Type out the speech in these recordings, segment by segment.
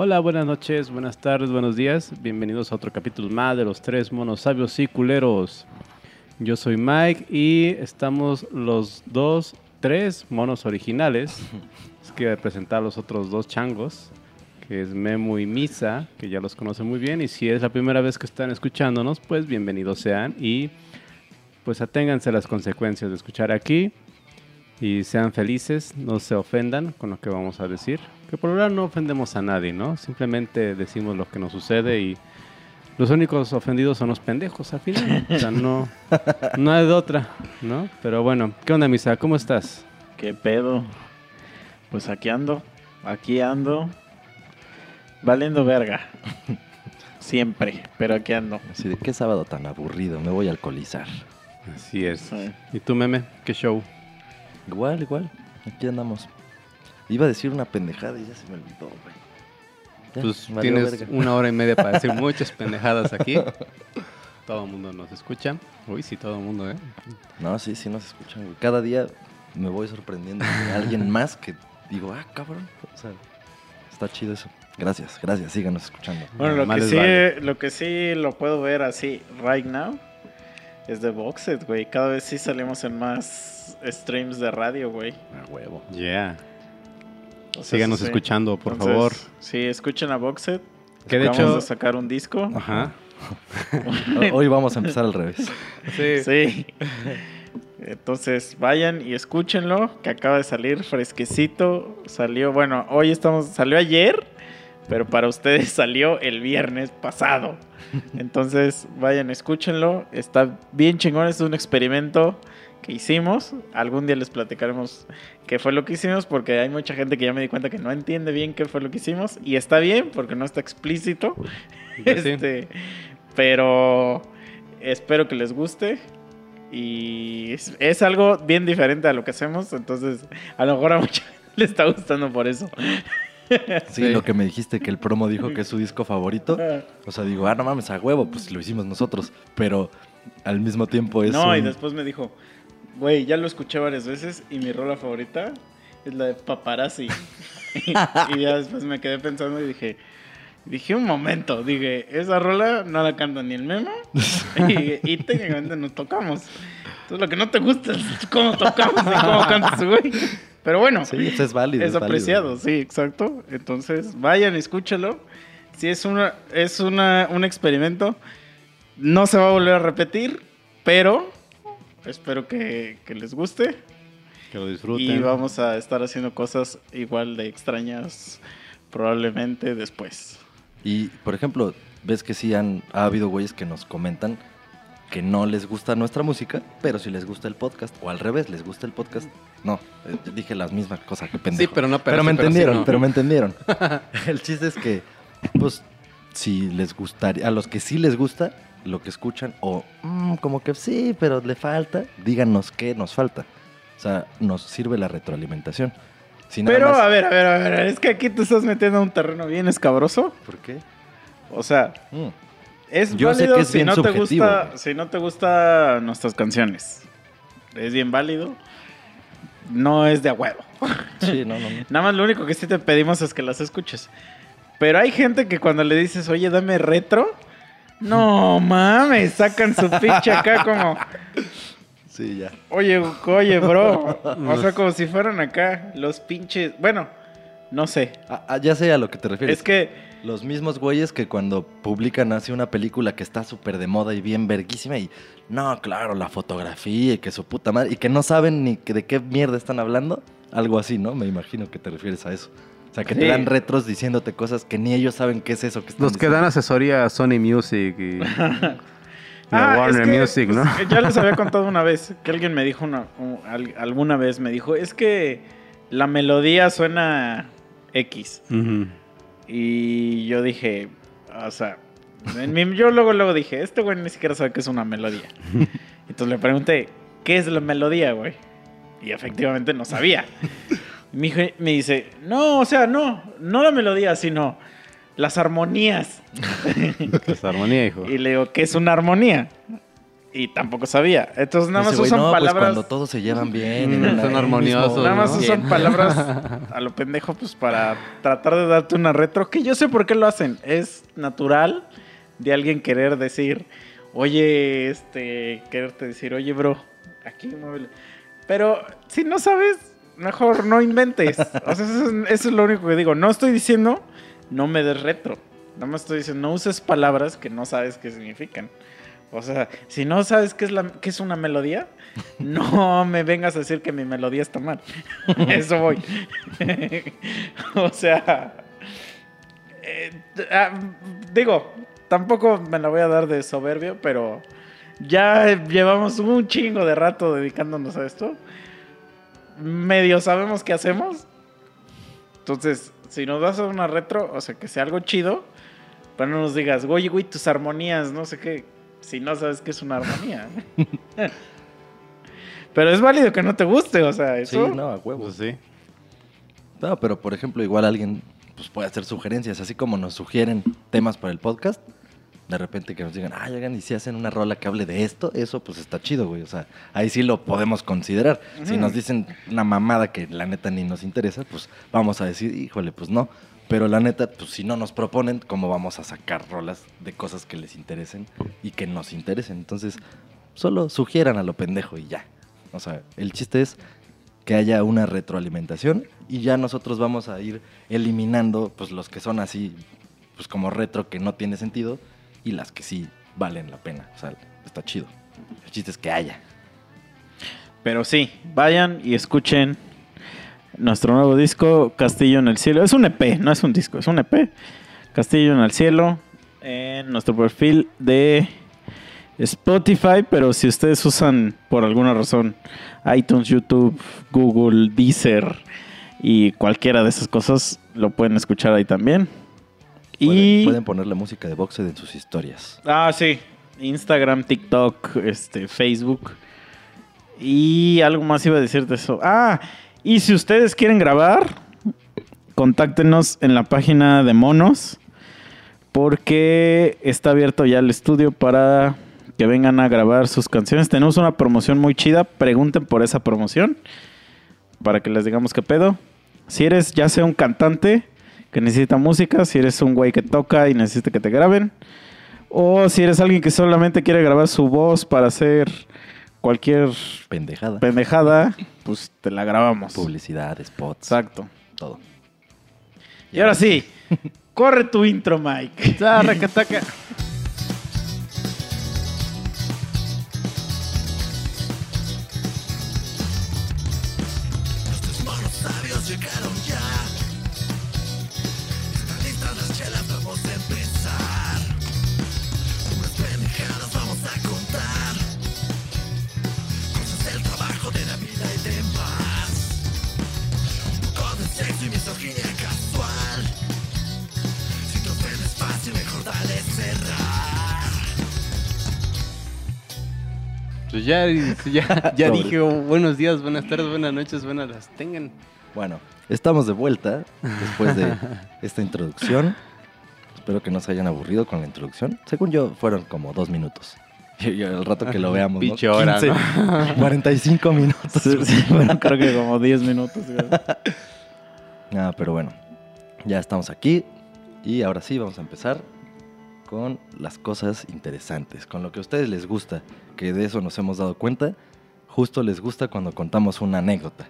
Hola, buenas noches, buenas tardes, buenos días. Bienvenidos a otro capítulo más de los tres monos sabios y culeros. Yo soy Mike y estamos los dos, tres monos originales. Es que voy a presentar a los otros dos changos, que es Memo y Misa, que ya los conocen muy bien. Y si es la primera vez que están escuchándonos, pues bienvenidos sean y pues aténganse a las consecuencias de escuchar aquí y sean felices, no se ofendan con lo que vamos a decir. Que por ahora no ofendemos a nadie, ¿no? Simplemente decimos lo que nos sucede y los únicos ofendidos son los pendejos al final. O sea, no, no hay de otra, ¿no? Pero bueno, ¿qué onda, Misa? ¿Cómo estás? ¿Qué pedo? Pues aquí ando, aquí ando, valiendo verga. Siempre, pero aquí ando. Así de qué sábado tan aburrido, me voy a alcoholizar. Así es. Sí. ¿Y tú, meme? ¿Qué show? Igual, igual, aquí andamos. Iba a decir una pendejada y ya se me olvidó, güey. Ya, Pues tienes verga. una hora y media para decir muchas pendejadas aquí. Todo el mundo nos escucha. Uy, sí, todo el mundo, ¿eh? No, sí, sí nos escuchan, güey. Cada día me voy sorprendiendo de alguien más que digo, ah, cabrón. O sea, está chido eso. Gracias, gracias, síganos escuchando. Bueno, lo que, sí, vale. lo que sí lo puedo ver así, right now, es de Boxed, güey. Cada vez sí salimos en más streams de radio, güey. A huevo. Yeah. O sea, Síganos sí. escuchando, por Entonces, favor. Sí, escuchen a Boxed. Que de hecho- de sacar un disco. Ajá. Hoy vamos a empezar al revés. Sí. Sí. Entonces vayan y escúchenlo, que acaba de salir fresquecito. Salió, bueno, hoy estamos, salió ayer, pero para ustedes salió el viernes pasado. Entonces vayan, escúchenlo. Está bien chingón, es un experimento que hicimos. Algún día les platicaremos qué fue lo que hicimos, porque hay mucha gente que ya me di cuenta que no entiende bien qué fue lo que hicimos. Y está bien, porque no está explícito. Sí. Este, pero espero que les guste. Y es, es algo bien diferente a lo que hacemos. Entonces, a lo mejor a mucha gente le está gustando por eso. Sí, Sí. lo que me dijiste que el promo dijo que es su disco favorito. O sea, digo, ah, no mames, a huevo, pues lo hicimos nosotros. Pero al mismo tiempo es. no, y después me dijo, güey, ya lo escuché varias veces y mi rola favorita es la de Paparazzi. y ya después me quedé pensando y dije, dije un momento, dije, esa rola no la canta ni el memo y, y técnicamente no tocamos. Entonces lo que no te gusta es cómo tocamos y cómo cantas, güey. Pero bueno, Sí, pues es válido. es apreciado, sí, exacto. Entonces, vayan, escúchalo. Si es una, es una, un experimento, no se va a volver a repetir, pero espero que, que les guste. Que lo disfruten. Y vamos a estar haciendo cosas igual de extrañas probablemente después. Y, por ejemplo, ves que sí han, ha habido güeyes que nos comentan que no les gusta nuestra música, pero si les gusta el podcast, o al revés, les gusta el podcast. No, eh, dije la misma cosa que pendejo. Sí, pero no, Pero, me sí, sí entendieron, no. pero me entendieron. el chiste es que, pues, si les gustaría, a los que sí les gusta lo que escuchan, o "Mm, como que sí, pero le falta, díganos qué nos falta. O sea, nos sirve la retroalimentación. Si nada Pero más- a ver, a ver, a ver, es que aquí te estás metiendo a un terreno bien escabroso. ¿Por qué? O sea, Mm. Es Yo sé válido que es si bien no te gusta, güey. si no te gustan nuestras canciones. Es bien válido. No es de a huevo. Sí, no, no, no. Nada más lo único que sí te pedimos es que las escuches. Pero hay gente que cuando le dices, oye, dame retro, no mames, sacan su pinche acá como, Sí, ya. oye, oye, bro. O sea, como si fueran acá los pinches. Bueno, no sé. Ah, ah, ya sé a lo que te refieres. Es que Los mismos güeyes que cuando publican así una película que está súper de moda y bien verguísima y no, claro, la fotografía y que su puta madre y que no saben ni que- de qué mierda están hablando, algo así, ¿no? Me imagino que te refieres a eso. O sea, que te Sí. dan retros diciéndote cosas que ni ellos saben qué es eso que están Los que dan diciendo. asesoría a Sony Music y, y a Ah, es Warner que, Music, ¿no? pues, ya les había contado una vez que alguien me dijo una, un- al- alguna vez me dijo, es que la melodía suena X. Ujú. Y yo dije, o sea, en mi- yo luego luego dije, este güey ni siquiera sabe qué es una melodía. Entonces le pregunté, ¿qué es la melodía, güey? Y efectivamente no sabía. Mi hijo me dice, no, o sea, no, no la melodía, sino las armonías. Esa armonía, hijo. Y le digo, ¿qué es una armonía? y tampoco sabía. Entonces nada más Ese usan no, pues palabras. cuando todos se llevan bien. en Mm, son armoniosos, mismo- Nada más ¿no? usan Bien. palabras a lo pendejo, pues para tratar de darte una retro. Que yo sé por qué lo hacen. Es natural de alguien querer decir, oye, este, quererte decir, oye, bro, aquí muévele. Pero si no sabes, mejor no inventes. O sea, eso es, lo único que digo. No estoy diciendo, no me des retro. No me estoy diciendo, no uses palabras que no sabes qué significan. O sea, si no sabes qué es, la, qué es una melodía, no me vengas a decir que mi melodía está mal. Eso voy. o sea, eh, ah, digo, tampoco me la voy a dar de soberbio, pero ya llevamos un chingo de rato dedicándonos a esto. Medio sabemos qué hacemos. Entonces, si nos vas a una retro, o sea, que sea algo chido, pero no nos digas, oye, güey, tus armonías, no sé qué, si no sabes qué es una armonía. pero es válido que no te guste, o sea, Sí, eso. no, a huevo. Pues sí. No, pero por ejemplo, igual alguien pues, puede hacer sugerencias, así como nos sugieren temas para el podcast. De repente que nos digan, ah, oigan, y si hacen una rola que hable de esto, eso pues está chido, güey. O sea, ahí sí lo podemos considerar. Si nos dicen una mamada que la neta ni nos interesa, pues vamos a decir, híjole, pues no. Pero la neta, pues si no nos proponen, ¿cómo vamos a sacar rolas de cosas que les interesen y que nos interesen? Entonces, solo sugieran a lo pendejo y ya. O sea, el chiste es que haya una retroalimentación y ya nosotros vamos a ir eliminando pues los que son así pues como retro que no tiene sentido y las que sí valen la pena. Está chido. El chiste es que haya. Pero sí, vayan y escuchen nuestro nuevo disco, Castillo en el Cielo. Es un EP, no es un disco, es un EP. Castillo en el Cielo, en nuestro perfil de Spotify, pero si ustedes usan por alguna razón iTunes, YouTube, Google, Deezer y cualquiera de esas cosas, lo pueden escuchar ahí también. Pueden, Y... pueden ponerle música de Boxed en sus historias. Ah, sí. Instagram, TikTok, este, Facebook. Y algo más iba a decir de eso. Ah, y si ustedes quieren grabar, contáctenos en la página de Monos. Porque está abierto ya el estudio para que vengan a grabar sus canciones. Tenemos una promoción muy chida. Pregunten por esa promoción. Para que les digamos qué pedo. Si eres ya sea un cantante que necesita música, si eres un güey que toca y necesita que te graben, o si eres alguien que solamente quiere grabar su voz para hacer cualquier Pendejada. pendejada, pues te la grabamos. Publicidad, spots, Exacto. todo. Y ahora sí, corre tu intro, Mike. Zarracataca. Pues ya, ya, ya dije oh, buenos días, buenas tardes, buenas noches, buenas las tengan. Bueno, estamos de vuelta después de esta introducción. Espero que no se hayan aburrido con la introducción. Según yo, fueron como dos minutos. Y, y el rato que lo veamos, ¿no? Pinche hora, 15. ¿no? 45 minutos. Sí, sí, bueno, creo que como 10 minutos. Ah, pero bueno, ya estamos aquí y ahora sí vamos a empezar con las cosas interesantes, con lo que a ustedes les gusta, que de eso nos hemos dado cuenta. Justo les gusta cuando contamos una anécdota,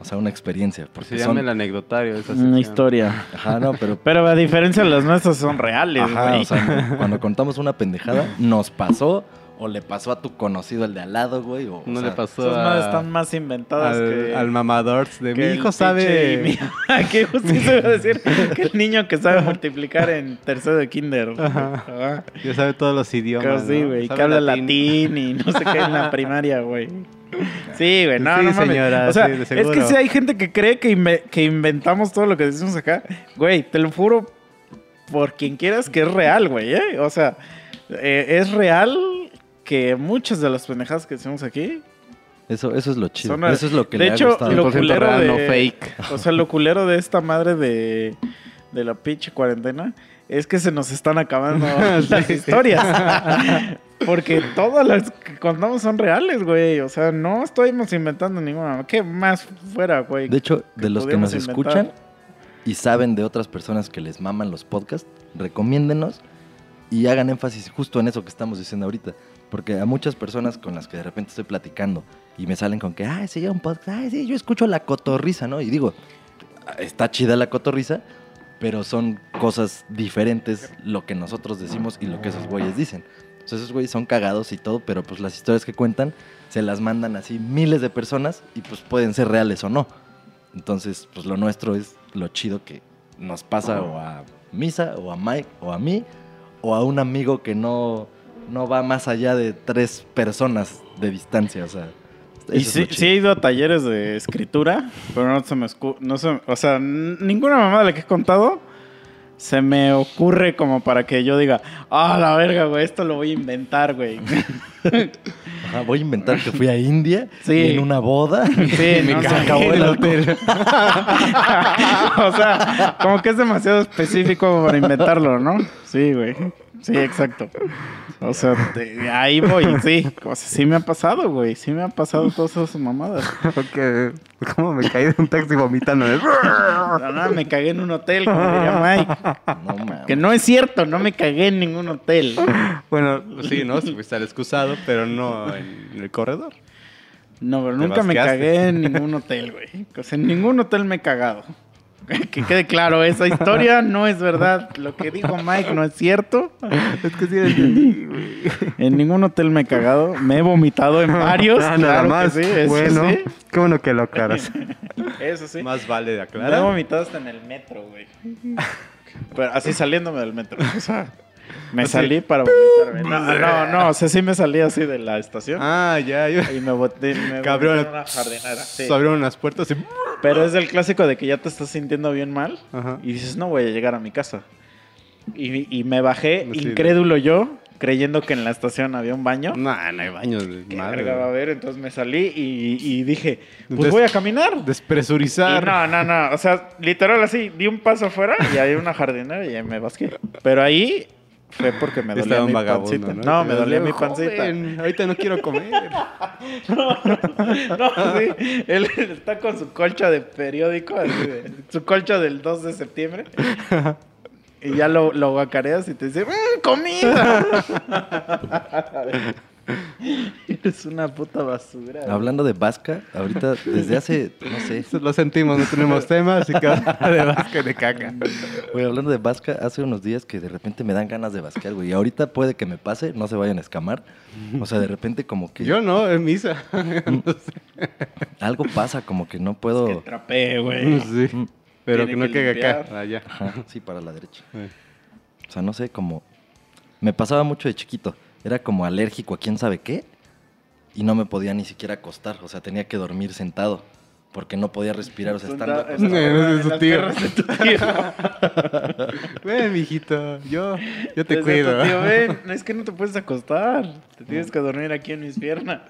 o sea, una experiencia. Porque Se llama son... el anecdotario. Esa Una historia. Ajá, no, pero... Pero a diferencia de las nuestras son reales, Ajá, o sea, cuando contamos una pendejada, nos pasó o le pasó a tu conocido el de al lado, güey. O, o No sea, le pasó Esas a- madres están más inventadas al, que... al mamador de que mi hijo sabe. mi- ¿Qué justicia iba a decir? Que el niño que sabe multiplicar en tercero de kinder. güey. Ajá. Ajá. Ya sabe todos los idiomas. Que sí, ¿no? güey. Que habla latín. y no sé qué en la primaria, güey. Sí, güey. No, Sí, no mames. señora, o sea, sí, de es que si hay gente que cree que, inve- que inventamos todo lo que decimos acá. Güey, te lo juro por quien quieras que es real, güey. ¿eh? O sea, eh, es real que muchas de las pendejadas que decimos aquí Eso, eso es lo chido. Son- eso es lo que de le ha hecho, gustado. lo 100% culero real, de- no fake. O sea, lo culero de esta madre de, de la pinche cuarentena es que se nos están acabando las historias. Porque todas las que contamos son reales, güey. O sea, no estamos inventando ninguna. ¿Qué más fuera, güey? De hecho, de los que nos escuchan y saben de otras personas que les maman los podcasts, recomiéndenos y hagan énfasis justo en eso que estamos diciendo ahorita. Porque a muchas personas con las que de repente estoy platicando y me salen con que, ay, sí, un podcast, ay, sí, yo escucho la cotorriza, ¿no? Y digo, está chida la cotorriza, pero son cosas diferentes lo que nosotros decimos y lo que esos güeyes dicen. Sea, esos güeyes son cagados y todo, pero pues las historias que cuentan se las mandan así miles de personas y pues pueden ser reales o no. Entonces, pues lo nuestro es lo chido que nos pasa o a Misa, o a Mike, o a mí, o a un amigo que no, no va más allá de tres personas de distancia. O sea, Y sí, sí he ido a talleres de escritura, pero no se me no se- o sea, ninguna mamá de la que he contado se me ocurre como para que yo diga, ah, la verga, güey, esto lo voy a inventar, güey. Ajá, voy a inventar que fui a India Sí. y en una boda. Sí, me no, acabó el hotel. o sea, como que es demasiado específico para inventarlo, ¿no? Sí, güey. Sí, exacto. O sea, de- ahí voy, sí. O sea, sí me ha pasado, güey. Sí me han pasado todas esas mamadas. Porque, ¿cómo me caí de un taxi vomitando? No, no, me cagué en un hotel, como diría Mike. No mames. Que no es cierto, no me cagué en ningún hotel. Bueno, Sí, ¿no? Si fuiste al excusado, pero no en el corredor. No, pero nunca me cagué en ningún hotel, güey. O sea, en ningún hotel me he cagado. Que quede claro, esa historia no es verdad. Lo que dijo Mike no es cierto. es que sí entendí, güey. En ningún hotel me he cagado. Me he vomitado en varios. Ah, claro nada que más. sí, eso bueno, sí. qué bueno que lo aclaras. Eso sí. Más vale de Me he aclarar. vomitado hasta en el metro, güey. Pero así saliéndome del metro. O sea, me Así. salí para vomitarme. No, no, no. O sea, sí me salí así de la estación. Ah, ya, ya. Y me boté. Me abrieron, vomité en una jardinera. Sí. se abrieron las puertas y... Pero es el clásico de que ya te estás sintiendo bien mal Ajá. y dices, no voy a llegar a mi casa. Y, y me bajé, Sí. incrédulo yo, creyendo que en la estación había un baño. No, no hay baños ¿Qué madre. va a haber? Entonces me salí y, y dije, pues voy a caminar. Y Despresurizar. no, no, no. O sea, literal así, di un paso afuera y hay una jardinera y ahí me basqué. Pero ahí fue porque me dolía Estaba mi pancita. ¿no? No, me dolía mi Joven, pancita. ahorita no quiero comer. No, sí. Él está con su colcha de periódico, así de- su colcha del 2 de septiembre. Y ya lo, lo guacareas y te dice, "Mm, ¡comida! Eres una puta basura. güey. Hablando de Vasca, ahorita desde hace, no sé, Lo sentimos, no tenemos tema, así que de básquet de caca. Güey, hablando de Vasca, hace unos días que de repente me dan ganas de basquear, güey. Y ahorita puede que me pase, no se vayan a escamar. O sea, de repente como que Yo no, en misa. algo pasa, como que no Que puedo... trapee, güey. Sí. Pero Tiene que no que caiga acá. Allá. Ajá, sí, para la derecha. Eh. O sea, no sé, como... Me pasaba mucho de chiquito. Era como alérgico a quién sabe qué. Y no me podía ni siquiera acostar. O sea, tenía que dormir sentado. Porque no podía respirar. O sea, estando... Está- está- Eh, es en su tío. piernas de tu tío. Ven, mijito, yo, yo te Desde cuido. tío, ven, es que no te puedes acostar. Te tienes que dormir aquí en mis piernas.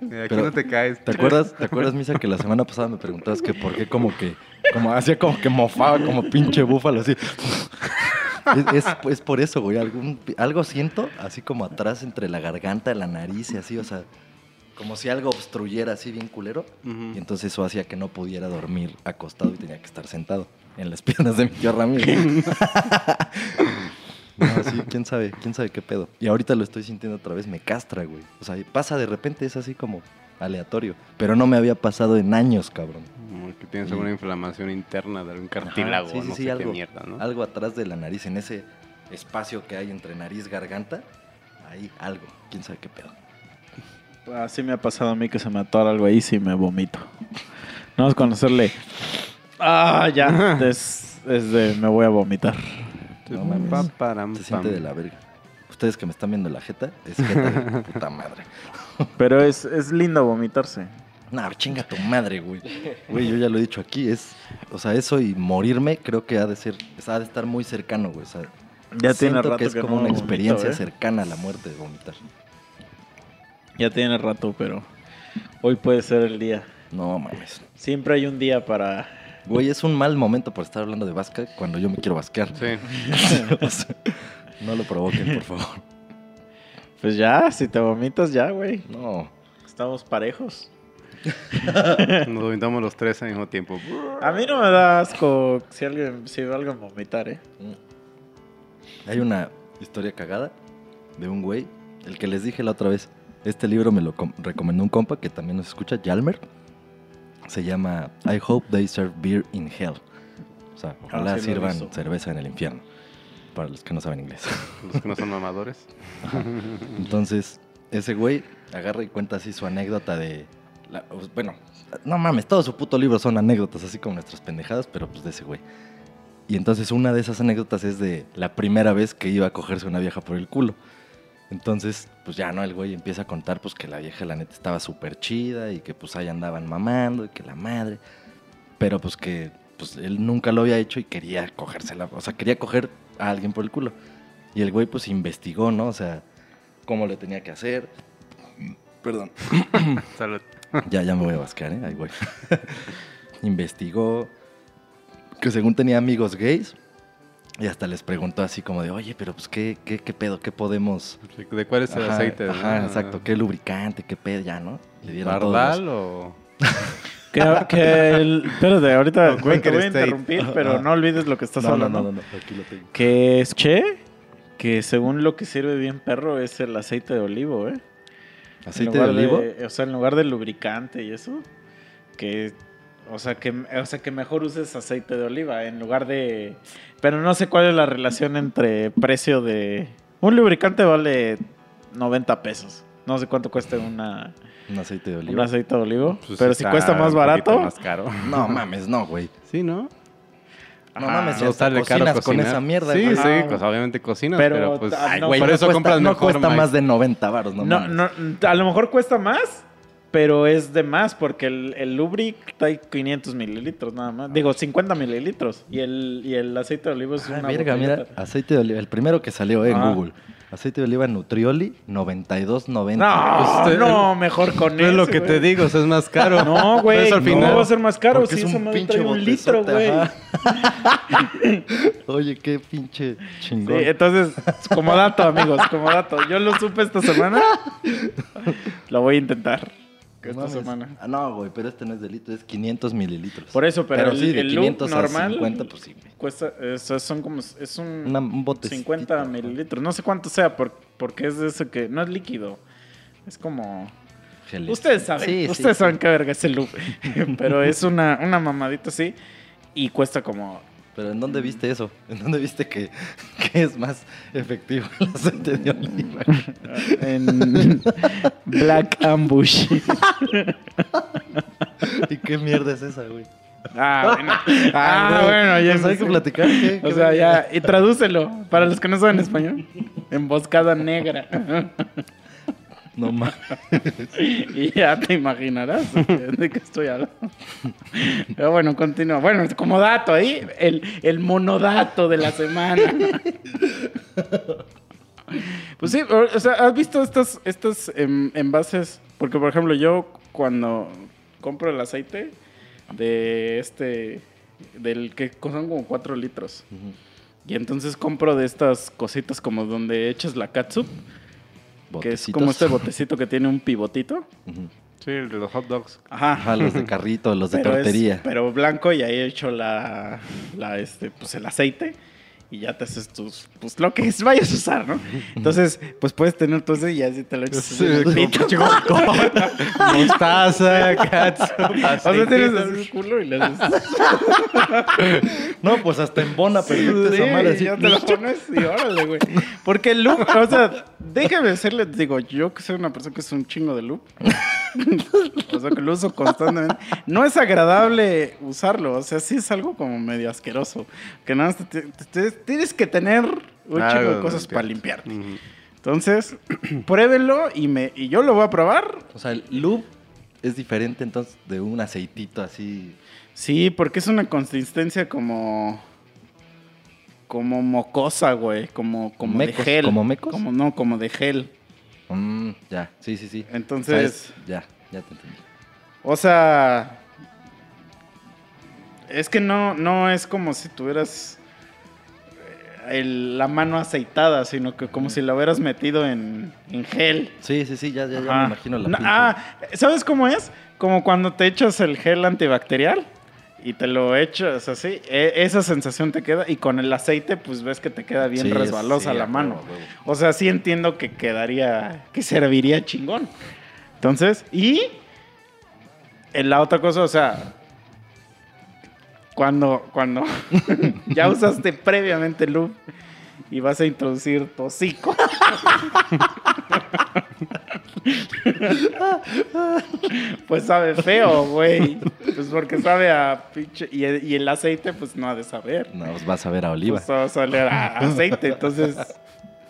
Mira, Aquí Pero- no te caes. ¿Te acuerdas, ¿Te acuerdas, Misa, que la semana pasada me preguntabas que por qué como que... Como hacía como que mofaba como pinche búfalo así. Es, es, es por eso, güey. Algún, algo siento así como atrás entre la garganta, la nariz y así, o sea... Como si algo obstruyera así bien culero. Y entonces eso hacía que no pudiera dormir acostado y tenía que estar sentado en las piernas de mi tío Ramírez. no, sí, quién sabe, quién sabe qué pedo. Y ahorita lo estoy sintiendo otra vez, me castra, güey. O sea, pasa de repente, es así como aleatorio. Pero no me había pasado en años, cabrón. Que tienes Sí. alguna inflamación interna de algún Ajá, cartílago, sí, sí, no sí, sé qué algo, mierda, ¿no? algo atrás de la nariz, en ese espacio que hay entre nariz y garganta. Ahí algo, quién sabe qué pedo. Así me ha pasado a mí que se me atora algo ahí y sí me vomito. Vamos a conocerle. Ah, ya. Es, es de me voy a vomitar. No mames. Se siente pam. de la verga. Ustedes que me están viendo la jeta, es jeta de puta madre. Pero es, es lindo vomitarse. No, chinga tu madre, güey. Güey, yo ya lo he dicho aquí, es, o sea, eso y morirme creo que ha de ser, o sea, ha de estar muy cercano, güey. O sea, Ya tiene rato que es que como no una vomito, experiencia ¿eh? cercana a la muerte de vomitar. Ya tiene rato, pero hoy puede ser el día. No mames. Siempre hay un día para. Güey, es un mal momento por estar hablando de vasca cuando yo me quiero vasquear. Sí. No lo provoquen, por favor. Pues ya, si te vomitas ya, güey. No. Estamos parejos. Nos vomitamos los tres al mismo tiempo. A mí no me da asco si alguien, si veo alguien vomitar, ¿eh? Hay una historia cagada de un güey, el que les dije la otra vez. Este libro me lo com- recomendó un compa que también nos escucha, Jalmer. Se llama I Hope They Serve Beer in Hell. O sea, ojalá Ah, sí he sirvan cerveza en el infierno. Para los que no saben inglés. Los que no son mamadores. Entonces, ese güey agarra y cuenta así su anécdota de. La- pues, bueno, no mames, todo su puto libro son anécdotas, así como nuestras pendejadas, pero pues de ese güey. Y entonces una de esas anécdotas es de la primera vez que iba a cogerse una vieja por el culo. Entonces, pues ya, ¿no? El güey empieza a contar pues que la vieja la neta estaba súper chida y que pues ahí andaban mamando y que la madre. Pero pues que pues él nunca lo había hecho y quería cogérsela, o sea, quería coger a alguien por el culo. Y el güey pues investigó, ¿no? O sea, cómo le tenía que hacer. Perdón. Salud. Ya, ya me voy a basquear, ¿eh? Ay, güey. Investigó que según tenía amigos gays y hasta les preguntó así como de, oye, pero pues, ¿qué, qué, qué pedo? ¿Qué podemos...? ¿De cuál es el Ajá, aceite? Ajá, no? exacto. ¿Qué lubricante? ¿Qué pedo? Ya, ¿no? Le dieron todos ¿Bardal los- o...? Que, que el- espérate, ahorita O güey, te Quaker voy a State. interrumpir, pero no olvides lo que estás No, no, hablando. no, no, no, aquí lo tengo. Que es che, que según lo que sirve bien perro es el aceite de olivo, ¿eh? ¿Aceite de lugar olivo? o sea, en lugar del lubricante y eso, que, o sea, que, o sea, que mejor uses aceite de oliva en lugar de... Pero no sé cuál es la relación entre precio de... Un lubricante vale 90 pesos. No sé cuánto cuesta una, Un aceite de un olivo. aceite de olivo. Pues pero si cuesta más un barato... más caro. No mames, no, güey. Sí, ¿no? No Ajá. mames, No hasta sale caro cocinas con esa mierda, Sí, güey. sí, Ah. pues obviamente cocinas, Pero, pero, pues... ay, no, güey, por no eso cuesta- compras No mejor cuesta maíz. más de 90 baros, no, No, mames. no, a lo mejor cuesta más, pero es de más porque el, el Lubric trae 500 mililitros nada más. Digo, 50 mililitros. Y el, y el aceite de olivo es Ah, una verga, mira, aceite de oliva, el primero que salió eh, en Ah. Google. Aceite de oliva Nutrioli, 92.90. No, Pues, no, mejor con No es eso. lo que te digo, o sea, es más caro. No, güey, Eso al no final. va a ser más caro Porque si es madre pinche trae un litro, güey. Oye, qué pinche Sí, chingón. entonces, como dato, amigos, como dato. Yo lo supe esta semana. Lo voy a intentar. No Esta mames. semana. Ah, no, güey, pero este no es de litro, es 500 mililitros. Por eso, pero, el, sí, de el loop 500 a normal 50, pues sí, cuesta, es, son como, es un, Una- un botecito, 50 ajá. mililitros, no sé cuánto sea, por- porque es de ese que, no es líquido, es como, ustedes saben, Sí, sí, ustedes sí. saben qué verga es el loop, pero es una, una mamadita así, y cuesta como, Pero ¿en dónde viste eso? ¿En dónde viste que, que es más efectivo el aceite de oliva? en Black Ambush. ¿Y qué mierda es esa, güey? Ah, bueno, ah, güey, bueno, ya pues hay que platicar. ¿qué? O ¿Qué sea, ya, y tradúcelo, para los que no saben español, emboscada negra. No mames. Y ya te imaginarás de qué estoy hablando. Pero bueno, continúa. Bueno, como dato ahí, el, el monodato de la semana. Pues sí, o sea, ¿has visto estos, estos em, envases? Porque, por ejemplo, yo cuando compro el aceite de este, del que son como 4 litros. Y entonces compro de estas cositas como donde echas la catsup, que es como este botecito que tiene un pivotito. Sí, el de los hot dogs. Ajá. Ajá, los de carrito, los de Pero es- tortería. pero blanco y ahí he hecho la, la este, pues el aceite y ya te haces tus, pues lo que vayas a usar, ¿no? Entonces, pues puedes tener todo eso y así te lo echas Sí. Mostaza, catsup, O sea, tienes así el culo y le haces... No, pues hasta embona perfecto Sí, así. ya te lo pones y órale, güey. Porque el loop, o sea, déjame decirle, digo, yo que soy una persona que es un chingo de loop, o sea, que lo uso constantemente, no es agradable usarlo, o sea, sí es algo como medio asqueroso, que nada más te- te- te- tienes que tener un chingo de cosas limpiar. para limpiarte. Ujú. Entonces, pruébenlo y, me, y yo lo voy a probar. O sea, el loop es diferente entonces de un aceitito así. Sí, porque es una consistencia como... Como mocosa, güey. Como, como ¿Mecos? de gel. ¿Como mecos? Como, no, como de gel. Mm, ya, sí, sí, sí. Entonces, O sea, es- ya, ya te entendí. o sea, es que no, no es como si tuvieras, el- la mano aceitada, sino que como si la hubieras metido en, en gel. Sí, sí, sí, ya, ya, ya me imagino la No, ah, ¿sabes cómo es? Como cuando te echas el gel antibacterial y te lo echas así, e- esa sensación te queda y con el aceite pues ves que te queda bien Sí, resbalosa sí, la mano. O sea, sí entiendo que quedaría, que serviría chingón. Entonces, y en la otra cosa, o sea, cuando, cuando ya usaste previamente lube y vas a introducir tu hocico. pues sabe feo, güey. Pues porque sabe a pinche. Y, y el aceite, pues no ha de saber. No, pues vas a ver a Oliva. Pues va a salir a aceite. Entonces,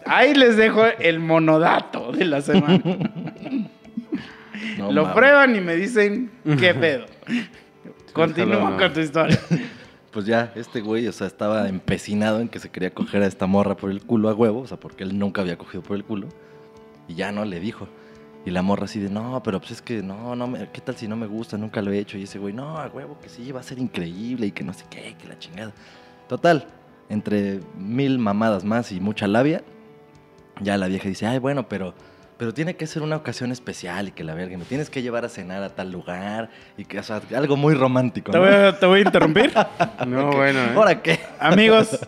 ahí les dejo el monodato de la semana. No Lo prueban y me dicen qué pedo. Continúa con tu historia. Pues ya, este güey, o sea, estaba empecinado en que se quería coger a esta morra por el culo a huevo, o sea, porque él nunca había cogido por el culo. Y ya no le dijo. Y la morra así de, no, pero pues es que no, no, me- ¿qué tal si no me gusta? Nunca lo he hecho. Y ese güey, no, a huevo, que sí, va a ser increíble y que no sé qué, que la chingada. Total, entre mil mamadas más y mucha labia, ya la vieja dice, ay, bueno, pero, pero tiene que ser una ocasión especial y que la verga, me tienes que llevar a cenar a tal lugar y que, o sea, algo muy romántico. Te voy a, te voy a interrumpir. No, bueno, ¿eh? ¿Ahora qué? Amigos,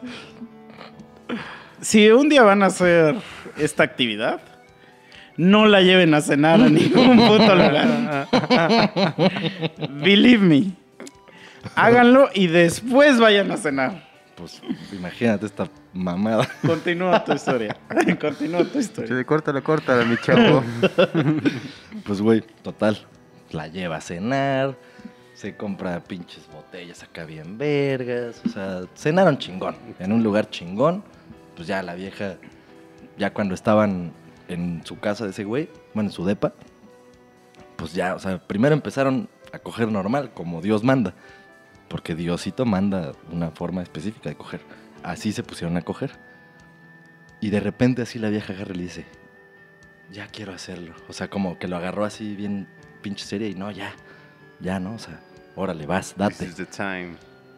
si un día van a hacer esta actividad, no la lleven a cenar a ningún puto lugar. Believe me. Háganlo y después vayan a cenar. Pues imagínate esta mamada. Continúa tu historia. Continúa tu historia. Sí, córtalo, córtalo, mi chavo. Pues güey, total. La lleva a cenar. Se compra pinches botellas acá bien vergas. O sea, cenaron chingón. En un lugar chingón. Pues ya la vieja, ya cuando estaban en su casa de ese güey, bueno, en su depa, pues ya, o sea, primero empezaron a coger normal, como Dios manda. Porque Diosito manda una forma específica de coger. Así se pusieron a coger. Y de repente así la vieja agarra y le dice, ya quiero hacerlo. O sea, como que lo agarró así bien pinche seria y no, ya, ya, ¿no? O sea, órale, vas, This date. is the time.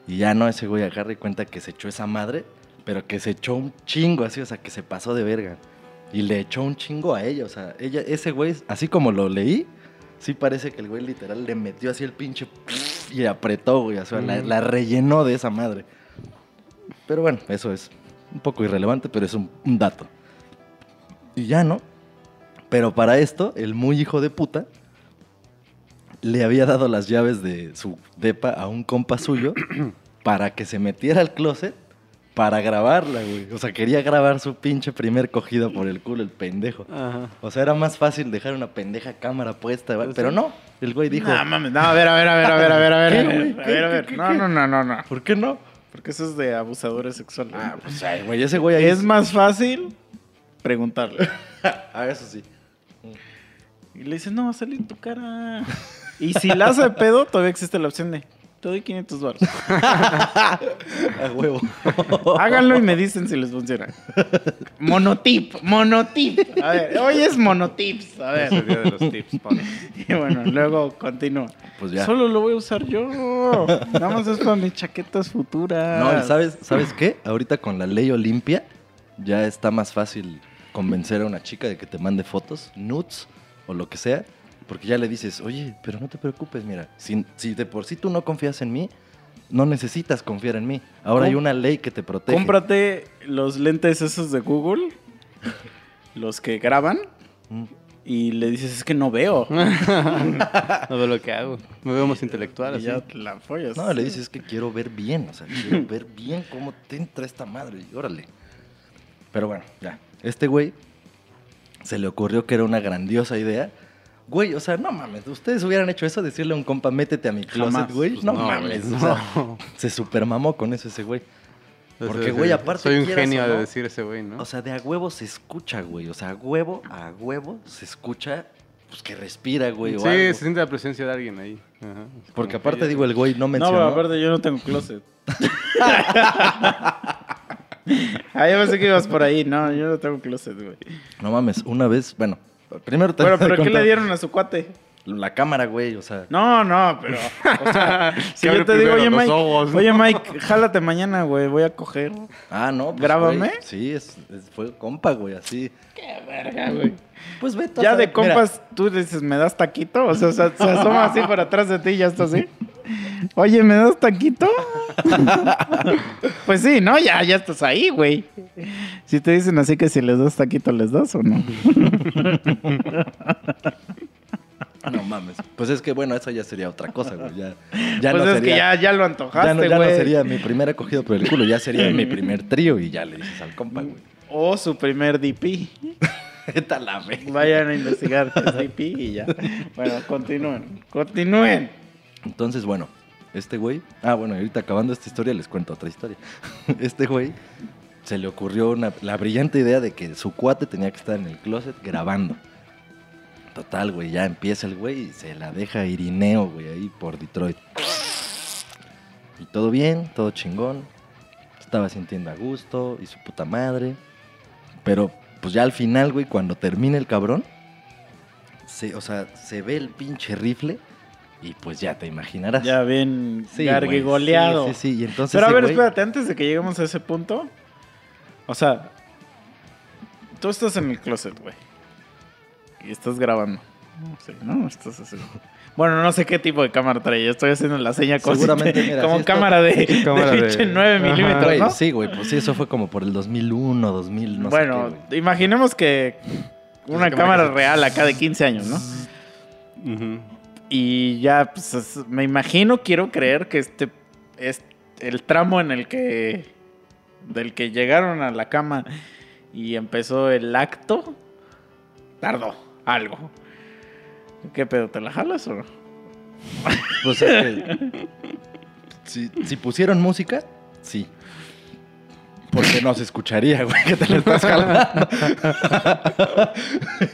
Y ya no, ese güey agarra y cuenta que se echó esa madre, pero que se echó un chingo así, o sea, que se pasó de verga. Y le echó un chingo a ella, o sea, ella, ese güey, así como lo leí, sí parece que el güey literal le metió así el pinche y apretó, güey, o sea, la, la rellenó de esa madre. Pero bueno, eso es un poco irrelevante, pero es un, un dato. Y ya, ¿no? Pero para esto, el muy hijo de puta le había dado las llaves de su depa a un compa suyo para que se metiera al closet para grabarla, güey. O sea, quería grabar su pinche primer cogida por el culo, el pendejo. Ajá. O sea, era más fácil dejar una pendeja cámara puesta, güey. Pues pero no. El güey dijo, No, mames, no, a ver, a ver, a ver, a ver, a ver, a ver. ¿Qué, a güey? ver, a ¿Qué, ver, a qué, ver. qué, No, qué? no, no, no, no. ¿por qué no? Porque eso es de abusadores sexuales. Ah, pues ay, güey, ese güey ahí es más fácil preguntarle. Ah, eso sí. Y le dices, no, va a salir tu cara. Y si la hace pedo, todavía existe la opción de, te doy 500 dólares. A huevo. Háganlo y me dicen si les funciona. Monotip, monotip. A ver, hoy es monotips. A Es el ver. día de los tips, Pablo. Y bueno, luego continúa. Pues ya. Solo lo voy a usar yo. Nada más es para mis chaquetas futuras. No, y sabes, ¿sabes qué? Ahorita con la ley Olimpia ya está más fácil convencer a una chica de que te mande fotos, nudes o lo que sea, porque ya le dices, oye, pero no te preocupes, mira, si, si de por sí tú no confías en mí, no necesitas confiar en mí. Ahora hay una ley que te protege. Cómprate los lentes esos de Google, los que graban, Mm. y le dices, es que no veo. No veo lo que hago. Me veo más intelectual, Y así. ya la follas. No, le dices es que quiero ver bien, o sea, quiero ver bien cómo te entra esta madre, y órale. Pero bueno, ya. Este güey se le ocurrió que era una grandiosa idea. Güey, o sea, no mames, ustedes hubieran hecho eso, decirle a un compa, métete a mi closet, Jamás. güey. Pues no, no, mames, güey, o sea, no. se supermamó con eso ese güey. Porque, güey, aparte Soy un genio de no, decir ese güey, ¿no? O sea, de a huevo se escucha, güey. O sea, a huevo, a huevo se escucha, pues que respira, güey. o sí, algo. se siente la presencia de alguien ahí. Ajá. Porque aparte, digo, el güey no No, mencionó. pero aparte yo no tengo closet. ah, yo pensé que ibas por ahí. No, yo no tengo closet, güey. No mames, una vez, bueno, primero te Bueno, pero ¿qué le dieron a su cuate? La cámara, güey, o sea. No, no, pero. O sea, si yo te digo, oye, Mike. ojos". Oye, Mike, jálate mañana, güey. Voy a coger. Ah, no. pues, ¿Grábame? güey, sí, es, es- fue compa, güey, así. Qué verga, güey. Pues vete Ya de compas, tú dices, ¿me das taquito? O sea, se, se asoma así por atrás de ti y ya está así. Oye, ¿me das taquito? pues sí, ¿no? Ya, ya estás ahí, güey. Si te dicen así que si les das taquito, ¿les das o no? No mames. Pues es que, bueno, eso ya sería otra cosa, güey. Ya, ya pues no es sería, que ya, ya lo ya antojaste, no, güey. ya no sería mi primer acogido por el culo, ya sería mi primer trío y ya le dices al compa, güey. O su primer DP. La. Vayan a investigar DP y ya. Bueno, continúen. Continúen. Entonces, bueno, este güey. Ah, bueno, ahorita acabando esta historia les cuento otra historia. Este güey se le ocurrió una- la brillante idea de que su cuate tenía que estar en el closet grabando. Total, güey, ya empieza el güey y se la deja Irineo, güey, ahí por Detroit. Y todo bien, todo chingón. Estaba sintiendo a gusto y su puta madre. Pero, pues ya al final, güey, cuando termina el cabrón, se, o sea, se ve el pinche rifle y pues ya te imaginarás. Ya bien Sí, gargigoleado. güey, Sí, sí, sí. Y entonces Pero a ver, güey- espérate, antes de que lleguemos a ese punto. O sea, tú estás en el closet, güey. Y estás grabando. Sí, ¿no? Estás así. Bueno, no sé qué tipo de cámara trae. Estoy haciendo la seña con- Seguramente, mira, como está- cámara de, Cámara de de- pinche 9 Ajá. milímetros, Güey, ¿no? Sí, güey, pues sí, eso fue como por el 2001, 2000, no bueno, sé qué, imaginemos que una cámara cámara que se- real acá de 15 años, ¿no? Ujú. Y ya, pues, es- me imagino, quiero creer que este es el tramo en el que del que llegaron a la cama y empezó el acto, tardó algo. ¿Qué pedo? ¿Te la jalas o no? Pues es que. si, si pusieron música, sí. Porque no se escucharía, güey, que te la estás jalando.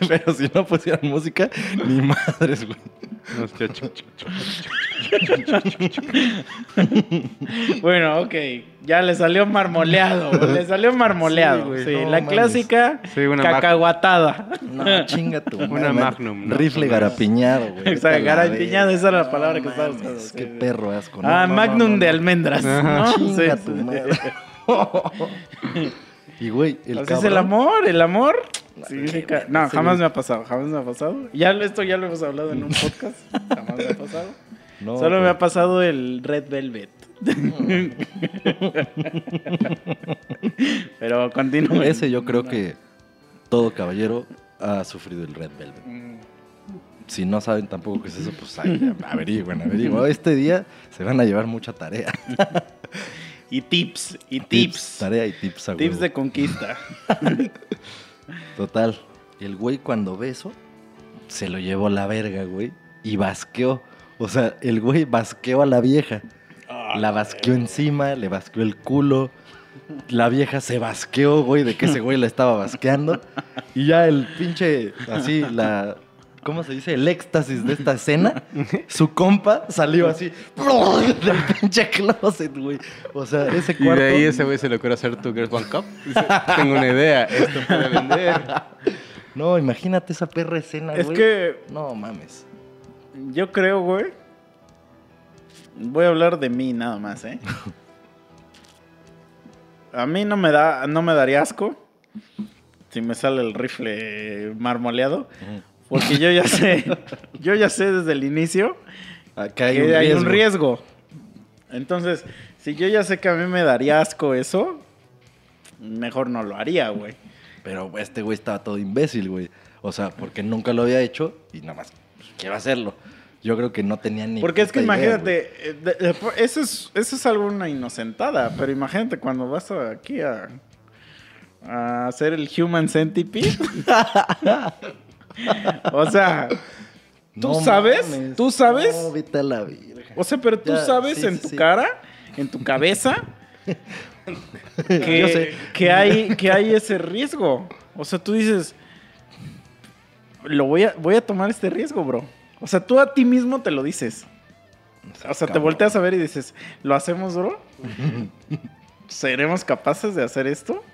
Pero si no pusieran música, ni madres, güey. Bueno, ok. Ya le salió marmoleado. Le salió marmoleado. Sí, güey, Sí, no la mames. clásica Sí, una cacahuatada. No, chinga tu Una madre. Magnum, ¿no? Rifle garapiñado, güey. Exacto, garapiñado, esa era la palabra No que estaba usando, Qué perro asco. Ah, Magnum no, de almendras. ¿no? Chinga Sí, tu sí. madre. y güey, el Así es cabrón. el amor, el amor. significa- No, jamás me ha pasado, jamás me ha pasado. Ya esto ya lo hemos hablado en un podcast. Jamás me ha pasado. No, Solo me ha pasado el Red Velvet. Pero continúe. Ese yo creo que todo caballero ha sufrido el Red Velvet. Si no saben tampoco qué es eso, pues averigüen, averigüen. Este día se van a llevar mucha tarea. Y tips, y tips. Tarea y tips a Tips huevo. de conquista. Total. El güey cuando ve eso, se lo llevó a la verga, güey. Y basqueó. O sea, el güey basqueó a la vieja. La basqueó encima, le basqueó el culo. La vieja se basqueó, güey, de que ese güey la estaba basqueando. Y ya el pinche, así, la... ¿Cómo se dice? El éxtasis de esta escena. Su compa salió así del pinche closet, güey. O sea, ese Y cuarto... de ahí ese güey se le ocurre hacer tu Girls One Cup. Dice, tengo una idea, esto puede vender. No, imagínate esa perra escena, Es güey. que No, mames. yo creo, güey. Voy a hablar de mí nada más, ¿eh? A mí no me da, no me daría asco si me sale el rifle marmoleado, porque yo ya sé, yo ya sé desde el inicio Acá hay que un hay un riesgo. Entonces, si yo ya sé que a mí me daría asco eso, mejor no lo haría, güey. Pero este güey estaba todo imbécil, güey. O sea, porque nunca lo había hecho y nada más quiero hacerlo. Yo creo que no tenía ni. Porque es que idea, imagínate, eh, de- de- eso es, eso es algo una inocentada, pero imagínate cuando vas aquí a, a hacer el Human Centipede. o sea. ¿tú sabes? mames. ¿Tú sabes? No, vete a la virgen. o sea, pero tú Ya, sabes sí, en sí, tu sí. cara, en tu cabeza, que, Yo sé. que hay, que hay ese riesgo. O sea, tú dices, lo voy a, voy a tomar este riesgo, bro. O sea, tú a ti mismo te lo dices. O sea, te volteas a ver y dices, ¿lo hacemos, bro? ¿Seremos capaces de hacer esto?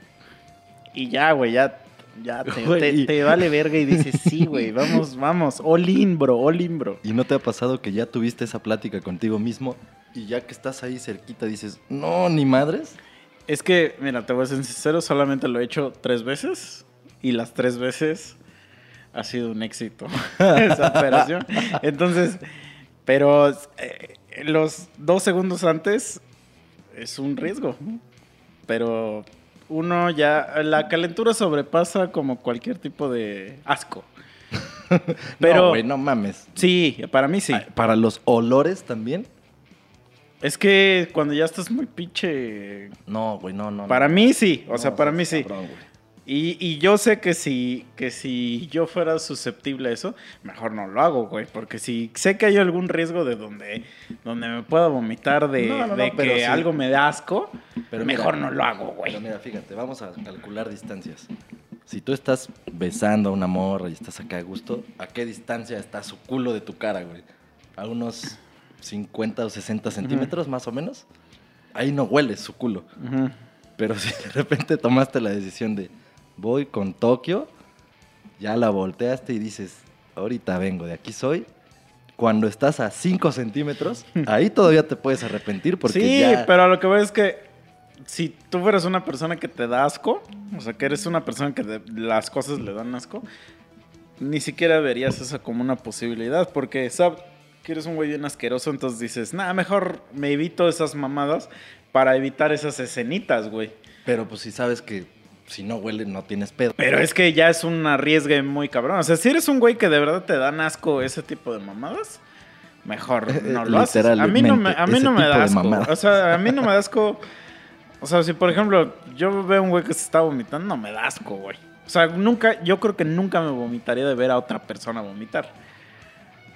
Y ya, güey, ya Ya te, Güey, te- y- te vale verga y dices, sí, güey, vamos, vamos, all in, bro, all in, bro. ¿Y no te ha pasado que ya tuviste esa plática contigo mismo y ya que estás ahí cerquita dices, no, ni madres? Es que, mira, te voy a ser sincero, solamente lo he hecho tres veces y las tres veces ha sido un éxito esa operación. Entonces, pero eh, los dos segundos antes es un riesgo, pero uno ya, la calentura sobrepasa como cualquier tipo de asco. Pero, no, güey, no mames. sí, para mí sí. Ah, Para los olores también. Es que cuando ya estás muy pinche... No, güey, no, no. Para no. mí sí, o No, sea, para mí sí. cabrón. Y, y yo sé que si, que si yo fuera susceptible a eso, mejor no lo hago, güey. Porque si sé que hay algún riesgo de donde, donde me pueda vomitar de, No, no, no, de pero que sí. algo me da asco, Pero mejor mira, no lo hago, güey. Pero mira, fíjate, vamos a calcular distancias. Si tú estás besando a una morra y estás acá a gusto, ¿a qué distancia está su culo de tu cara, güey? ¿A unos 50 o 60 centímetros más o menos? Ahí no hueles su culo. Pero si de repente tomaste la decisión de voy con Tokio, ya la volteaste y dices, ahorita vengo, de aquí soy. Cuando estás a 5 centímetros, ahí todavía te puedes arrepentir porque sí, ya... pero a lo que voy es que si tú fueras una persona que te da asco, o sea, que eres una persona que las cosas le dan asco, ni siquiera verías eso como una posibilidad, porque sabes que eres un güey bien asqueroso, entonces dices, nada, mejor me evito esas mamadas para evitar esas escenitas, güey. Pero pues si sabes que si no huele no tienes pedo. Pero es que ya es un arriesgue muy cabrón. O sea, si eres un güey que de verdad te dan asco ese tipo de mamadas, mejor no lo haces. A mí no me, a mí no me da asco. O sea, a mí no me da asco. O sea, si por ejemplo yo veo un güey que se está vomitando, no me da asco, güey. O sea, nunca, yo creo que nunca me vomitaría de ver a otra persona vomitar.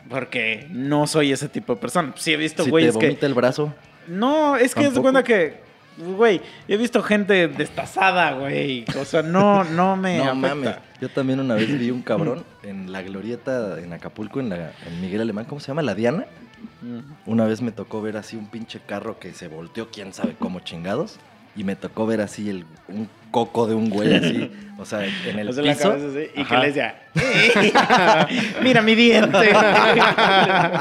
Porque no soy ese tipo de persona. Sí he visto si te güeyes que... vomita el brazo, No, es que es de cuenta que, güey, he visto gente destazada, güey. O sea, no, no me no afecta. mames. Yo también una vez vi un cabrón en la glorieta en Acapulco, en, la, en Miguel Alemán, ¿cómo se llama? La Diana. Una vez me tocó ver así un pinche carro que se volteó, quién sabe cómo chingados. Y me tocó ver así el, un coco de un güey así, o sea, en el O sea, la piso. cabeza así, y que le decía, mira mi diente.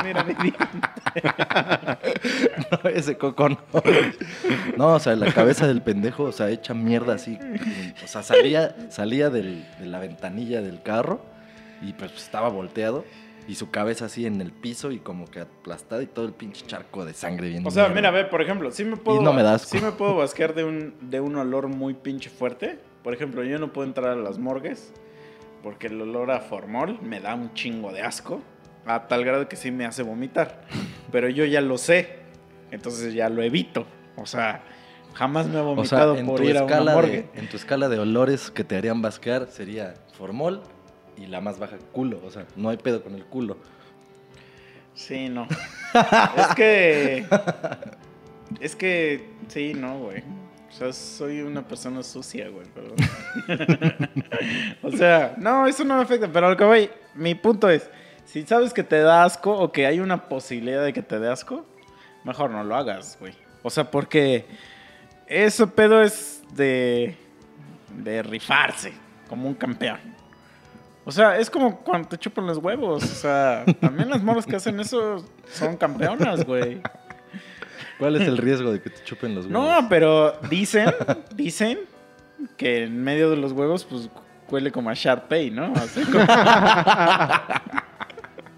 mira mi diente. No, ese coco no. No, o sea, la cabeza del pendejo, o sea, hecha mierda así. O sea, salía, salía del- de la ventanilla del carro y pues estaba volteado. Y su cabeza así en el piso y como que aplastada y todo el pinche charco de sangre bien O sea, mierda. mira, ve, por ejemplo, sí me puedo, Y no me sí me puedo basquear de un, de un olor muy pinche fuerte. Por ejemplo, yo no puedo entrar a las morgues porque el olor a formol me da un chingo de asco. A tal grado que sí me hace vomitar. Pero yo ya lo sé. Entonces ya lo evito. O sea, jamás me he O vomitado sea, en por ir a una morgue. de, en tu escala de olores que te harían basquear sería formol y la más baja culo. O sea, no hay pedo con el culo. Sí, no. es que. Es que. Sí, no, güey. O sea, soy una persona sucia, güey, perdón. o sea, no, eso no me afecta. Pero a lo que voy, mi punto es: si sabes que te da asco o que hay una posibilidad de que te dé asco, mejor no lo hagas, güey. O sea, porque. Ese pedo es de. de rifarse, como un campeón. O sea, es como cuando te chupan los huevos. O sea, también las morras que hacen eso son campeonas, güey. ¿Cuál es el riesgo de que te chupen los huevos? No, pero dicen, dicen que en medio de los huevos, pues huele como a Sharpay, ¿no? Así como...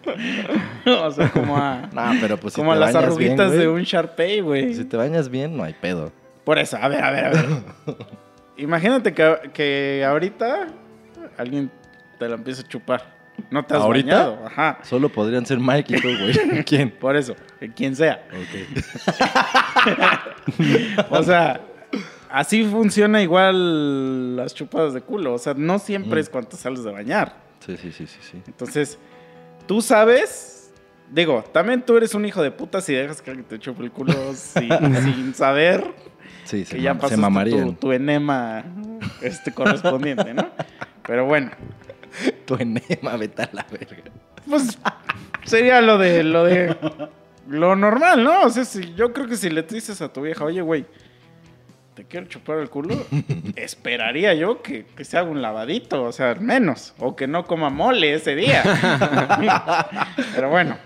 o sea, como a. No, pero pues si a las bien, arruguitas de un Sharpay, güey. Si te bañas bien, no hay pedo. Por eso, a ver, a ver, a ver. Imagínate que, que ahorita alguien te la empieza a chupar. No te has ¿Ahorita? bañado. Ajá. Solo podrían ser Mike y tú, güey. ¿Quién? Por eso, quien sea. Ok. O sea, así funciona igual las chupadas de culo. O sea, no siempre Mm. es cuando sales de bañar. Sí, sí, sí, sí, sí. Entonces, tú sabes. Digo, también tú eres un hijo de puta si dejas que alguien te chupe el culo sin, sin saber Sí, se, que ya tu, mamarían. tu enema este, correspondiente, ¿no? Pero bueno, Tu enema, vete a la verga. pues sería lo de lo de lo normal, ¿no? O sea, si, yo creo que si le dices a tu vieja, oye, güey, te quiero chupar el culo, esperaría yo que, que se haga un lavadito, o sea, al menos. O que no coma mole ese día. Pero bueno,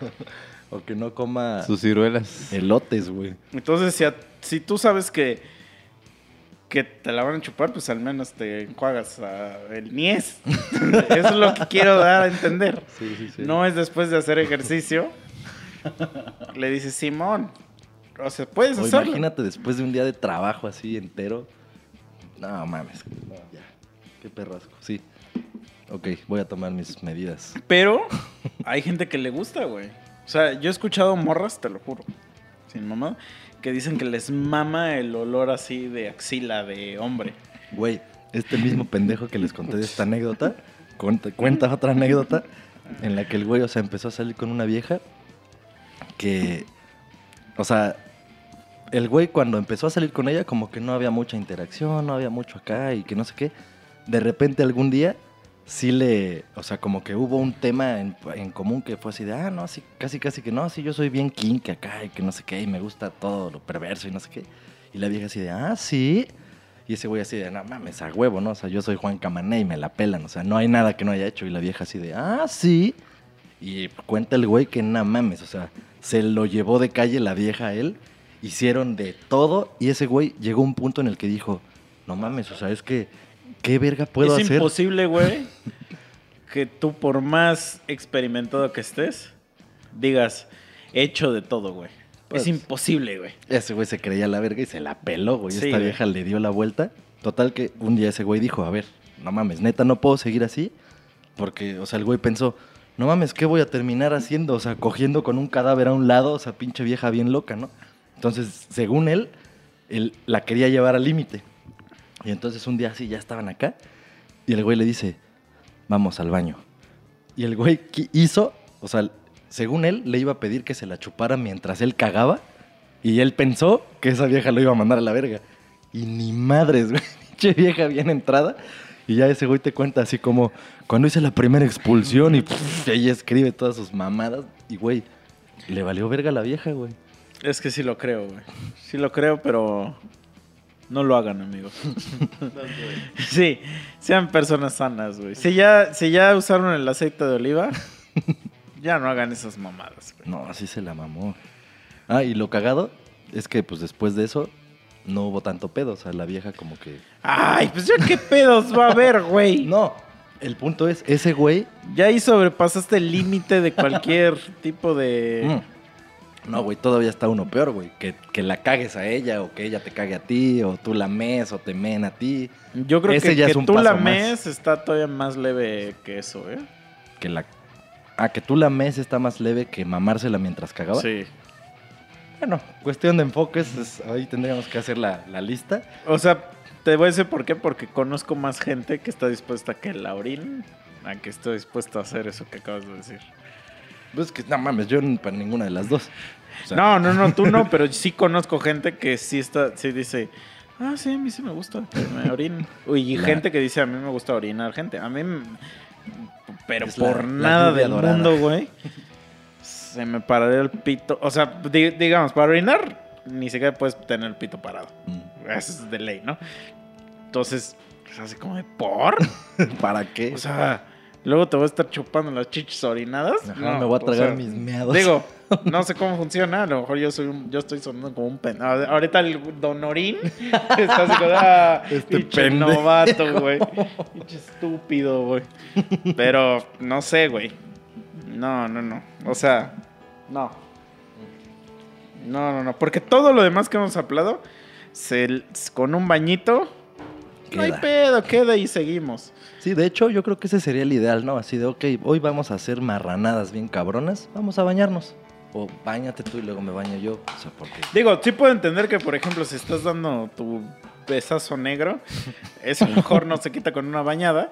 O que no coma Sus ciruelas. elotes, güey. entonces si, a- si tú sabes que, que te la van a chupar, pues al menos te enjuagas ah, el niés. Eso es lo que quiero dar a entender. Sí, sí, sí. No es después de hacer ejercicio. Le dices, Simón. O sea, puedes O hacerlo. imagínate después de un día de trabajo así entero. No mames. No, ya. Qué perrasco. Sí. Ok, voy a tomar mis medidas. Pero hay gente que le gusta, güey. O sea, yo he escuchado morras, te lo juro, sin mamá, que dicen que les mama el olor así de axila de hombre. Güey, este mismo pendejo que les conté de esta anécdota, cuenta, cuenta otra anécdota en la que el güey, o sea, empezó a salir con una vieja que, o sea, el güey cuando empezó a salir con ella como que no había mucha interacción, no había mucho acá y que no sé qué. De repente algún día sí le, o sea, como que hubo un tema en, en común que fue así de, ah, no, sí, casi, casi que no, sí, yo soy bien kink acá y que no sé qué, y me gusta todo lo perverso y no sé qué. Y la vieja así de, ah, sí. Y ese güey así de, no mames, a huevo, ¿no? O sea, yo soy Juan Camané y me la pelan, o sea, no hay nada que no haya hecho. Y la vieja así de, ah, sí. Y cuenta el güey que no mames, o sea, se lo llevó de calle la vieja a él, hicieron de todo y ese güey llegó a un punto en el que dijo, no mames, o sea, es que, ¿qué verga puedo es hacer? imposible, güey, que tú por más experimentado que estés, digas, he hecho de todo, güey. Pues- es imposible, güey. Ese güey se creía la verga y se la peló, güey. Sí, Esta güey. vieja le dio la vuelta. Total que un día ese güey dijo, a ver, no mames, neta, no puedo seguir así. Porque, o sea, el güey pensó, no mames, ¿qué voy a terminar haciendo? O sea, cogiendo con un cadáver a un lado, o sea, pinche vieja bien loca, ¿no? Entonces, según él, él la quería llevar al límite. Y entonces un día así ya estaban acá y el güey le dice, vamos al baño. Y el güey hizo, o sea, según él, le iba a pedir que se la chupara mientras él cagaba. Y él pensó que esa vieja lo iba a mandar a la verga. Y ni madres, güey. Pinche vieja bien entrada. Y ya ese güey te cuenta así como cuando hice la primera expulsión y pff, escribe todas sus mamadas. Y güey, le valió verga a la vieja, güey. Es que sí lo creo, güey. Sí lo creo, pero no lo hagan, amigos. sí, sean personas sanas, güey. Si ya, si ya usaron el aceite de oliva, ya no hagan esas mamadas, güey. No, así se la mamó. Ah, y lo cagado es que pues después de eso no hubo tanto pedo. O sea, la vieja como que... Ay, pues ya qué pedos va a haber, güey. No, el punto es, ese güey... Ya ahí sobrepasaste el límite de cualquier tipo de... Mm. No, güey, todavía está uno peor, güey. Que, que la cagues a ella o que ella te cague a ti o tú la mes o te men a ti. Yo creo Ese que, ya que es un tú la paso más. mes está todavía más leve que eso, ¿eh? Que la... Ah, que tú la mes está más leve que mamársela mientras cagaba. Sí. Bueno, cuestión de enfoques, es- ahí tendríamos que hacer la, la lista. O sea, te voy a decir por qué, porque conozco más gente que está dispuesta a que la orinen a que estoy dispuesto a hacer eso que acabas de decir. Pues que no mames, yo para ninguna de las dos. O sea, No, no, no, tú no, pero sí conozco gente que sí está, sí dice, ah, sí, a mí sí me gusta me y La- gente que dice, a mí me gusta orinar gente. A mí, pero Es la- por la nada lluvia del dorada. mundo, güey, se me pararía el pito. O sea, di- digamos, para orinar, ni siquiera puedes tener el pito parado. mm, Eso es de ley, ¿no? Entonces, es así como de, ¿por? ¿Para qué? O sea, luego te voy a estar chupando las chichis orinadas. Ajá, No, me voy a o tragar sea, mis meados. Digo, no sé cómo funciona. A lo mejor yo soy un- yo estoy sonando como un pen. Ahorita el Don Orín está así como, ah, Este novato, güey. Pinche estúpido, güey. Pero no sé, güey. No, no, no. O sea, no. No, no, no. Porque todo lo demás que hemos hablado, se, con un bañito, no hay pedo, queda y seguimos. Sí, de hecho, yo creo que ese sería el ideal, ¿no? Así de, ok, hoy vamos a hacer marranadas bien cabronas, vamos a bañarnos. O bañate tú y luego me baño yo. O sea, porque... Digo, sí puedo entender que, por ejemplo, si estás dando tu besazo negro, eso a lo mejor no se quita con una bañada.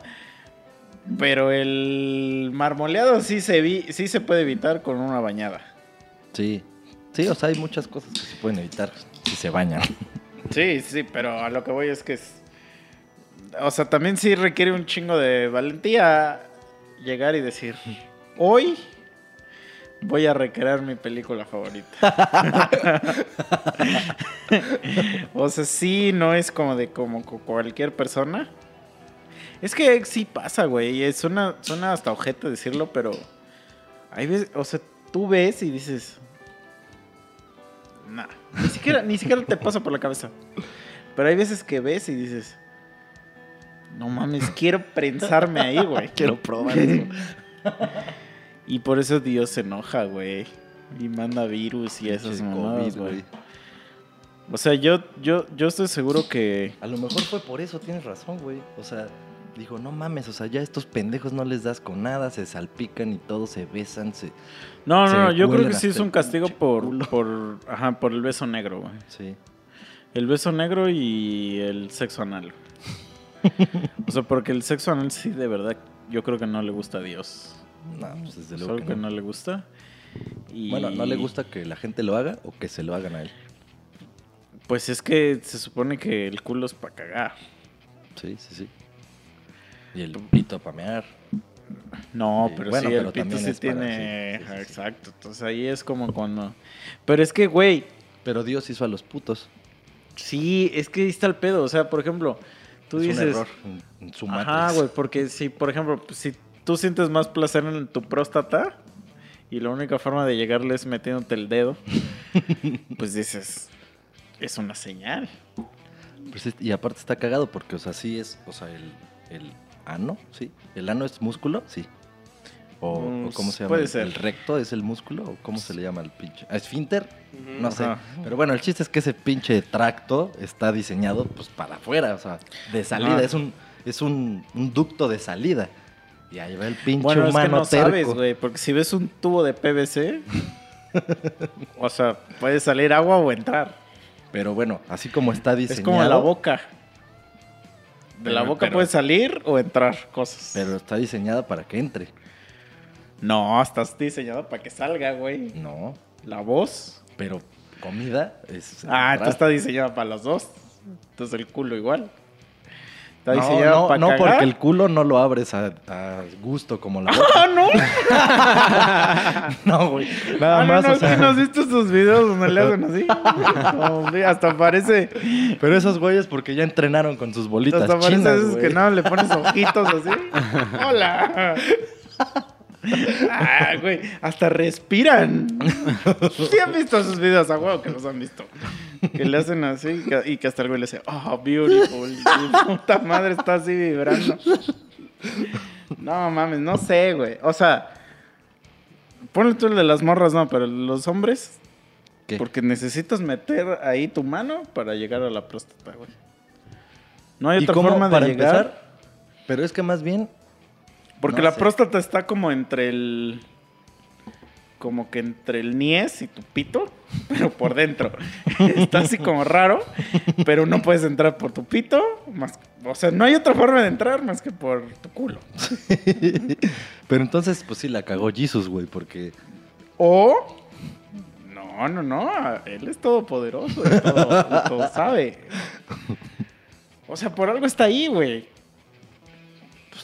Pero el marmoleado sí se, vi- sí se puede evitar con una bañada. Sí. Sí, o sea, hay muchas cosas que se pueden evitar si se bañan. Sí, sí, pero a lo que voy es que es... O sea, también sí requiere un chingo de valentía llegar y decir, hoy Voy a recrear mi película favorita. o sea, sí, no es como de como co- cualquier persona. Es que sí pasa, güey. es- Suena, suena hasta ojete decirlo, pero hay veces, o sea, tú ves y dices, nah, ni siquiera, ni siquiera te pasa por la cabeza. Pero hay veces que ves y dices, no mames, quiero prensarme ahí, güey. Quiero probar eso. Y por eso Dios se enoja, güey. Y manda virus y esas mamadas, COVID, güey. O sea, yo, yo, yo estoy seguro que. A lo mejor fue por eso, tienes razón, güey. O sea, dijo, no mames, o sea, ya estos pendejos no les das con nada, se salpican y todos se besan, se... No, no, Se no, yo creo que sí es un castigo por, por, ajá, por el beso negro, güey. Sí. El beso negro y el sexo anal. o sea, porque el sexo anal sí, de verdad, yo creo que no le gusta a Dios. No, pues desde Es luego algo que que no. no le gusta. Y... Bueno, ¿no le gusta que la gente lo haga o que se lo hagan a él? Pues es que se supone que el culo es para cagar. Sí, sí, sí. Y el pito para mear. No, Sí, pero bueno, sí, el pero pito también sí tiene. sí, sí. Exacto. Entonces ahí es como cuando. Pero es que, güey, Pero Dios hizo a los putos. sí, es que ahí está el pedo. O sea, por ejemplo, tú es dices. un error en, su Ajá, matriz. güey, porque si, por ejemplo, si tú sientes más placer en tu próstata y la única forma de llegarle es metiéndote el dedo, pues dices, es una señal. Pues es- y aparte está cagado porque, o sea, sí es, o sea, el, el ano, sí. ¿El ano es músculo? Sí. O, Mm, o ¿cómo se llama? puede ¿El- ser. ¿El recto es el músculo? ¿O cómo se le llama al pinche? ¿A esfínter? No sé. Pero bueno, el chiste es que ese pinche tracto está diseñado pues para afuera, o sea, de salida. Es un es un, un ducto de salida. Y ahí va el pinche Bueno, es que humano no terco. sabes, güey, porque si ves un tubo de PVC, o sea, puede salir agua o entrar. Pero bueno, así como está diseñado. Es como la boca. De la boca pero- puede salir o entrar cosas. Pero está diseñada para que entre. No, estás diseñado para que salga, güey. No. La voz. Pero comida es. Ah, entonces está diseñado para los dos. Entonces el culo igual. Está No, diseñado no, para no, cagar. porque el culo no lo abres a, a gusto como la boca. ¡Ah, no! no, güey. Nada Ah, no, más, no, o sea. ¿sí ¿no has visto esos videos donde le hacen así? No, hombre, hasta parece... Pero esos güeyes porque ya entrenaron con sus bolitas Hasta parece chinas, esos güey. que nada, le pones ojitos así. ¡Hola! Ah, güey, hasta respiran. ¿Sí han visto esos videos? A huevo que los han visto. Que le hacen así y que, hasta el güey le dice, oh, beautiful. Y puta madre está así vibrando. No mames, no sé, güey. O sea, ponle tú el de las morras, no, pero los hombres, ¿Qué? porque necesitas meter ahí tu mano para llegar a la próstata, güey. No hay ¿Y otra cómo, forma de para llegar. empezar? Pero es que más bien Porque No la sé. próstata está como entre el. Como que entre el niés y tu pito, pero por dentro. está así como raro, pero no puedes entrar por tu pito. Más, o sea, no hay otra forma de entrar más que por tu culo. Pero entonces, pues sí, la cagó Jesus, güey, porque... O. No, no, no. Él es todopoderoso. él todo, todo sabe. O sea, por algo está ahí, güey.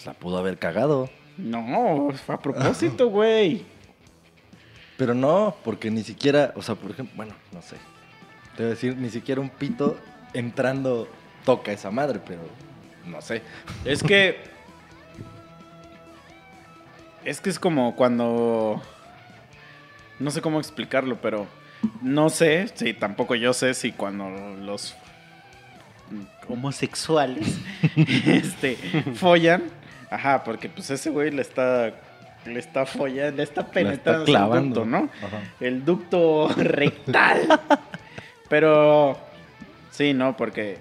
La pudo haber cagado. No, fue a propósito, güey. Pero no, porque ni siquiera, o sea, por ejemplo, bueno, no sé. Te voy a decir, ni siquiera un pito entrando toca esa madre, pero no sé. Es que. Es que es como cuando. No sé cómo explicarlo, pero. No sé, sí, tampoco yo sé si cuando los homosexuales este, follan. Ajá, porque pues ese güey le está. Le está follando, le está penetrando está clavando. ducto, ¿no? Ajá. El ducto rectal. Pero. Sí, no, porque.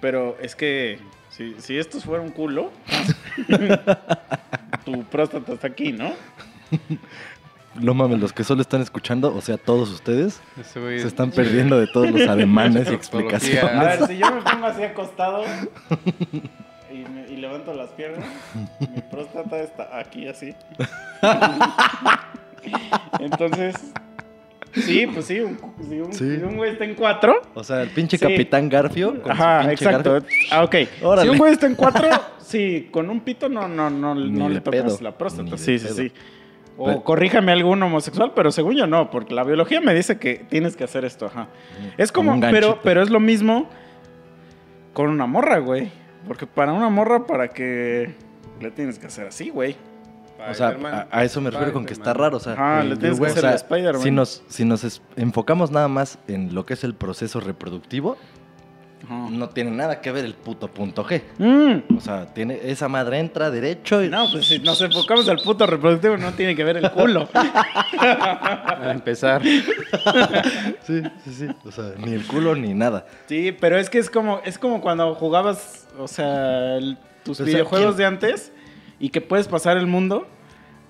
Pero es que. Si, si estos fuera un culo. tu próstata está aquí, ¿no? No mames, los que solo están escuchando, o sea, todos ustedes, se están perdiendo de todos los ademanes y Proctología. A explicaciones. ver, si yo me pongo así acostado. Y, me- y levanto las piernas. Mi próstata está aquí así. Entonces. Sí, pues sí. Un, si, un, Sí. si un güey está en cuatro. O sea, el pinche Sí. Capitán Garfio. con Ajá, exacto. Garfio. Ah, ok. Órale. Si un güey está en cuatro, sí, con un pito no, no, no, no le tocas pedo, la próstata. ni Sí, sí, pedo. sí. O Pero- corríjame algún homosexual, pero según yo no, porque la biología me dice que tienes que hacer esto, ajá. Es como, un pero, pero es lo mismo con una morra, güey. Porque para una morra, para que le tienes que hacer así, güey. O sea, a, a eso me refiero con que está raro. O sea, Ajá, le tienes que o hacer sea, el Spider-Man. Si nos, si nos enfocamos nada más en lo que es el proceso reproductivo, Ajá. no tiene nada que ver el puto punto G. Mm. O sea, tiene, esa madre entra derecho y... No, pues si nos enfocamos al puto reproductivo, no tiene que ver el culo. A empezar. Sí, sí, sí. O sea, ni el culo ni nada. Sí, pero es que es como, es como cuando jugabas, o sea, el- tus O sea, videojuegos ¿quién? de antes y que puedes pasar el mundo,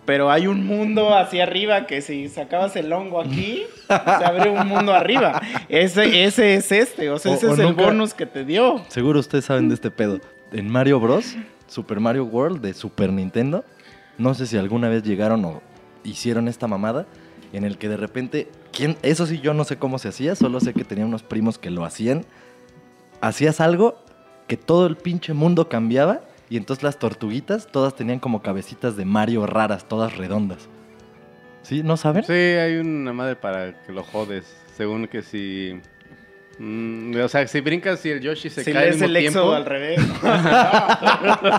pero hay un mundo hacia arriba que si sacabas el hongo aquí, se abre un mundo arriba. Ese, ese es este, o sea, ese o es el bonus que te dio. Seguro ustedes saben de este pedo. En Mario Bros, Super Mario World de Super Nintendo, no sé si alguna vez llegaron o hicieron esta mamada en el que de repente, ¿quién? eso sí yo no sé cómo se hacía, solo sé que tenía unos primos que lo hacían. Hacías algo que todo el pinche mundo cambiaba y entonces las tortuguitas todas tenían como cabecitas de Mario raras, todas redondas. ¿Sí? ¿No saben? Sí, hay una madre para que lo jodes. Según que si. mm, o sea, si brincas y el Yoshi se si cae lees mismo el tiempo. al revés.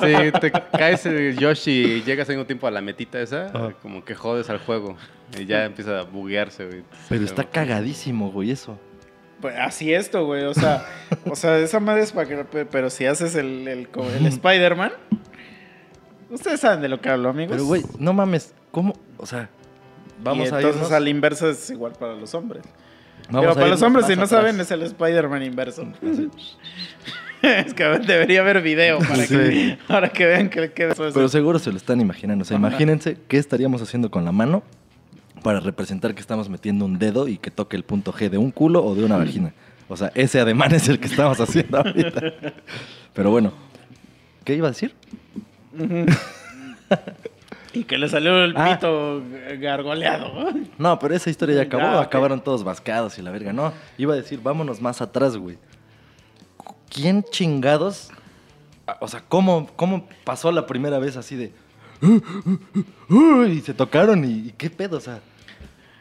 Si te caes el Yoshi y llegas al mismo tiempo a la metita esa, Ajá. como que jodes al juego. Y ya empieza a buguearse, güey. Pero está cagadísimo, güey, eso. Pues así esto, güey. O sea, o sea, esa madre es para que. pe- Pero si haces el, el, el Spider-Man. Ustedes saben de lo que hablo, amigos. Pero, güey, no mames, ¿cómo? O sea, vamos y a entonces irnos... al inverso es igual para los hombres. vamos Pero para los hombres, si no atrás. saben, es el Spider-Man inverso. es que debería haber video para, que, para que vean que, que eso es. Pero seguro se lo están imaginando. O sea, Ajá. imagínense qué estaríamos haciendo con la mano para representar que estamos metiendo un dedo y que toque el punto G de un culo o de una vagina. O sea, ese ademán es el que estamos haciendo ahorita. Pero bueno, ¿qué iba a decir? Y que le salió el Ah. pito gargoleado. No, pero esa historia ya acabó. Ah, ok. Acabaron todos vascados y la verga. No, iba a decir, vámonos más atrás, güey. ¿Quién chingados? O sea, ¿cómo, cómo pasó la primera vez así de... Y se tocaron y, y qué pedo, o sea,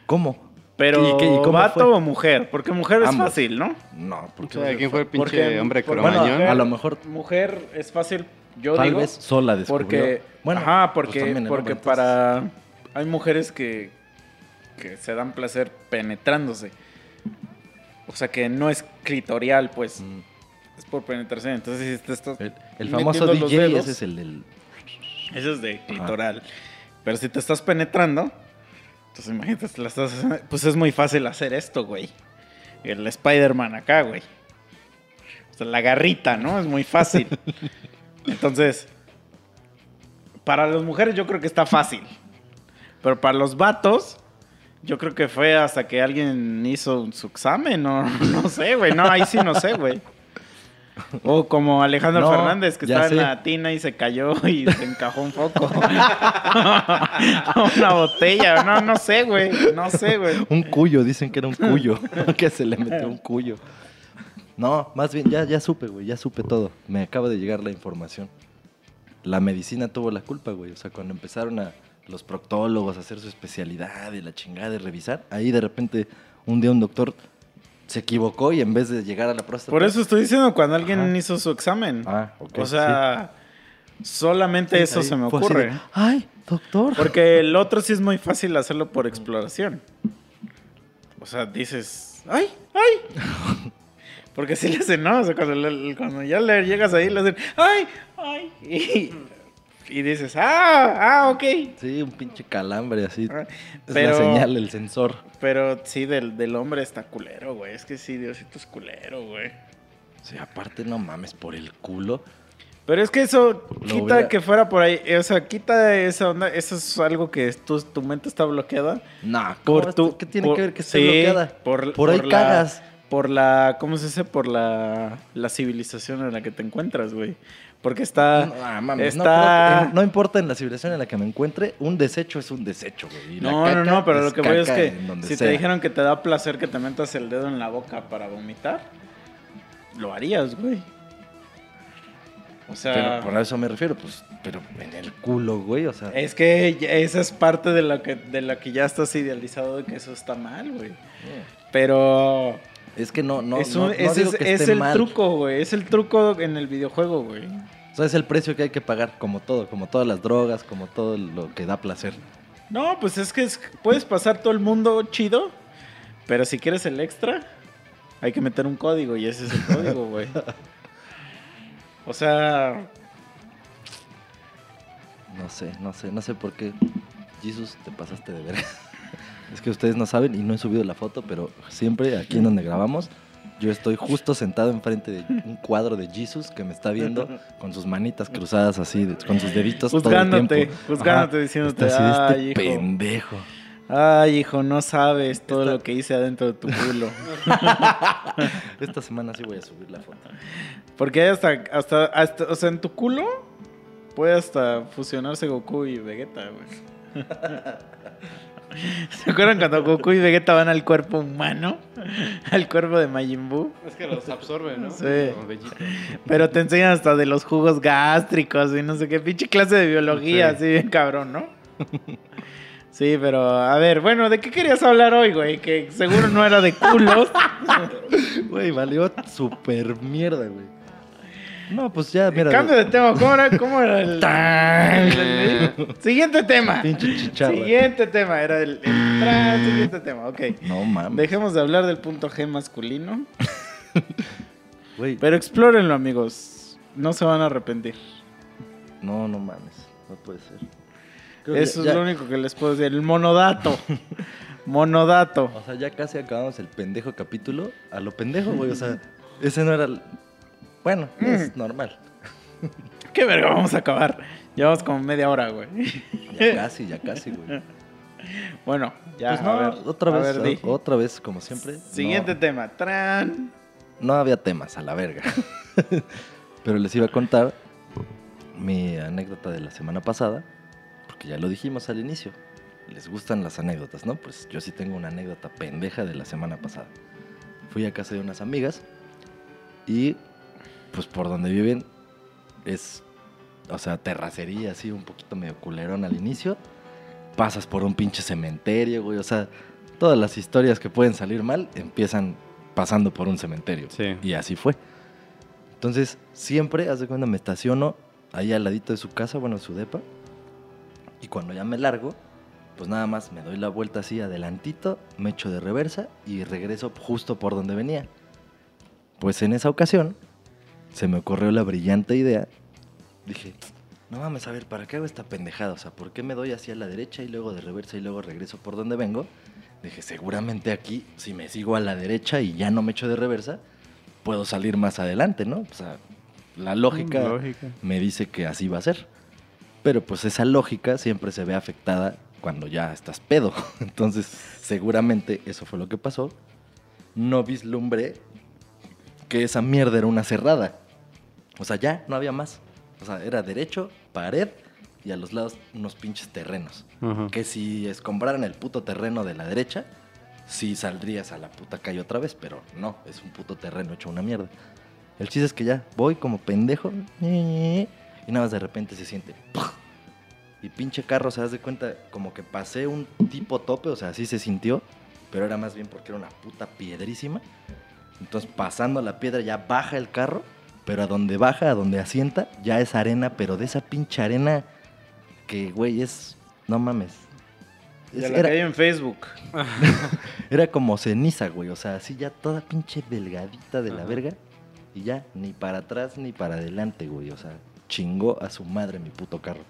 ¿cómo? Pero, ¿Y qué- y cómo ¿vato fue? o mujer? Porque mujer es Ambos. fácil, ¿no? No, O porque... sea, ¿quién fue el pinche Porque- hombre cromañón? Bueno, a lo mejor Mujer es fácil, yo tal digo. vez sola descubrió. Porque, bueno, ajá, pues porque, el porque entonces. para... Hay mujeres que, que se dan placer penetrándose. O sea, que no es clitorial, pues. Mm, Es por penetración. Entonces, te estás... El, el famoso DJ, ese es el del... Eso es de clitoral. Pero si te estás penetrando, entonces imagínate, te la estás haciendo- pues es muy fácil hacer esto, güey. El Spider-Man acá, güey. O sea, la garrita, ¿no? Es muy fácil. Entonces, para las mujeres yo creo que está fácil. Pero para los vatos, yo creo que fue hasta que alguien hizo su examen, o no sé, güey. No, ahí sí no sé, güey. O como Alejandro No, Fernández, que estaba en sé. la tina y se cayó y se encajó un foco. Una botella. No, no sé, güey. No sé, güey. Un cuyo, dicen que era un cuyo. que se le metió un cuyo. No, más bien, ya, ya supe, güey, ya supe todo. Me acaba de llegar la información. La medicina tuvo la culpa, güey. O sea, cuando empezaron a los proctólogos a hacer su especialidad y la chingada de revisar, ahí de repente un día un doctor se equivocó y en vez de llegar a la próstata... Por eso estoy diciendo cuando alguien Ajá. hizo su examen. Ah, ok, o sea, solamente eso Ahí se me ocurre. Ay, doctor. Porque el otro sí es muy fácil hacerlo por exploración. O sea, dices, ¡ay! ¡ay! Porque sí le hacen, ¿no? O sea, cuando, le- cuando ya le llegas ahí, le hacen, ¡ay! ¡ay! Y, y dices, ¡ah! ¡ah! Ok. Sí, un pinche calambre así. Ah, Es Pero, la señal, el sensor. pero sí, del, del hombre está culero, güey. Es que sí, Diosito es culero, güey. Sí, aparte, no mames, por el culo. Pero es que eso Lo quita hubiera- que fuera por ahí. O sea, quita esa onda. Eso es algo que tu, tu mente está bloqueada. Nah, Por ¿cómo tu, ¿qué tiene por- que ver que esté sí, bloqueada? Por, Por ahí la- cagas. Por la, ¿cómo se dice? Por la, la civilización en la que te encuentras, güey. Porque está, No, ah, no, está... eh, no importa en la civilización en la que me encuentre, un desecho es un desecho, güey. la No, no, no, pero lo que voy es que si sea. te dijeron que te da placer que te metas el dedo en la boca para vomitar, lo harías, güey. O sea, Pero por eso me refiero, pues, pero en el culo, güey, o sea. es que esa es parte de lo que, de la que ya estás idealizado de que eso está mal, güey. Pero Es que no, no, es, un- no digo es, que es esté el mal. truco, güey. Es el truco en el videojuego, güey. O sea, es el precio que hay que pagar, como todo, como todas las drogas, como todo lo que da placer. No, pues es que es- puedes pasar todo el mundo chido, pero si quieres el extra, hay que meter un código y ese es el código, güey. O sea, No sé, no sé, no sé por qué. Jesus, te pasaste de ver. Es que ustedes no saben y no he subido la foto, pero siempre aquí en donde grabamos, yo estoy justo sentado enfrente de un cuadro de Jesus que me está viendo con sus manitas cruzadas así, de- con sus deditos todo el juzgándote, tiempo. juzgándote, Ajá. diciéndote, así de ay, este hijo. pendejo. Ay, hijo, no sabes todo Esta- lo que hice adentro de tu culo. Esta semana sí voy a subir la foto. Porque hasta, hasta, hasta, o sea, en tu culo puede hasta fusionarse Goku y Vegeta, güey. ¿Se acuerdan cuando Goku y Vegeta van al cuerpo humano? Al cuerpo de Majin Buu. Es que los absorbe, ¿no? Sí. Pero te enseñan hasta de los jugos gástricos y no sé qué. Pinche clase de biología, Sí. así bien cabrón, ¿no? Sí, pero a ver, bueno, ¿de qué querías hablar hoy, güey? Que seguro no era de culos. Güey, valió super mierda, güey. No, pues ya, mira. Cambio de tema, ¿cómo era, cómo era el... Siguiente tema. Pinche chicharra. Siguiente tema, era el, el tran- siguiente tema, ok. No mames. Dejemos de hablar del punto G masculino, Güey, pero explórenlo, amigos. No se van a arrepentir. no, no mames. No puede ser. Creo Eso ya- es lo único que les puedo decir. El monodato. monodato. O sea, ya casi acabamos el pendejo capítulo. A lo pendejo, güey. O sea, ese no era. Bueno, Mm. es normal. Qué verga, vamos a acabar. Llevamos como media hora, güey. Ya casi, ya casi, güey. Bueno, ya. pues no, a ver, otra a vez, ver, di. otra vez, como siempre. Siguiente no- tema. Tran. no había temas, a la verga. Pero les iba a contar mi anécdota de la semana pasada, porque ya lo dijimos al inicio. Les gustan las anécdotas, ¿no? Pues yo sí tengo una anécdota pendeja de la semana pasada. Fui a casa de unas amigas y pues por donde viven es, o sea, terracería, así un poquito medio culerón al inicio. Pasas por un pinche cementerio, güey, o sea, todas las historias que pueden salir mal empiezan pasando por un cementerio. Sí. Y así fue. Entonces, siempre, haz de cuenta, me estaciono ahí al ladito de su casa, bueno, su depa. Y cuando ya me largo, pues nada más me doy la vuelta así adelantito, me echo de reversa y regreso justo por donde venía. Pues en esa ocasión, se me ocurrió la brillante idea. Dije, no mames, a ver, ¿para qué hago esta pendejada? O sea, ¿por qué me doy hacia la derecha y luego de reversa y luego regreso por donde vengo? Dije, seguramente aquí, si me sigo a la derecha y ya no me echo de reversa, puedo salir más adelante, ¿no? O sea, la lógica Lógica. me dice que así va a ser. Pero pues esa lógica siempre se ve afectada cuando ya estás pedo. Entonces, seguramente eso fue lo que pasó. No vislumbré que esa mierda era una cerrada. O sea, ya no había más. O sea, era derecho, pared y a los lados unos pinches terrenos. Que si escombraran el puto terreno de la derecha, sí saldrías a la puta calle otra vez, pero no, es un puto terreno hecho una mierda. El chiste es que ya voy como pendejo y nada más de repente se siente. ¡puf! Y pinche carro, se das de cuenta, como que pasé un tipo tope, o sea, así se sintió, pero era más bien porque era una puta piedrísima. Entonces, pasando la piedra, ya baja el carro, pero a donde baja, a donde asienta, ya es arena, pero de esa pinche arena que, güey, es. No mames. Ya Es- la era, que hay en Facebook. era como ceniza, güey. O sea, así ya toda pinche delgadita de la verga. Y ya, ni para atrás ni para adelante, güey. O sea, chingó a su madre mi puto carro.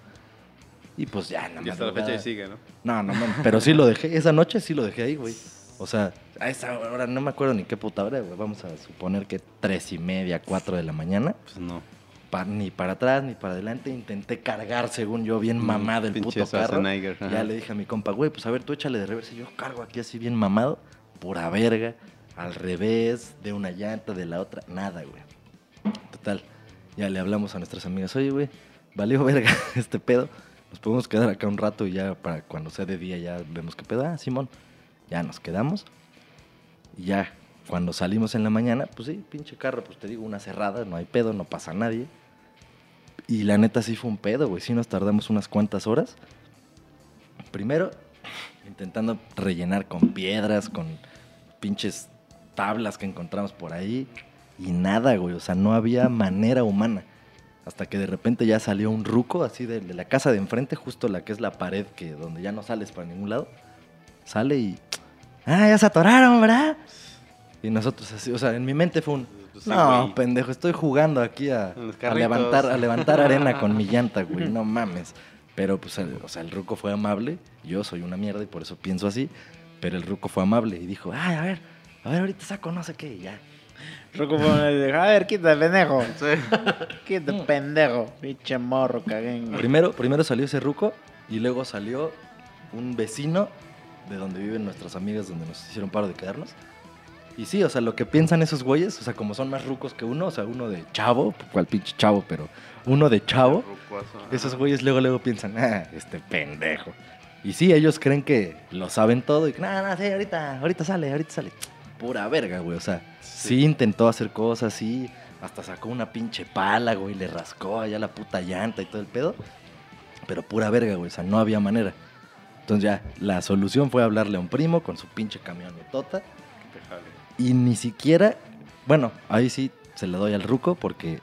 Y pues ya, nada Y hasta la fecha ahí sigue, ¿no? No, no mames. Pero sí lo dejé. Esa noche sí lo dejé ahí, güey. O sea, a esa hora no me acuerdo ni qué puta hora, güey. Vamos a suponer que tres y media, cuatro de la mañana. Pues no. Pa- ni para atrás ni para adelante. Intenté cargar, según yo, bien mamado el Mm, Pinche puto carro. Ya le dije a mi compa, güey, pues a ver, tú échale de reversa. Y yo cargo aquí así bien mamado, pura verga, al revés, de una llanta, de la otra, nada, güey. Total, ya le hablamos a nuestras amigas, oye, güey, valió verga este pedo. Nos podemos quedar acá un rato y ya para cuando sea de día ya vemos qué pedo. Ah, Simón, ya nos quedamos. Y ya, cuando salimos en la mañana, pues sí, pinche carro, pues te digo, una cerrada, no hay pedo, no pasa nadie. Y la neta sí fue un pedo, güey. Sí nos tardamos unas cuantas horas. Primero, intentando rellenar con piedras, con pinches tablas que encontramos por ahí. Y nada, güey. O sea, no había manera humana. Hasta que de repente ya salió un ruco así de, de la casa de enfrente, justo la que es la pared que donde ya no sales para ningún lado. Sale y. Ah, ya se atoraron, ¿verdad? Y nosotros así, o sea, en mi mente fue un. Pues sí, no, güey. pendejo, estoy jugando aquí a, a levantar, a levantar arena con mi llanta, güey. No mames. Pero, pues, el, o sea, el ruco fue amable. Yo soy una mierda y por eso pienso así. Pero el ruco fue amable y dijo, ay, a ver, a ver, ahorita saco no sé qué. Y ya. Rocco fue, dijo, a ver, quita pendejo. Sí. Quita pendejo. Pinche morro, caguen. Primero, primero salió ese ruco y luego salió un vecino de donde viven nuestras amigas, donde nos hicieron paro de quedarnos. Y sí, o sea, lo que piensan esos güeyes, o sea, como son más rucos que uno, o sea, uno de chavo, cual pinche chavo, pero uno de chavo, esos güeyes luego, luego piensan, ah, este pendejo. Y sí, ellos creen que lo saben todo y que, no, no, sí, ahorita, ahorita sale, ahorita sale. Pura verga, güey, o sea, sí. intentó hacer cosas, sí, hasta sacó una pinche pala, güey, le rascó allá la puta llanta y todo el pedo. Pero pura verga, güey, o sea, no había manera. Entonces ya, la solución fue hablarle a un primo con su pinche camionetota. Que jale. Y ni siquiera, bueno, ahí sí se le doy al ruco porque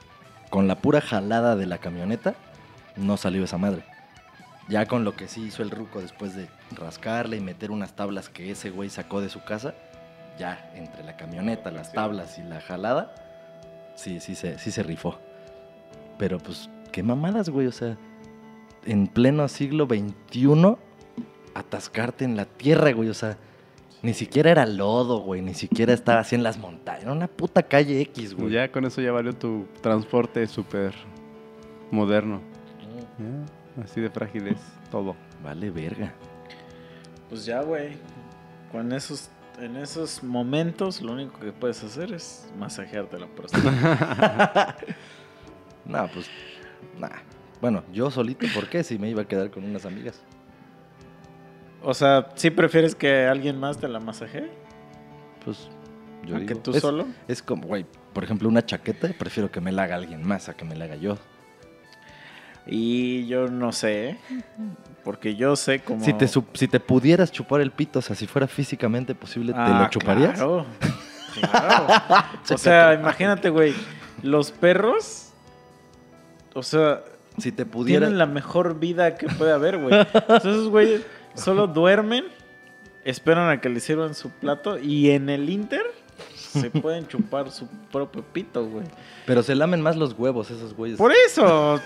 con la pura jalada de la camioneta no salió esa madre. Ya con lo que sí hizo el ruco después de rascarle y meter unas tablas que ese güey sacó de su casa, ya entre la camioneta, las tablas y la jalada, sí, sí se, sí se rifó. Pero pues, qué mamadas, güey, o sea, en pleno siglo XXI, atascarte en la tierra, güey, o sea, ni siquiera era lodo, güey, ni siquiera estaba así en las montañas, era una puta calle X, güey. Ya con eso ya valió tu transporte súper moderno. Ya, Así de frágil es todo. Vale, verga. Pues ya, güey. Con esos, en esos momentos, lo único que puedes hacer es masajearte la próstata. No, pues, nah. Bueno, yo solito, ¿por qué? Si me iba a quedar con unas amigas. O sea, ¿sí prefieres que alguien más te la masajee? Pues, yo ¿A que tú es, solo? Es como, güey, por ejemplo, una chaqueta, prefiero que me la haga alguien más a que me la haga yo. Y yo no sé, porque yo sé cómo... Si, te, si te pudieras chupar el pito, o sea, si fuera físicamente posible, ¿te Ah, lo chuparías? Claro. claro. o sea, imagínate, güey, los perros, o sea, Si te pudiera... tienen la mejor vida que puede haber, güey. Entonces, güeyes solo duermen, esperan a que les sirvan su plato y en el Inter se pueden chupar su propio pito, güey. Pero se lamen más los huevos esos güeyes. Por eso.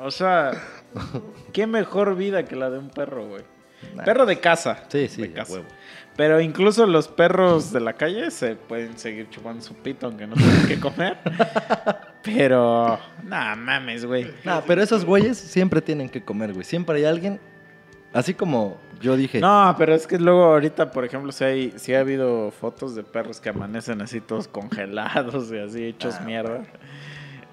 o sea, qué mejor vida que la de un perro, güey. Nah. Perro de casa. Sí, sí, de casa. huevo. Pero incluso los perros de la calle se pueden seguir chupando su pito aunque no tengan que comer. Pero, nah, mames, güey. Nah, pero esos güeyes siempre tienen que comer, güey. Siempre hay alguien, así como yo dije, No, pero es que luego ahorita, por ejemplo, si hay, si ha habido fotos de perros que amanecen así todos congelados y así hechos Ah, mierda.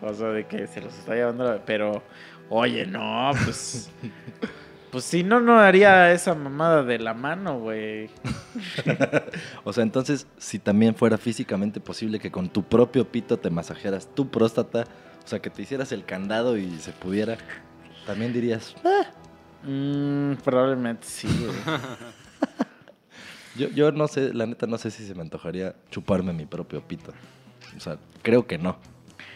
O sea, de que se los está llevando. Pero, oye, no, pues... Pues si no, no haría esa mamada de la mano, güey. o sea, entonces, si también fuera físicamente posible que con tu propio pito te masajearas tu próstata, o sea, que te hicieras el candado y se pudiera, también dirías, "Ah". Mm, probablemente sí, güey. yo, yo no sé, la neta no sé si se me antojaría chuparme mi propio pito. O sea, creo que no.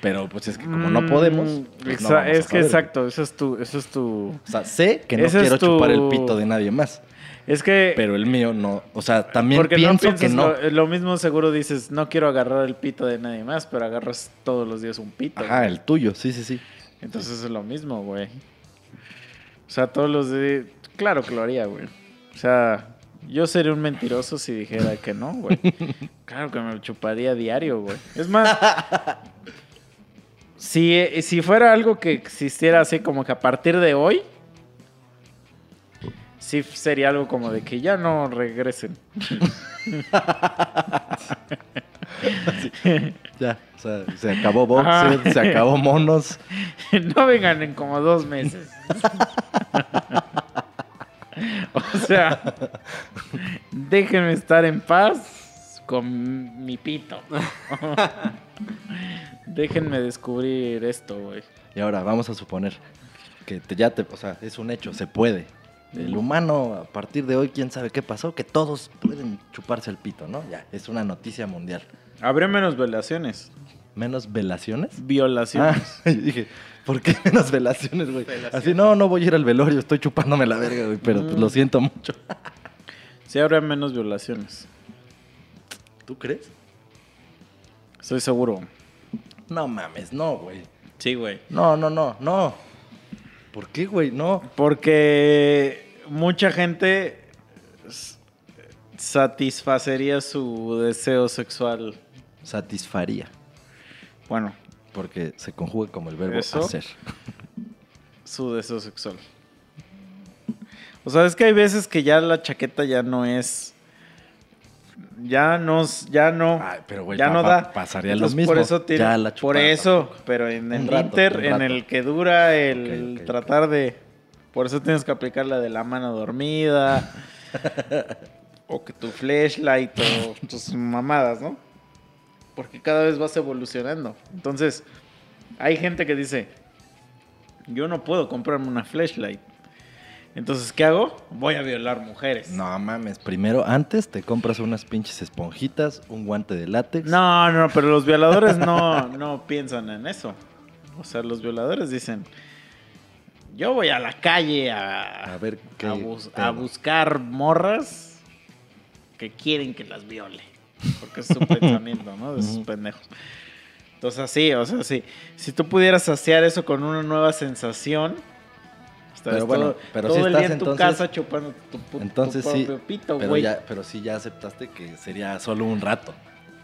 Pero pues es que como no podemos, Mm, pues, no vamos a es que exacto, eso es tu, eso es tu, O sea, sé que no Ese quiero tu- chupar el pito de nadie más, es que pero el mío no. O sea, también porque pienso no que no. Lo, lo mismo seguro dices, no quiero agarrar el pito de nadie más, pero agarras todos los días un pito. Ajá, güey. el tuyo, sí, sí, sí. Entonces es lo mismo, güey. O sea, todos los días, claro que lo haría, güey. O sea, yo sería un mentiroso si dijera que no, güey. Claro que me lo chuparía diario, güey. Es más, si, si fuera algo que existiera así como que a partir de hoy, sí sería algo como de que ya no regresen. Ya, o sea, se acabó boxer, Ajá. se acabó monos. no vengan en como dos meses. o sea, déjenme estar en paz con mi pito. Déjenme descubrir esto, güey. Y ahora vamos a suponer que te- ya te, o sea, es un hecho, se puede. El humano, a partir de hoy, quién sabe qué pasó, que todos pueden chuparse el pito, ¿no? Ya, es una noticia mundial. Habría menos violaciones. ¿Menos velaciones? Violaciones. Ah, dije, ¿por qué menos velaciones, güey? Así, no, no voy a ir al velorio, estoy chupándome la verga, güey, pero pues, Mm. lo siento mucho. Sí, habría menos violaciones. ¿Tú crees? Estoy seguro. No mames, no, güey. Sí, güey. No, no, no, no. ¿Por qué, güey? No. Porque mucha gente satisfacería su deseo sexual. Satisfaría. Bueno, Porque se conjuga como el verbo Eso. hacer. su deseo sexual. O sea, es que hay veces que ya la chaqueta ya no es. Ya no, s- ya no. Ay, pero, güey, ya pa- no da. pasaría lo Entonces, mismo. Por eso tiene- Ya la por eso, pero en el rato, inter, en el que dura el tratar de. Por eso tienes que aplicar la de la mano dormida. o que tu flashlight o tus mamadas, ¿no? Porque cada vez vas evolucionando. Entonces, hay gente que dice, yo no puedo comprarme una flashlight. Entonces, ¿qué hago? Voy a violar mujeres. No mames, primero, antes te compras unas pinches esponjitas, un guante de látex. No, no, pero los violadores no, no piensan en eso. O sea, los violadores dicen, yo voy a la calle a, A ver qué a, bus- pedo. a buscar morras que quieren que las viole. Porque es su pensamiento, ¿no? De sus Ujú. pendejos. Entonces, así, o sea, sí. Si tú pudieras saciar eso con una nueva sensación, Pero bueno, todo, pero todo sí el estás día en tu entonces- casa chupando tu, tu Entonces sí, propio pito, pero, güey. ya, pero sí ya aceptaste que sería solo un rato.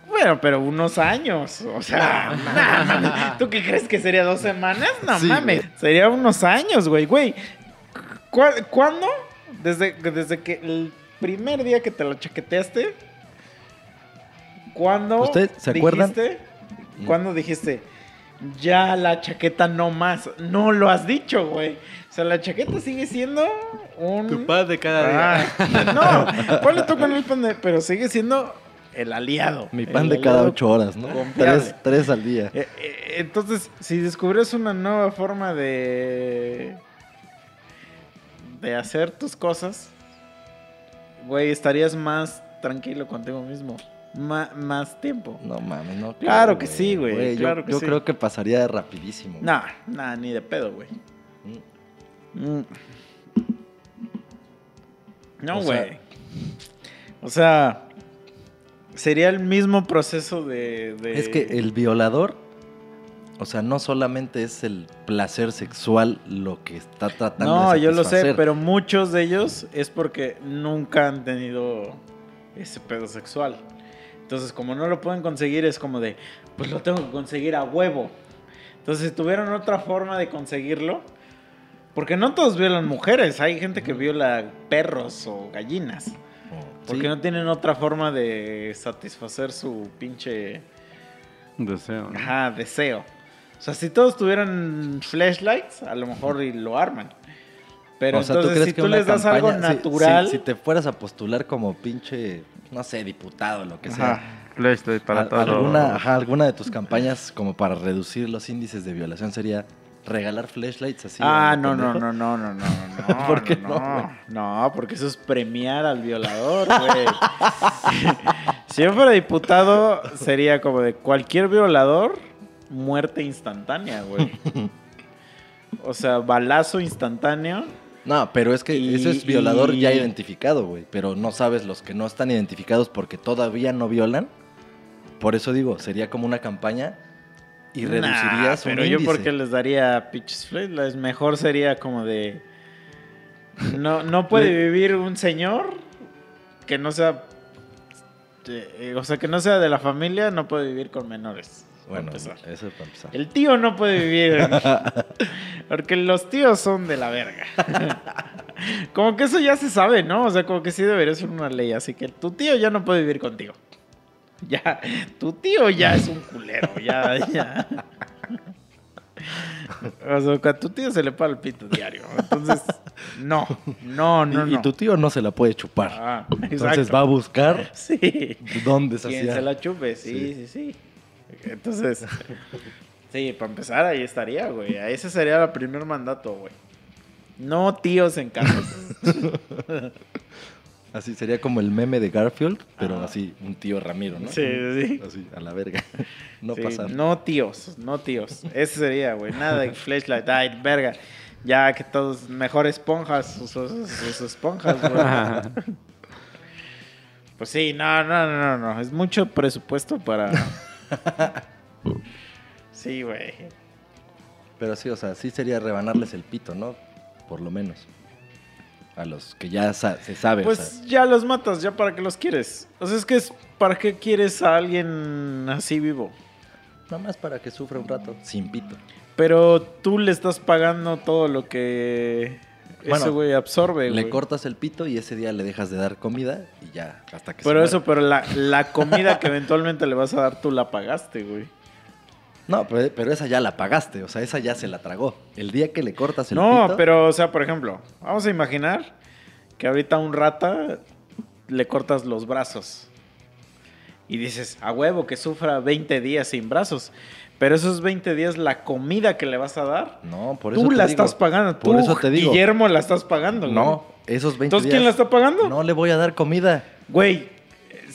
Bueno, pero unos años. O sea, nah, mames. ¿tú qué crees que sería dos semanas? No Sí, mames. güey. Sería unos años, güey. Güey, ¿cu- ¿cuándo? Desde, desde que el primer día que te la chaqueteaste, ¿cuándo ¿Usted se acuerdan? dijiste? ¿Cuándo dijiste? Ya la chaqueta no más. No lo has dicho, güey. O sea, la chaqueta sigue siendo un... Tu pan de cada día. Ah, no, ponle tú con el pan de... Pero sigue siendo el aliado. Mi El pan de cada ocho horas, ¿no? Tres, tres al día. Eh, eh, entonces, si descubres una nueva forma de. de hacer tus cosas, güey, estarías más tranquilo contigo mismo. Ma- más tiempo. No mames, no. Claro que sí, güey, yo- claro que yo sí. creo que pasaría rapidísimo. Nah, nah, ni de pedo, güey. Mm. Mm. No, O sea- güey. O sea, sería el mismo proceso de. de- Es que el violador, o sea, no solamente es el placer sexual lo que está tratando No, de yo lo sé, pero muchos de ellos es porque nunca han tenido ese pedo sexual. Entonces, como no lo pueden conseguir, es como de, pues lo tengo que conseguir a huevo. Entonces, si tuvieran otra forma de conseguirlo, porque no todos violan mujeres, hay gente que viola perros o gallinas. Oh, Porque sí. no tienen otra forma de satisfacer su pinche Deseo. ¿no? ajá, deseo. O sea, si todos tuvieran flashlights, a lo mejor y lo arman. Pero O sea, ¿tú entonces, crees si que tú una les das algo campaña- si- natural. Si, si te fueras a postular como pinche, no sé, diputado, lo que sea. Ajá. Flashlight para al- todo. alguna, ajá, alguna de tus campañas como para reducir los índices de violación sería regalar flashlights así. ah, no, no, no, no, no, no, no. ¿Por qué no? no, No, porque eso es premiar al violador, güey. si yo fuera diputado, sería como de cualquier violador, muerte instantánea, güey. O sea, balazo instantáneo. No, pero es que Y- ese es violador ya identificado, güey. Pero no sabes los que no están identificados porque todavía no violan. Por eso digo, sería como una campaña y Nah, reducirías un pero yo porque les daría pitches flashlights. Mejor sería como de... No, no puede vivir un señor que no sea... eh, o sea, que no sea de la familia, no puede vivir con menores. Bueno, eso para empezar. El tío no puede vivir. porque los tíos son de la verga. como que eso ya se sabe, ¿no? O sea, como que sí debería ser una ley. Así que tu tío ya no puede vivir contigo. Ya, tu tío ya es un culero. Ya, ya. O sea, a tu tío se le para el pito diario. Entonces, no, no, no, y, no. y tu tío no se la puede chupar. Ah, Entonces va a buscar Sí. dónde se Quien se la chupe, sí, sí, Sí. sí. Entonces, sí, para empezar ahí estaría, güey. Ese sería el primer mandato, güey. No tíos en casa. Así sería como el meme de Garfield, pero así, un tío Ramiro, ¿no? Sí, sí. Así, a la verga. No Sí, pasar. No tíos, no tíos. Ese sería, güey. Nada de flashlight. Ay, verga. Ya que todos, mejor esponjas, sus, sus- sus esponjas, güey. Pues sí, no, no, no, no, no. Es mucho presupuesto para. Sí, güey. Pero sí, o sea, sí sería rebanarles el pito, ¿no? Por lo menos. A los que ya sa- se sabe. o Pues sea. ya los matas, ya para qué los quieres. O sea, es que es para qué quieres a alguien así vivo. Nada más para que sufra un rato, sin pito. Pero tú le estás pagando todo lo que ese güey absorbe, Le cortas el pito y ese día le dejas de dar comida y ya, hasta que Pero eso, pero la, la comida que eventualmente le vas a dar, tú la pagaste, güey. No, pero, pero esa ya la pagaste, o sea, esa ya se la tragó. El día que le cortas el No, pito... pero, o sea, por ejemplo, vamos a imaginar que ahorita a un rata le cortas los brazos. Y dices, a huevo, que sufra 20 días sin brazos. Pero esos 20 días, la comida que le vas a dar, No, por eso tú te la digo. estás pagando. Por tú, eso te digo. Guillermo, la estás pagando. güey. No, esos 20 Entonces, días... ¿quién la está pagando? No le voy a dar comida. Güey,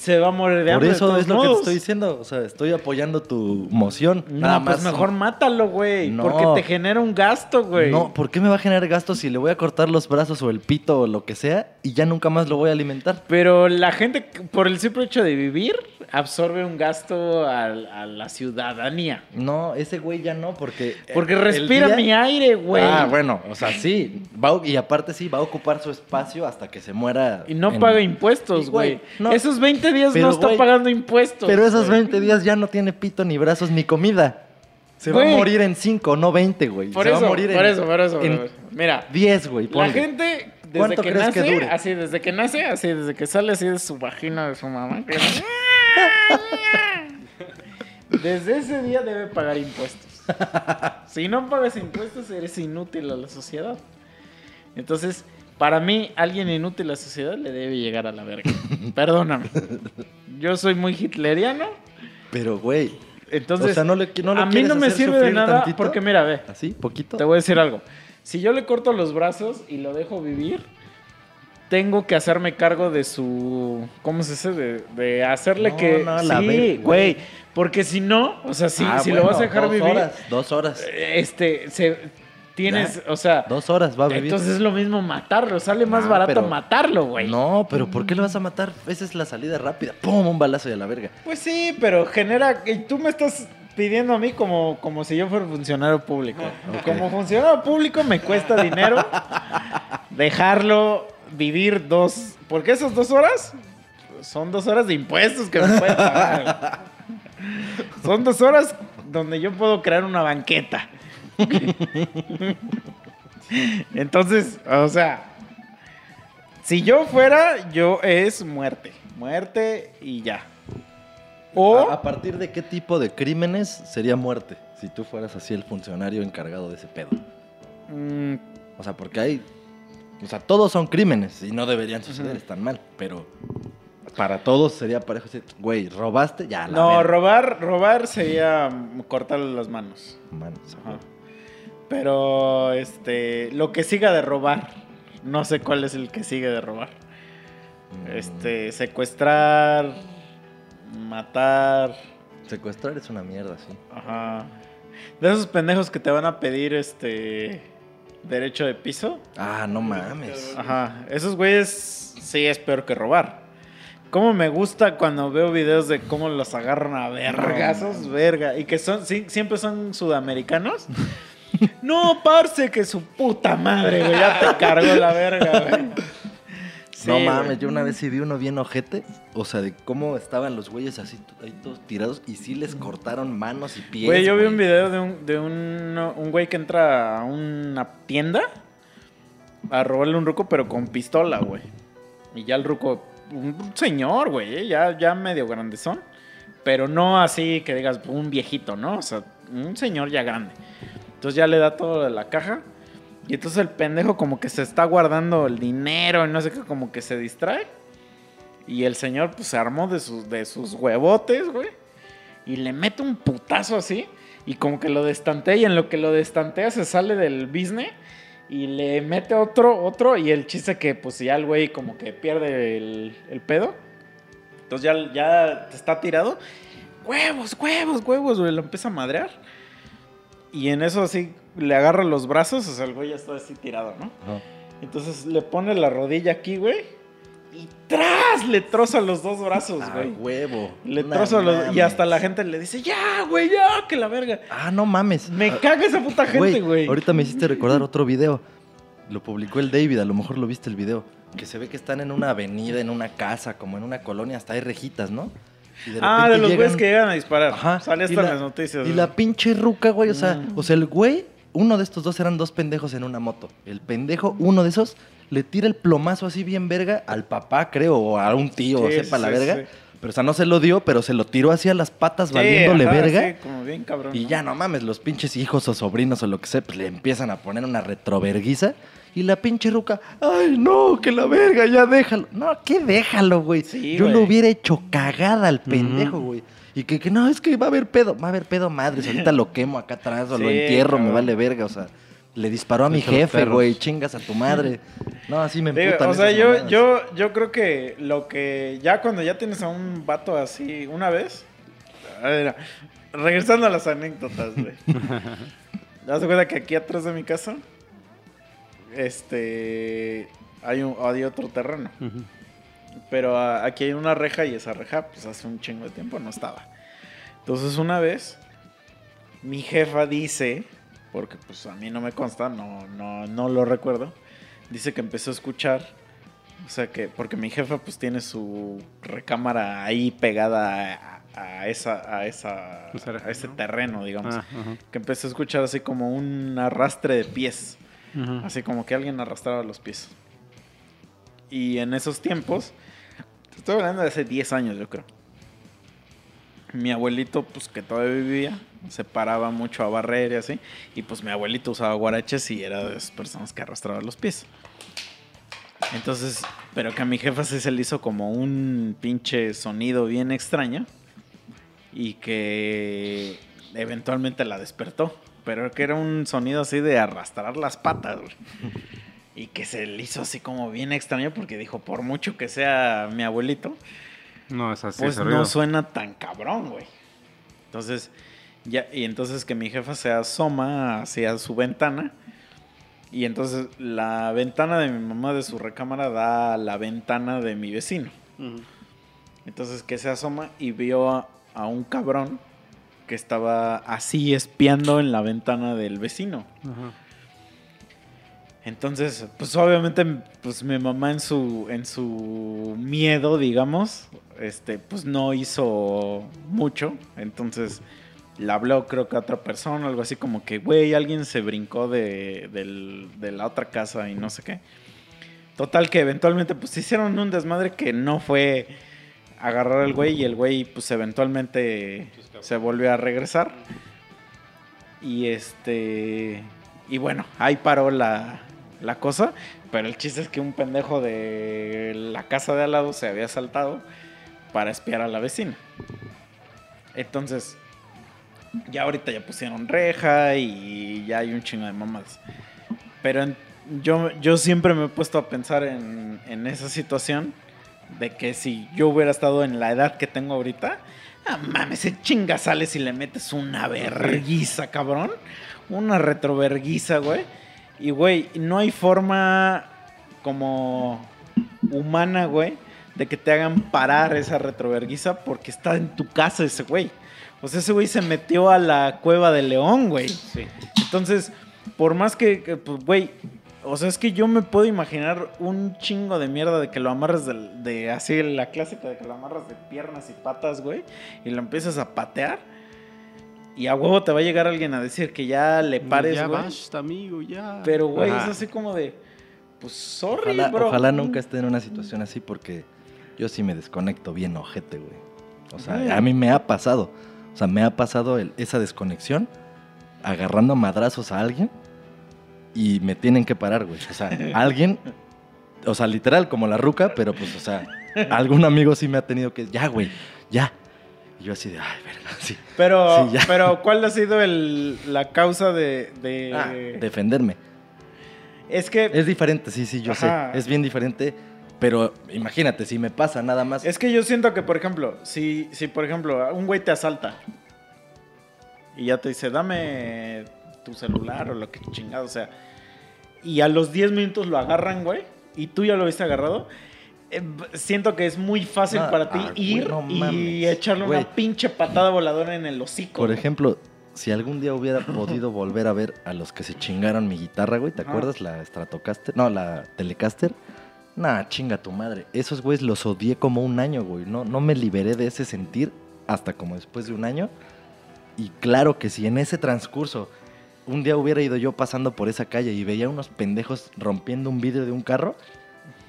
se va a morir de Por hambre. de eso es lo que te estoy diciendo. O sea, estoy apoyando tu moción. No, Nada pues más. mejor mátalo, güey. No. Porque te genera un gasto, güey. No, ¿por qué me va a generar gastos si le voy a cortar los brazos o el pito o lo que sea y ya nunca más lo voy a alimentar? Pero la gente, por el simple hecho de vivir, absorbe un gasto a, a la ciudadanía. No, ese güey ya no, porque. Porque el respira día- mi aire, güey. Ah, bueno, o sea, sí. va y aparte sí, va a ocupar su espacio hasta que se muera. Y no en- paga impuestos, güey. güey, no. Esos 20 días Pero, no está güey, pagando impuestos. Pero esos güey. 20 días ya no tiene pito, ni brazos, ni comida. Se va a morir en 5, no 20, güey. Por se eso, va a morir por en, eso, por eso. en. Mira, 10, güey. la gente, desde ¿Cuánto que crees nace, que dure? así, desde que nace, así, desde que sale así de su vagina de su mamá. que- Desde ese día debe pagar impuestos. Si no pagas impuestos, eres inútil a la sociedad. Entonces, para mí, alguien inútil a la sociedad le debe llegar a la verga. Perdóname. Yo soy muy hitleriano. Pero, güey. Entonces, o sea, no le, no le a mí no me sirve de nada tantito? porque, mira, ve. ¿Así? ¿Poquito? Te voy a decir algo. Si yo le corto los brazos y lo dejo vivir, tengo que hacerme cargo de su. ¿Cómo se dice? De, de hacerle No, que. no, la sí, güey. Porque si no, o sea, si, Ah, si lo vas a dejar dos vivir, Horas, dos horas. este, se. Tienes, o sea. Dos horas va a vivir. Entonces es lo mismo matarlo. Sale más No, barato pero- matarlo, güey. No, pero ¿por qué le vas a matar? Esa es la salida rápida. ¡Pum! Un balazo y a la verga. Pues sí, pero genera. Y tú me estás pidiendo a mí como, como si yo fuera funcionario público. Como funcionario público me cuesta dinero dejarlo vivir dos. Porque esas dos horas son dos horas de impuestos que me pueden pagar. Son dos horas donde yo puedo crear una banqueta. Entonces, o sea, si yo fuera, yo es muerte. Muerte y ya. O ¿A, a partir de qué tipo de crímenes sería muerte? Si tú fueras así el funcionario encargado de ese pedo. mm, O sea, porque hay. O sea, todos son crímenes y no deberían suceder, Ujú. están mal. Pero para todos sería parejo decir, güey, robaste, ya la no, verga. robar, robar sería mm, cortarle las manos. Manos, Ajá. Pero este, lo que siga de robar, no sé cuál es el que sigue de robar. Este, secuestrar, matar, Secuestrar es una mierda, sí. ajá. De esos pendejos que te van a pedir este derecho de piso. Ah, no mames. Ajá, esos güeyes sí es peor que robar. Cómo me gusta cuando veo videos de cómo los agarran a vergazos, verga, y que son sí, siempre son sudamericanos. No, parce, que su puta madre, güey, ya te cargó la verga, güey. Sí, no güey. mames, yo una vez sí vi uno bien ojete. O sea, de cómo estaban los güeyes así, ahí todos tirados y sí les cortaron manos y pies. Güey, yo vi un video de un, de un, un güey que entra a una tienda a robarle un ruco, pero con pistola, güey. Y ya el ruco, un señor, güey, eh, ya, ya medio grandezón. Pero no así que digas un viejito, ¿no? O sea, un señor ya grande. Entonces ya le da todo de la caja. Y entonces el pendejo como que se está guardando el dinero y no sé qué, como que se distrae. Y el señor pues se armó de sus, de sus huevotes, güey. y le mete un putazo así y como que lo destantea y en lo que lo destantea se sale del business y le mete otro, otro y el chiste que pues ya el güey como que pierde el, el pedo. Entonces ya, ya está tirado. Huevos, huevos, huevos, güey. Lo empieza a madrear. Y en eso así le agarra los brazos, o sea, el güey ya está así tirado, ¿no? Ajá. Entonces le pone la rodilla aquí, güey. Y tras le troza los dos brazos, Ah, güey. huevo. Le No troza los. Y hasta la gente le dice, ya, güey, ya, que la verga. Ah, no mames. Me Ah, caga esa puta gente, güey. Ahorita me hiciste recordar otro video. Lo publicó el David, a lo mejor lo viste el video. Que se ve que están en una avenida, en una casa, como en una colonia, hasta hay rejitas, ¿no? Y Ah, de los güeyes que llegan a disparar. Ajá. Sale en la- las noticias. Y la pinche ruca, güey, o sea, Mm. o sea, el güey, uno de estos dos eran dos pendejos en una moto. El pendejo, uno de esos, le tira el plomazo así bien verga al papá, creo, o a un tío, o Sí, sepa sí, la verga. sí. Pero, o sea, no se lo dio, pero se lo tiró hacia las patas, valiéndole ajá, verga. sí, como bien cabrón. Y ¿no? ya no mames, los pinches hijos o sobrinos o lo que sea, pues le empiezan a poner una retroverguiza. Y la pinche ruca, ay no, que la verga, ya déjalo. No, ¿qué déjalo, güey? Sí, Yo güey. lo hubiera hecho cagada al pendejo, güey. Y que, que no, es que va a haber pedo, va a haber pedo madres. Ahorita lo quemo acá atrás o lo entierro, me vale verga. O sea, le disparó a mi jefe, güey, chingas a tu madre. No, así me Digo, emputan o sea, yo, mamadas. yo, yo creo que lo que ya cuando ya tienes a un vato así una vez, a ver, regresando a las anécdotas, güey. ¿Te das cuenta que aquí atrás de mi casa, este, hay, un, hay otro terreno, pero ah, aquí hay una reja y esa reja, pues hace un chingo de tiempo no estaba. Entonces una vez, mi jefa dice, porque pues a mí no me consta, no, no, no lo recuerdo, dice que empezó a escuchar, o sea que, porque mi jefa pues tiene su recámara ahí pegada a, a esa, a esa, ese ¿no? terreno, digamos, Ah, que empezó a escuchar así como un arrastre de pies, Así como que alguien arrastraba los pies. Y en esos tiempos, estoy hablando de hace 10 años yo creo. Mi abuelito, pues que todavía vivía, se paraba mucho a barrer y así. Y pues mi abuelito usaba guaraches y era de esas personas que arrastraban los pies. Entonces, pero que a mi jefa se le hizo como un pinche sonido bien extraño. Y que eventualmente la despertó. Pero que era un sonido así de arrastrar las patas, güey. Y que se le hizo así como bien extraño porque dijo, por mucho que sea mi abuelito, No, es así. pues no ruido. suena tan cabrón, güey. Entonces, ya, y entonces que mi jefa se asoma hacia su ventana. Y entonces la ventana de mi mamá de su recámara da a la ventana de mi vecino. Entonces que se asoma y vio a, a un cabrón que estaba así espiando en la ventana del vecino. Ajá. Entonces, pues obviamente, pues mi mamá en su, en su miedo, digamos, este, pues no hizo mucho. Entonces, le habló creo que a otra persona, algo así como que, güey, alguien se brincó de, del- de la otra casa y no sé qué. Total que eventualmente, pues hicieron un desmadre que no fue agarrar al güey y el güey, pues eventualmente se volvió a regresar. Y este. Y bueno, ahí paró la, la cosa. Pero el chiste es que un pendejo de la casa de al lado se había saltado para espiar a la vecina. Entonces, ya ahorita ya pusieron reja y ya hay un chingo de mamadas. Pero yo, yo siempre me he puesto a pensar en, en esa situación de que si yo hubiera estado en la edad que tengo ahorita, ah, mames, se chinga sales y le metes una verguiza, cabrón. Una retroverguiza, güey. Y, güey, no hay forma como humana, güey, de que te hagan parar esa retroverguiza porque está en tu casa ese güey. O sea, ese güey se metió a la cueva del león, güey. Sí. Entonces, por más que, que, pues, güey, o sea, es que yo me puedo imaginar un chingo de mierda de que lo amarras de, de así, la clásica de que lo amarras de piernas y patas, güey, y lo empiezas a patear. Y a huevo te va a llegar alguien a decir que ya le pares, ya güey. basta, amigo, ya. Pero, güey, Ajá. es así como de, pues, sorry, Ojalá, bro. ojalá nunca esté en una situación así porque yo sí me desconecto bien ojete, güey. O sea, a mí me ha pasado. O sea, me ha pasado el- esa desconexión agarrando madrazos a alguien y me tienen que parar, güey. O sea, alguien, o sea, literal como la ruca, pero pues, o sea, algún amigo sí me ha tenido que, ya, güey, ya. Y yo así de, ay, verga. sí. Pero, Sí, ya. pero ¿cuál ha sido el, la causa de, de- Ah, defenderme. Es que Es diferente, sí, sí, yo Ajá. sé. Es bien diferente. Pero imagínate, si me pasa nada más. Es que yo siento que, por ejemplo, si, si por ejemplo, un güey te asalta y ya te dice, dame tu celular o lo que chingado, o sea, y a los 10 minutos lo agarran, güey, y tú ya lo viste agarrado, eh, siento que es muy fácil para ti ah, güey, ir y echarle Güey. una pinche patada voladora en el hocico. Por güey. ejemplo, si algún día hubiera podido volver a ver a los que se chingaron mi guitarra, güey, ¿te acuerdas? La Stratocaster. No, la Telecaster. Nah, chinga tu madre. Esos güeyes los odié como un año, güey. No, no me liberé de ese sentir hasta como después de un año. Y claro que si en ese transcurso un día hubiera ido yo pasando por esa calle y veía unos pendejos rompiendo un vidrio de un carro,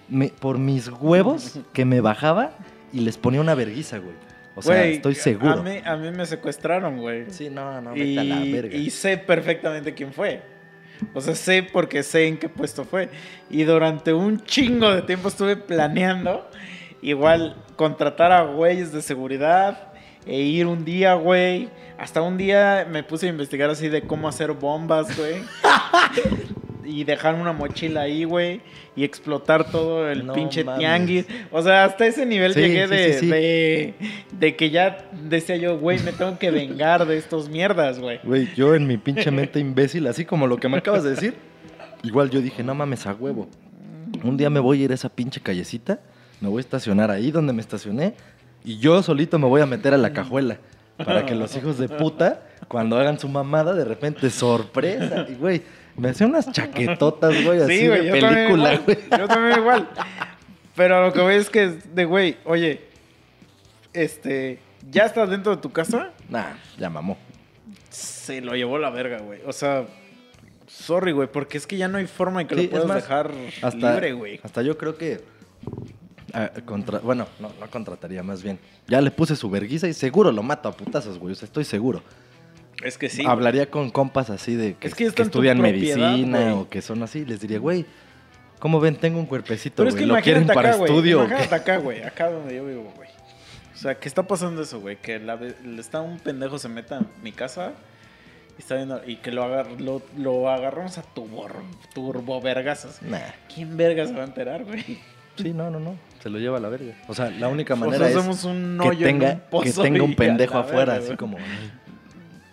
me- por mis huevos que me bajaba y les ponía una verguiza, güey. O sea, Güey, estoy seguro. A mí, a mí me secuestraron, güey. Sí, no, no, y, vete a la verga. y sé perfectamente quién fue. O sea, sé porque sé en qué puesto fue. Y durante un chingo de tiempo estuve planeando igual contratar a güeyes de seguridad e ir un día, güey. Hasta un día me puse a investigar así de cómo hacer bombas, güey. y dejar una mochila ahí, güey. Y explotar todo el No pinche mames. tianguis. O sea, hasta ese nivel Sí, llegué sí, de, sí, de, de que ya decía yo, güey, me tengo que vengar de estos mierdas, güey. Güey, yo en mi pinche mente imbécil, así como lo que me acabas de decir, igual yo dije, no mames, a huevo. Un día me voy a ir a esa pinche callecita, me voy a estacionar ahí donde me estacioné y yo solito me voy a meter a la cajuela para que los hijos de puta, cuando hagan su mamada, de repente, sorpresa. Y, güey, me hacía unas chaquetotas, güey, así Sí, güey, de película, güey. Yo también igual. Pero lo que voy es que, de güey, oye, este, ya estás dentro de tu casa, Nah, ya mamó. se lo llevó la verga, güey. O sea, sorry, güey, porque es que ya no hay forma en que Sí, lo puedas más, dejar Hasta, libre, güey. hasta yo creo que. Ah, contra- bueno, no, no contrataría más bien. Ya le puse su verguiza y seguro lo mato a putazos, güey. O sea, estoy seguro. Es que sí. Hablaría con compas así de que, Es estudian medicina o que son así. Les diría, güey, ¿cómo ven? Tengo un cuerpecito, es güey. que ¿Lo quieren para acá, güey. estudio? Imagínate acá, güey. Acá donde yo vivo, güey. O sea, ¿qué está pasando eso, güey? Que la, está un pendejo se meta en mi casa y está viendo y que lo, agar- lo, lo agarramos a turbor, turbo vergas. Nah, ¿Quién verga se va a enterar, güey? sí, no, no, no. Se lo lleva a la verga. O sea, la única O sea, manera es un que tenga, un pozo que tenga un pendejo afuera, verga, así como...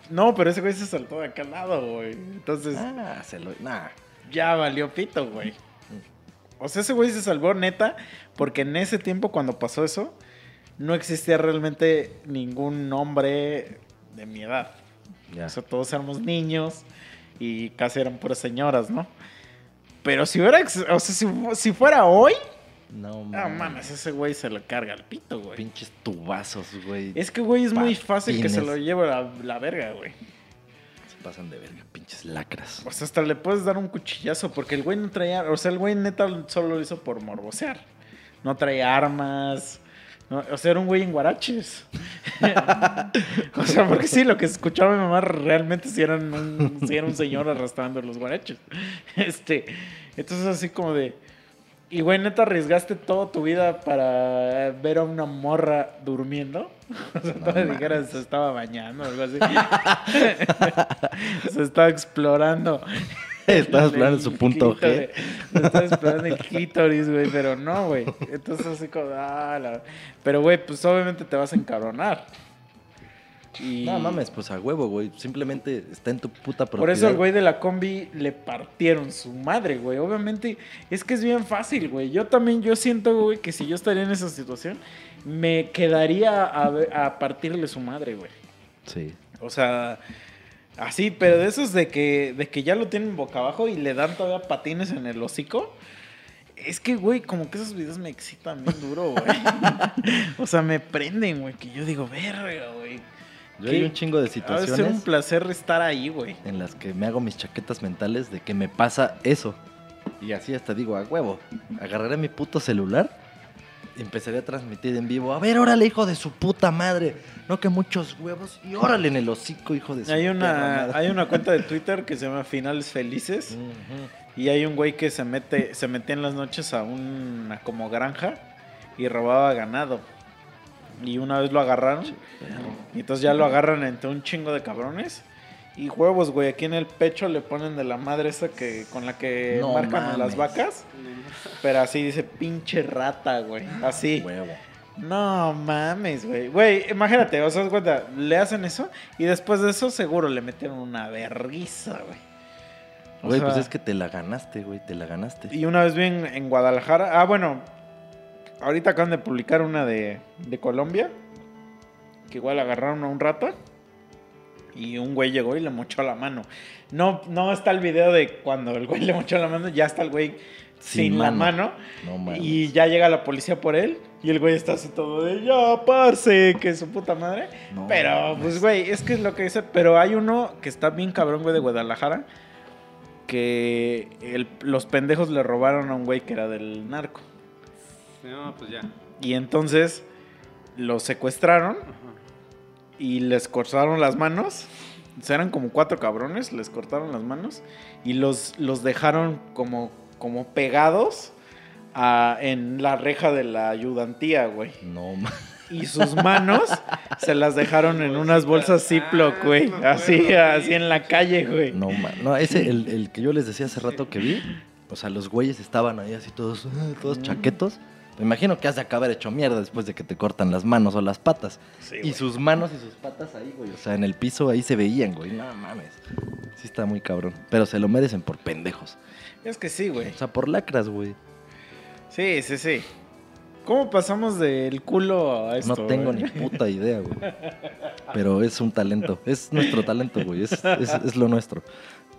No, pero ese güey se saltó de acá al lado, güey. Entonces, Ah, se lo... Nah. ya valió pito, güey. O sea, ese güey se salvó neta porque en ese tiempo cuando pasó eso no existía realmente ningún hombre de mi edad. O sea, todos éramos niños y casi eran puras señoras, ¿no? Pero si hubiera, o sea, si, si fuera hoy, No no mames, ese güey se lo carga al pito, güey. Pinches tubazos, güey. Es que, güey, es muy fácil que se lo lleve la, la verga, güey. Se pasan de verga, pinches lacras. O sea, hasta le puedes dar un cuchillazo porque el güey no traía, o sea, el güey neta solo lo hizo por morbosear. No traía armas. no- o sea, era un güey en guaraches. o sea, porque sí, lo que escuchaba mi mamá realmente sí, eran un, sí era un señor arrastrando los guaraches. Este, entonces así como de... Y güey, neta, arriesgaste toda tu vida para ver a una morra durmiendo. O sea, me dijeras, se estaba bañando o algo así. se estaba explorando. Estabas el explorando su punto G. clítoris. Estaba explorando el clítoris, güey, pero no, güey. Entonces así como, ah, la- Pero, güey, pues obviamente te vas a encabronar. Y... No mames, pues a huevo, güey. Simplemente está en tu puta propiedad. Por eso al güey de la combi le partieron su madre, güey. Obviamente es que es bien fácil, güey. Yo también, yo siento, güey, que si yo estaría en esa situación, me quedaría a, a partirle su madre, güey. Sí. O sea, así, pero de esos de que, de que ya lo tienen boca abajo y le dan todavía patines en el hocico. Es que, güey, como que esos videos me excitan bien duro, güey. o sea, me prenden, güey, que yo digo, verga, güey. Yo hay un chingo de situaciones un placer estar ahí, güey. en las que me hago mis chaquetas mentales de que me pasa eso. Y así hasta digo, a huevo, agarraré mi puto celular y empezaré a transmitir en vivo. A ver, órale, hijo de su puta madre. No que muchos huevos. Y órale en el hocico, hijo de su Hay una, madre. hay una cuenta de Twitter que se llama Finales Felices. Y hay un güey que se mete, se metía en las noches a una como granja y robaba ganado. Y una vez lo agarraron. Y entonces ya lo agarran entre un chingo de cabrones. Y huevos, güey, aquí en el pecho le ponen de la madre esa que con la que No marcan a las vacas. Pero así dice pinche rata, güey. Así. Huevo. No mames, güey. Güey, imagínate, o sea, cuenta, le hacen eso y después de eso seguro le metieron una verguiza, güey. Güey, pues es que te la ganaste, güey, te la ganaste. Y una vez vi en, en Guadalajara. Ah, bueno. Ahorita acaban de publicar una de, de Colombia. Que igual agarraron a un rata. Y un güey llegó y le mochó la mano. No, no está el video de cuando el güey le mochó la mano. Ya está el güey sin, Sin la mano. No mames. Y ya llega la policía por él. Y el güey está así todo de ya, parce, que su puta madre. No pero, pues, güey, es que es lo que dice. Pero hay uno que está bien cabrón, güey, de Guadalajara. Que el- los pendejos le robaron a un güey que era del narco. No, pues ya. Y entonces lo secuestraron y les cortaron las manos. O sea, eran como cuatro cabrones, les cortaron las manos y los, los dejaron como, como pegados a- en la reja de la ayudantía, güey. No mames. Y sus manos se las dejaron en unas bolsas Ziploc, güey. Así, así en la calle, güey. No mames. No, ese, el, el que yo les decía hace rato que vi. O sea, los güeyes estaban ahí así todos, todos chaquetos. Me imagino que has de acabar hecho mierda después de que te cortan las manos o las patas. Sí, y güey. sus manos y sus patas ahí, güey. O sea, en el piso ahí se veían, güey. No mames. Sí está muy cabrón. Pero se lo merecen por pendejos. Es que sí, güey. O sea, por lacras, güey. Sí, sí, sí. ¿Cómo pasamos del culo a esto? No tengo güey? ni puta idea, güey. Pero es un talento. Es nuestro talento, güey. Es, es- es lo nuestro.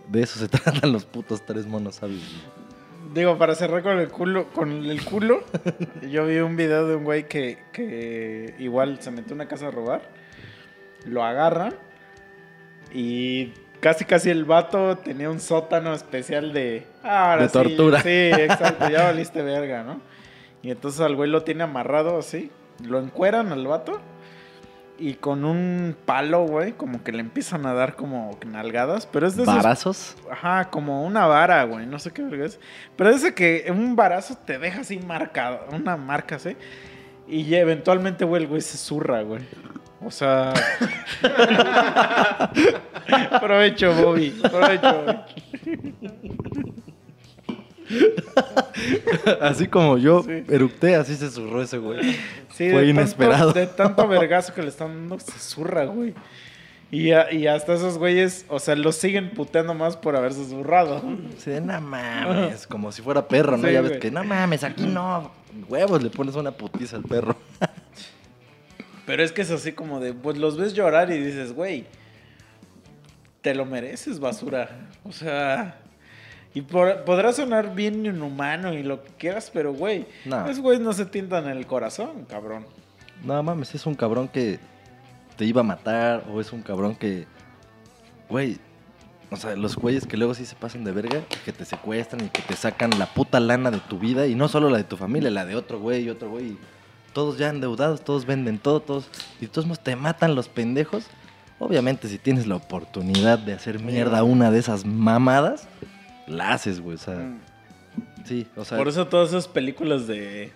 De eso se tratan los putos tres monos sabios. güey. Digo, para cerrar con el culo, con el culo, yo vi un video de un güey que, que igual se metió a una casa a robar, lo agarran y casi casi el vato tenía un sótano especial de... ahora De sí, tortura. Sí, exacto, ya valiste verga, ¿no? Y entonces al güey lo tiene amarrado así, lo encueran al vato y con un palo, güey, como que le empiezan a dar como nalgadas, pero es de esos ¿Varazos? Ajá, como una vara, güey. No sé qué es. Pero es de que un varazo te deja así marcado. Una marca, ¿sí? Y ya eventualmente, güey, el güey se zurra, güey. O sea. provecho, Bobby. Provecho, güey. Así como yo Sí. eructé, así se zurró ese güey. Sí, Fue de inesperado. Tanto, de tanto vergazo que le están dando, se zurra, güey. Y, a- y hasta esos güeyes, o sea, los siguen puteando más por haberse zurrado. Sí, no mames, como si fuera perro, ¿no? Sí, ya ves güey. que, no mames, aquí no. Huevos, le pones una putiza al perro. Pero es que es así como de, pues los ves llorar y dices, güey, te lo mereces, basura. O sea, y por- podrá sonar bien inhumano y lo que quieras, pero güey, esos güeyes no se tientan en el corazón, cabrón. No mames, es un cabrón que te iba a matar o es un cabrón que, güey, o sea, los güeyes que luego sí se pasan de verga, que te secuestran y que te sacan la puta lana de tu vida y no solo la de tu familia, la de otro güey y otro güey. Todos ya endeudados, todos venden todo, todos. Y de todos modos te matan los pendejos. Obviamente, si tienes la oportunidad de hacer mierda una de esas mamadas, la haces, güey. O sea, sí, o sea. Por eso todas esas películas de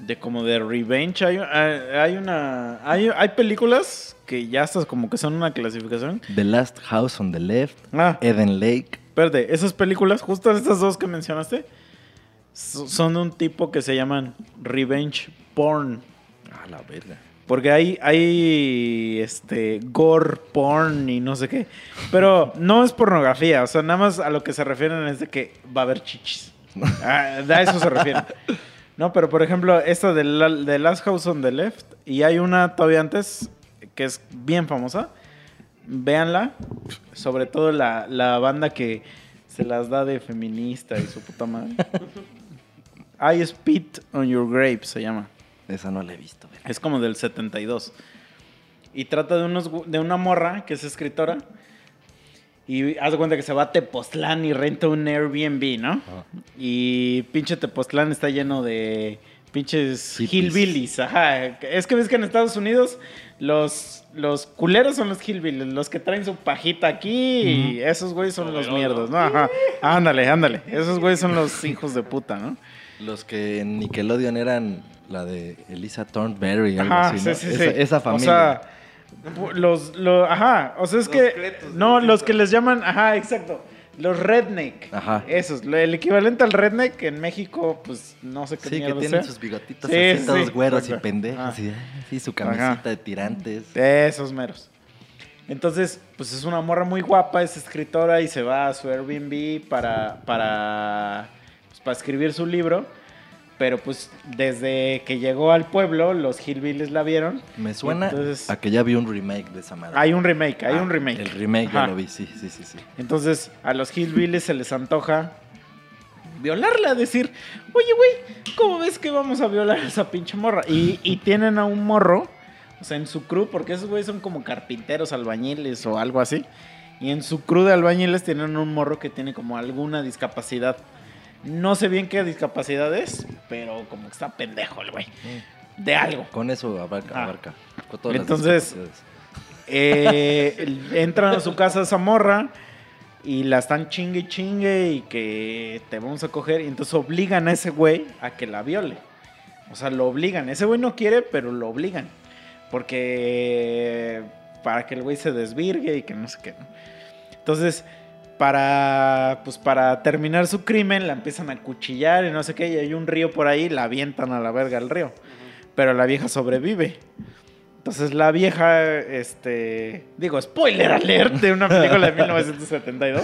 de como de revenge hay, hay hay una hay, hay películas que ya estás como que son una clasificación. The Last House on the Left, Ah, Eden Lake. Espérate, esas películas, justo estas dos que mencionaste, so- son de un tipo que se llaman revenge porn. Ah, la verga. Porque hay, hay este gore porn y no sé qué. Pero no es pornografía. O sea, nada más a lo que se refieren es de que va a haber chichis. Ah, a eso se refieren. No, pero por ejemplo, esta de, la- de Last House on the Left. Y hay una todavía antes que es bien famosa. Véanla. Sobre todo la, la banda que se las da de feminista y su puta madre. I Spit on Your Grave se llama. Esa no la he visto. Es como del 72. Y trata de, unos, de una morra que es escritora. Y haz de cuenta que se va a Tepoztlán y renta un Airbnb, ¿no? Ah. Y pinche Tepoztlán está lleno de pinches Hippies. hillbillies. Ajá. Es que ves que en Estados Unidos los, los culeros son los hillbillies. Los que traen su pajita aquí. Y esos güeyes son los mierdos, ¿no? Ajá. Ándale, ándale. Esos güeyes son los hijos de puta, ¿no? Los que en Nickelodeon eran La de Elisa Thornberry, algo Ajá, así, sí, ¿no? sí, esa, sí. esa O familia. sea, los, lo- ajá, o sea, es Los que, cletos, no, los que les llaman, ajá, exacto, los redneck. Ajá. Esos, el equivalente al redneck en México, pues no sé qué sí, que tienen sea. sus bigotitos Sí, así, sí, todos sí, güeros y pendejos. Ah. y, sí, su camisita Ajá. de tirantes. Esos meros. Entonces, pues es una morra muy guapa, es escritora y se va a su Airbnb para, para, pues, para escribir su libro. Pero pues desde que llegó al pueblo, los hillbillies la vieron. Me suena Entonces- a que ya vi un remake de esa madre. Hay un remake, hay Ah, un remake. El remake Ajá. ya lo vi, sí, sí, sí. sí. Entonces, a los hillbillies se les antoja violarla, decir, oye, güey, ¿cómo ves que vamos a violar a esa pinche morra? Y, y tienen a un morro, o sea, en su crew, porque esos güeyes son como carpinteros, albañiles o algo así. Y en su crew de albañiles tienen un morro que tiene como alguna discapacidad. No sé bien qué discapacidad es, pero como que está pendejo el güey. De algo. Con eso abarca, Ah. abarca. Con todas Entonces-. Eh, entran a su casa esa morra y la están chingue y chingue y que te vamos a coger. Y entonces obligan a ese güey a que la viole. O sea, lo obligan. Ese güey no quiere, pero lo obligan. Porque para que el güey se desvirgue y que no sé qué. Entonces, para, pues para terminar su crimen, la empiezan a cuchillar y no sé qué. Y hay un río por ahí, la avientan a la verga al río. Pero la vieja sobrevive. Entonces la vieja, este, digo, spoiler alert de una película de 1972.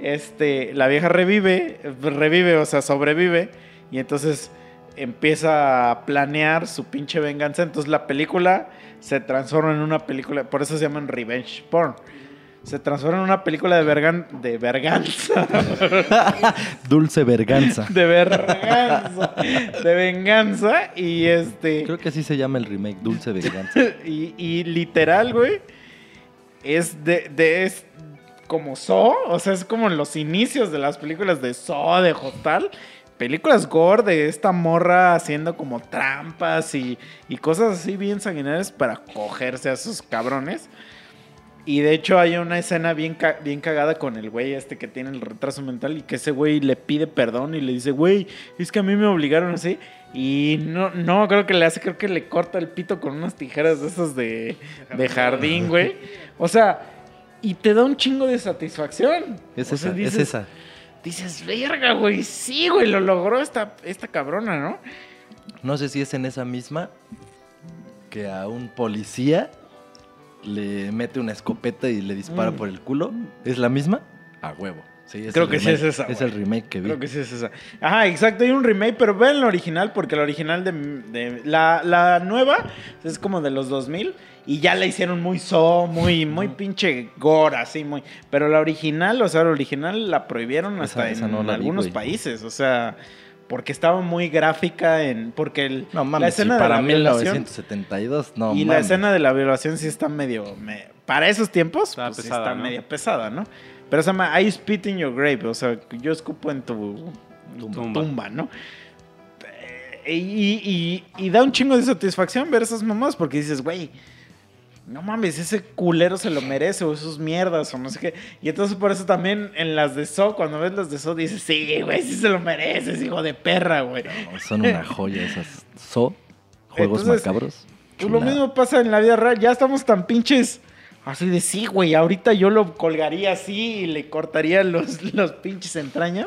este, la vieja revive, revive, o sea, sobrevive y entonces empieza a planear su pinche venganza. Entonces la película se transforma en una película, por eso se llaman revenge porn. Se transforma en una película de vergan, de verganza, Dulce Verganza. de verganza, de venganza y este Creo que así se llama el remake, Dulce Verganza. y, y literal, güey, es de, de es como Saw, o sea, es como en los inicios de las películas de Saw, de Hostal. Películas gore de esta morra haciendo como trampas y, y cosas así bien sanguinarias para cogerse a esos cabrones. Y de hecho hay una escena bien, ca- bien cagada con el güey este que tiene el retraso mental y que ese güey le pide perdón y le dice, güey, es que a mí me obligaron así. Y no, no, creo que le hace, creo que le corta el pito con unas tijeras de esas de, de jardín, güey. O sea, y te da un chingo de satisfacción. Es O sea, esa, dices- es esa. Dices, verga, güey, sí, güey, lo logró esta, esta cabrona, ¿no? No sé si es en esa misma que a un policía le mete una escopeta y le dispara Mm. por el culo. ¿Es la misma? A huevo. Sí, es Creo que sí es esa, Es el remake que vi. Creo que sí es esa. Ajá, exacto, hay un remake, pero vean el original porque el original de... de- la, la nueva es como de los 2000 y ya la hicieron muy so, muy, muy pinche gore, así, muy... Pero la original, o sea, la original la prohibieron hasta esa en no la algunos países, o sea... Porque estaba muy gráfica en... Porque el, No la mames, escena si de para la violación... 1972, no y la escena de la violación sí está medio... me- para esos tiempos, Está pues, sí pesada, está ¿no? media pesada, ¿no? Pero se llama I spit in your grave, o sea, yo escupo en tu tu Tumba. tumba, ¿no? Eh, Y, y- y da un chingo de satisfacción ver esas mamás porque dices, güey, no mames, ese culero se lo merece o esos mierdas o no sé qué. Y entonces por eso también en las de So, cuando ves las de So, dices, sí, güey, sí se lo mereces, hijo de perra, güey. No, son una joya esas. So, juegos Entonces, macabros. Pues lo mismo pasa en la vida real. Ya estamos tan pinches. Así de sí, güey. Ahorita yo lo colgaría así y le cortaría los, los pinches entrañas.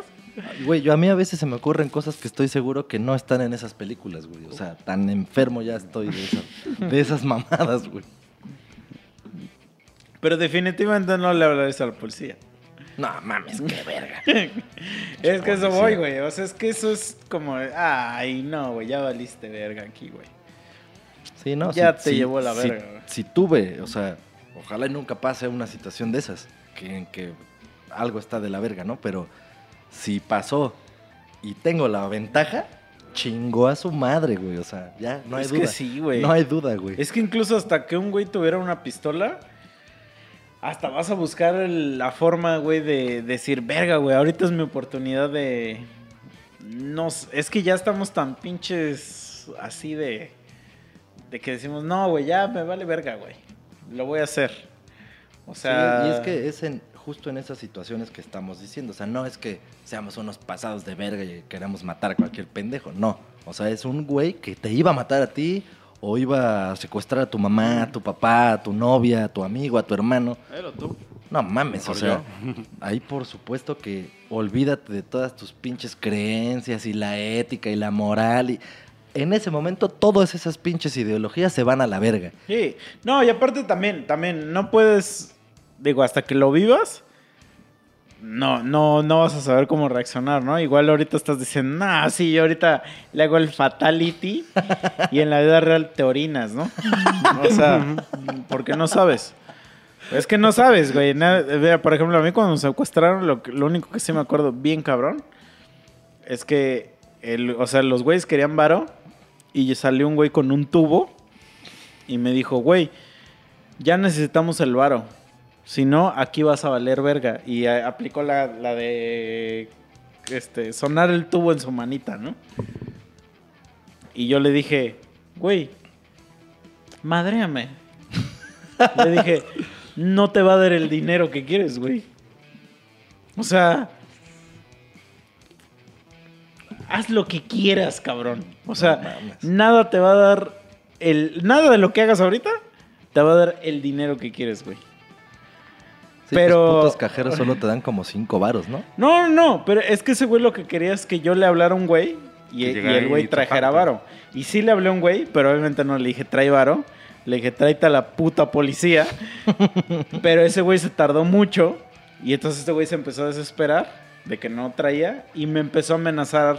Güey, yo a mí a veces se me ocurren cosas que estoy seguro que no están en esas películas, güey. O sea, tan enfermo ya estoy de esas, de esas mamadas, güey. Pero definitivamente no le hablarías a la policía. No mames, qué verga. Es que eso voy, güey. O sea, es que eso es como. Ay, no, güey. Ya valiste verga aquí, güey. Sí, no, Ya te sí, llevó la verga, güey. Si tuve, o sea, ojalá nunca pase una situación de esas, que, en que algo está de la verga, ¿no? Pero si pasó y tengo la ventaja, chingó a su madre, güey. O sea, ya no hay es duda. que sí, güey. No hay duda, güey. Es que incluso hasta que un güey tuviera una pistola, hasta vas a buscar el- la forma, güey, de decir, verga, güey, ahorita es mi oportunidad de... No, es que ya estamos tan pinches así de... De que decimos, no, güey, ya me vale verga, güey. Lo voy a hacer. O Sí, sea... y es que es en, justo en esas situaciones que estamos diciendo. O sea, no es que seamos unos pasados de verga y queramos matar a cualquier pendejo, no. O sea, es un güey que te iba a matar a ti o iba a secuestrar a tu mamá, a tu papá, a tu novia, a tu amigo, a tu hermano. Pero tú. No mames, o sea, ahí por supuesto que olvídate de todas tus pinches creencias y la ética y la moral y en ese momento todas esas pinches ideologías se van a la verga. Sí, no, y aparte también, también, no puedes, digo, hasta que lo vivas, no, no, no vas a saber cómo reaccionar, ¿no? Igual ahorita estás diciendo, nah, sí, yo ahorita le hago el fatality y en la vida real te orinas, ¿no? O sea, porque no sabes. Es que no sabes, güey. Vea, por ejemplo, a mí cuando me secuestraron, lo, único que sí me acuerdo bien cabrón es que, el, o sea, los güeyes querían varo y salió un güey con un tubo y me dijo, güey, ya necesitamos el varo. Si no, aquí vas a valer verga. Y eh, aplicó la, la de este, sonar el tubo en su manita, ¿no? Y yo le dije, güey, madréame. le dije, no te va a dar el dinero que quieres, güey. O sea, haz lo que quieras, cabrón. O sea, No nada te va a dar el nada de lo que hagas ahorita te va a dar el dinero que quieres, güey. Sí, Pero- Los putos cajeros solo te dan como cinco varos, ¿no? No, no, no, pero es que ese güey lo que quería es que yo le hablara a un güey y, el güey y trajera varo. Y sí le hablé a un güey, pero obviamente no le dije trae varo. Le dije tráete a la puta policía. pero ese güey se tardó mucho y entonces este güey se empezó a desesperar de que no traía y me empezó a amenazar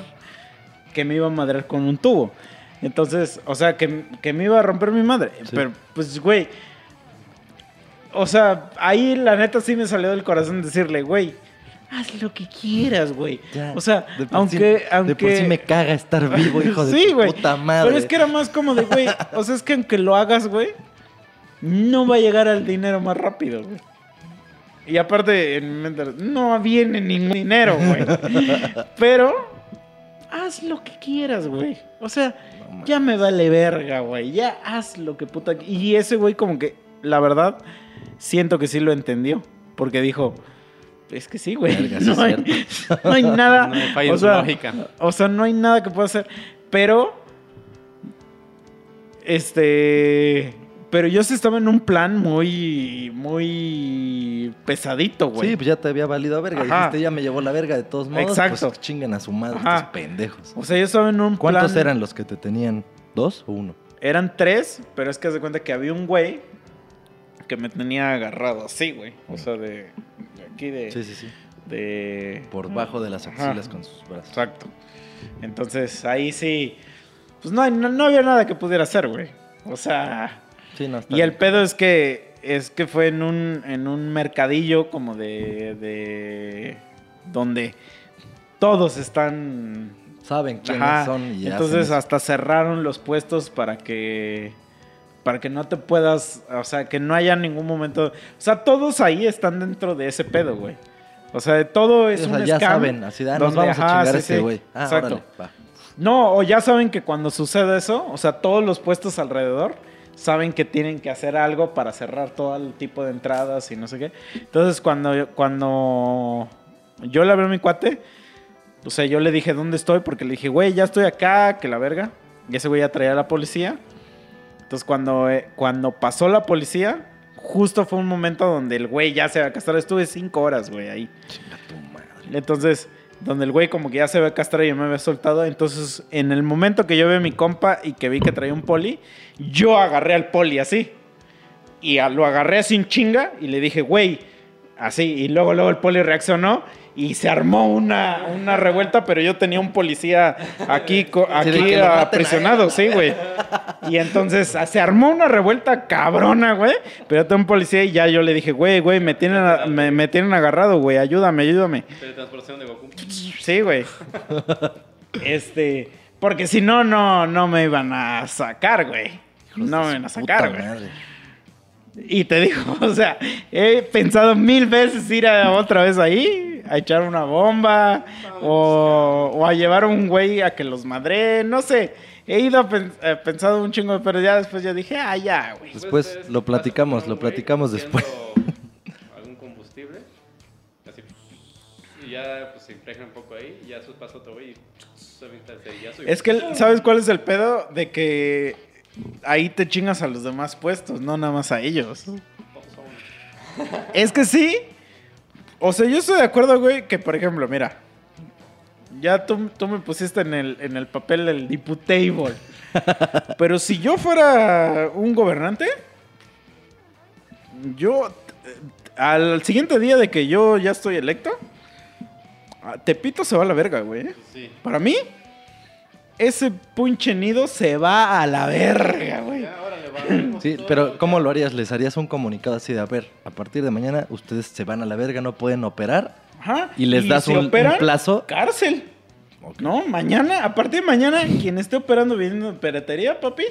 que me iba a madrear con un tubo. Entonces, o sea, que, que me iba a romper mi madre. Sí. Pero, pues, güey. O sea, ahí la neta sí me salió del corazón decirle, güey, haz lo que quieras, güey. Ya, O sea, de por aunque, sí- aunque... De por sí me caga estar vivo, hijo de Sí, tu güey. puta madre. Pero es que era más como de, güey, o sea, es que aunque lo hagas, güey, no va a llegar al dinero más rápido, güey. Y aparte, en mi mente, no viene ningún dinero, güey. Pero, haz lo que quieras, güey. O sea, No ya me vale verga, güey. Ya haz lo que puta. Y ese güey, como que, la verdad, siento que sí lo entendió. Porque dijo, es que sí, güey. Sí No, hay, no hay nada. No o sea, lógica. o sea, no hay nada que pueda hacer. Pero. Este. Pero yo sí estaba en un plan muy. Muy pesadito, güey. Sí, pues ya te había valido a verga. Ajá. Dijiste, ya me llevó la verga de todos modos. Exacto. Pues chinguen a su madre Ajá. estos pendejos. O sea, yo estaba en un ¿Cuántos plan. eran los que te tenían? ¿Dos o uno? Eran tres, pero es que haz de cuenta que había un güey que me tenía agarrado así, güey. O sea, de. de aquí de. Sí, sí, sí. de Por bajo de las Ajá. axilas con sus brazos. Exacto. Entonces ahí sí. Pues no, no, no había nada que pudiera hacer, güey. O sea. Sí, no, está Y el pedo es que. Es que fue en un, en un mercadillo como de. de donde todos están. Saben quiénes Ajá. son y Entonces hacen hasta cerraron los puestos para que. Para que no te puedas. O sea, que no haya ningún momento. O sea, todos ahí están dentro de ese pedo, güey. O sea, todo es o sea, un ya scam saben, así de, ah, nos vamos a chingar sí, este güey. Ah, Exacto. órale, va. No, o ya saben que cuando sucede eso, o sea, todos los puestos alrededor saben que tienen que hacer algo para cerrar todo el tipo de entradas y no sé qué. Entonces, cuando, cuando yo le abrí a mi cuate, o sea, yo le dije dónde estoy porque le dije, güey, ya estoy acá, que la verga. Y ese güey ya traía a la policía. Entonces, cuando, eh, cuando pasó la policía, justo fue un momento donde el güey ya se va a castrar. Estuve cinco horas, güey, ahí. Chinga tu madre. Entonces, donde el güey como que ya se ve castrado y yo me había soltado. Entonces, en el momento que yo vi a mi compa y que vi que traía un poli, yo agarré al poli así. Y a- lo agarré en chinga y le dije, güey, así. Y luego, luego el poli reaccionó y se armó una, una revuelta, pero yo tenía un policía aquí, aquí aprisionado, sí, güey. Y entonces ah, se armó una revuelta cabrona, güey. Pero yo tengo un policía y ya yo le dije, güey, güey, me tienen, a- me, me tienen agarrado, güey, ayúdame, ayúdame. Teletransportación de Goku. Sí, güey. Este, porque si no, no, no me iban a sacar, güey. No me iban a sacar, güey. Y te digo, o sea, he pensado mil veces ir a otra vez ahí, a echar una bomba, o, o a llevar a un güey a que los madre, no sé. He ido a eh, pensado un chingo, pero ya después ya dije, ah, ya, güey. Después lo platicamos, lo platicamos después. ¿Algún combustible? Y ya pues, se impregna un poco ahí, y ya después pasa otro güey y Es que, ¿sabes cuál es el pedo? De que ahí te chingas a los demás puestos, no nada más a ellos. Es que sí. O sea, yo estoy de acuerdo, güey, que por ejemplo, mira. Ya tú, tú me pusiste en el, en el papel del diputable. Pero si yo fuera un gobernante, yo eh, al siguiente día de que yo ya estoy electo, a Tepito se va a la verga, güey. Sí. Para mí, ese punche nido se va a la verga, güey. Sí, pero ¿cómo lo harías? ¿Les harías un comunicado así de, a ver, a partir de mañana ustedes se van a la verga, no pueden operar? Ajá. Y les das un, plazo. Cárcel. No, mañana, a partir de mañana, quien esté operando bien en piratería, papi,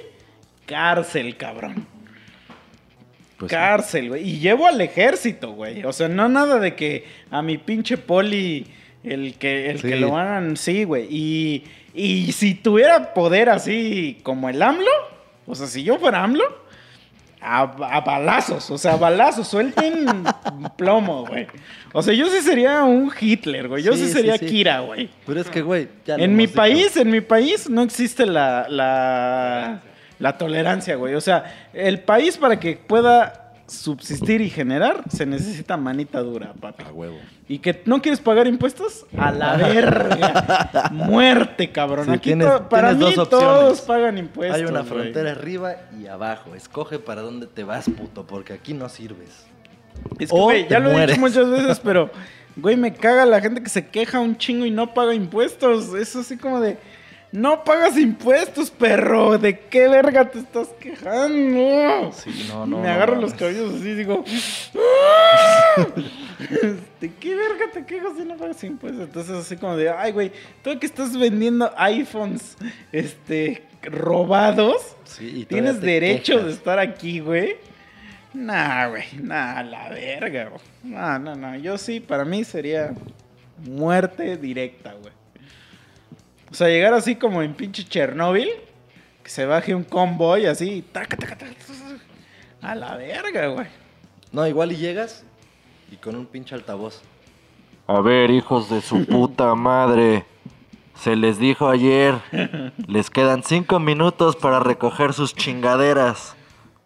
cárcel, cabrón. Pues, cárcel, güey. Y llevo al ejército, güey. O sea, no nada de que a mi pinche poli, el que, el Sí. que lo hagan, sí, güey. Y, y si tuviera poder así como el AMLO, o sea, si yo fuera AMLO, a, a balazos, o sea, a balazos, suelten plomo, güey. O sea, yo sí sería un Hitler, güey. Yo sí, sería sí. Kira, güey. Pero es que, güey, ya En mi dicho. país, en mi país no existe la, la, la tolerancia, güey. O sea, el país para que pueda subsistir y generar se necesita manita dura, papi. A huevo. ¿Y que no quieres pagar impuestos? A la verga. Muerte, cabrón. Sí, Aquí tienes- to- para mí dos todos pagan impuestos. Hay una güey. frontera arriba y abajo. Escoge para dónde te vas, puto, porque aquí no sirves. Es que, O güey, ya lo he mueres. dicho muchas veces, pero, güey, me caga la gente que se queja un chingo y no paga impuestos. Es así como de, no pagas impuestos, perro. ¿De qué verga te estás quejando? Sí, no, no. me no agarro los cabellos así y digo, "Ah". ¿de qué verga te quejas si no pagas impuestos? Entonces así como de, ay, güey, tú que estás vendiendo iPhones, este, robados, Sí, y ¿Tienes derecho quejas. de estar aquí, güey? Nah, güey. Nah, la verga, güey. No, no, no. Yo sí, para mí sería muerte directa, güey. O sea, llegar así como en pinche Chernóbil, que se baje un convoy así, taca, taca, taca, taca, a la verga, güey. No, igual y llegas y con un pinche altavoz. A ver, hijos de su puta madre. Se les dijo ayer. Les quedan cinco minutos para recoger sus chingaderas.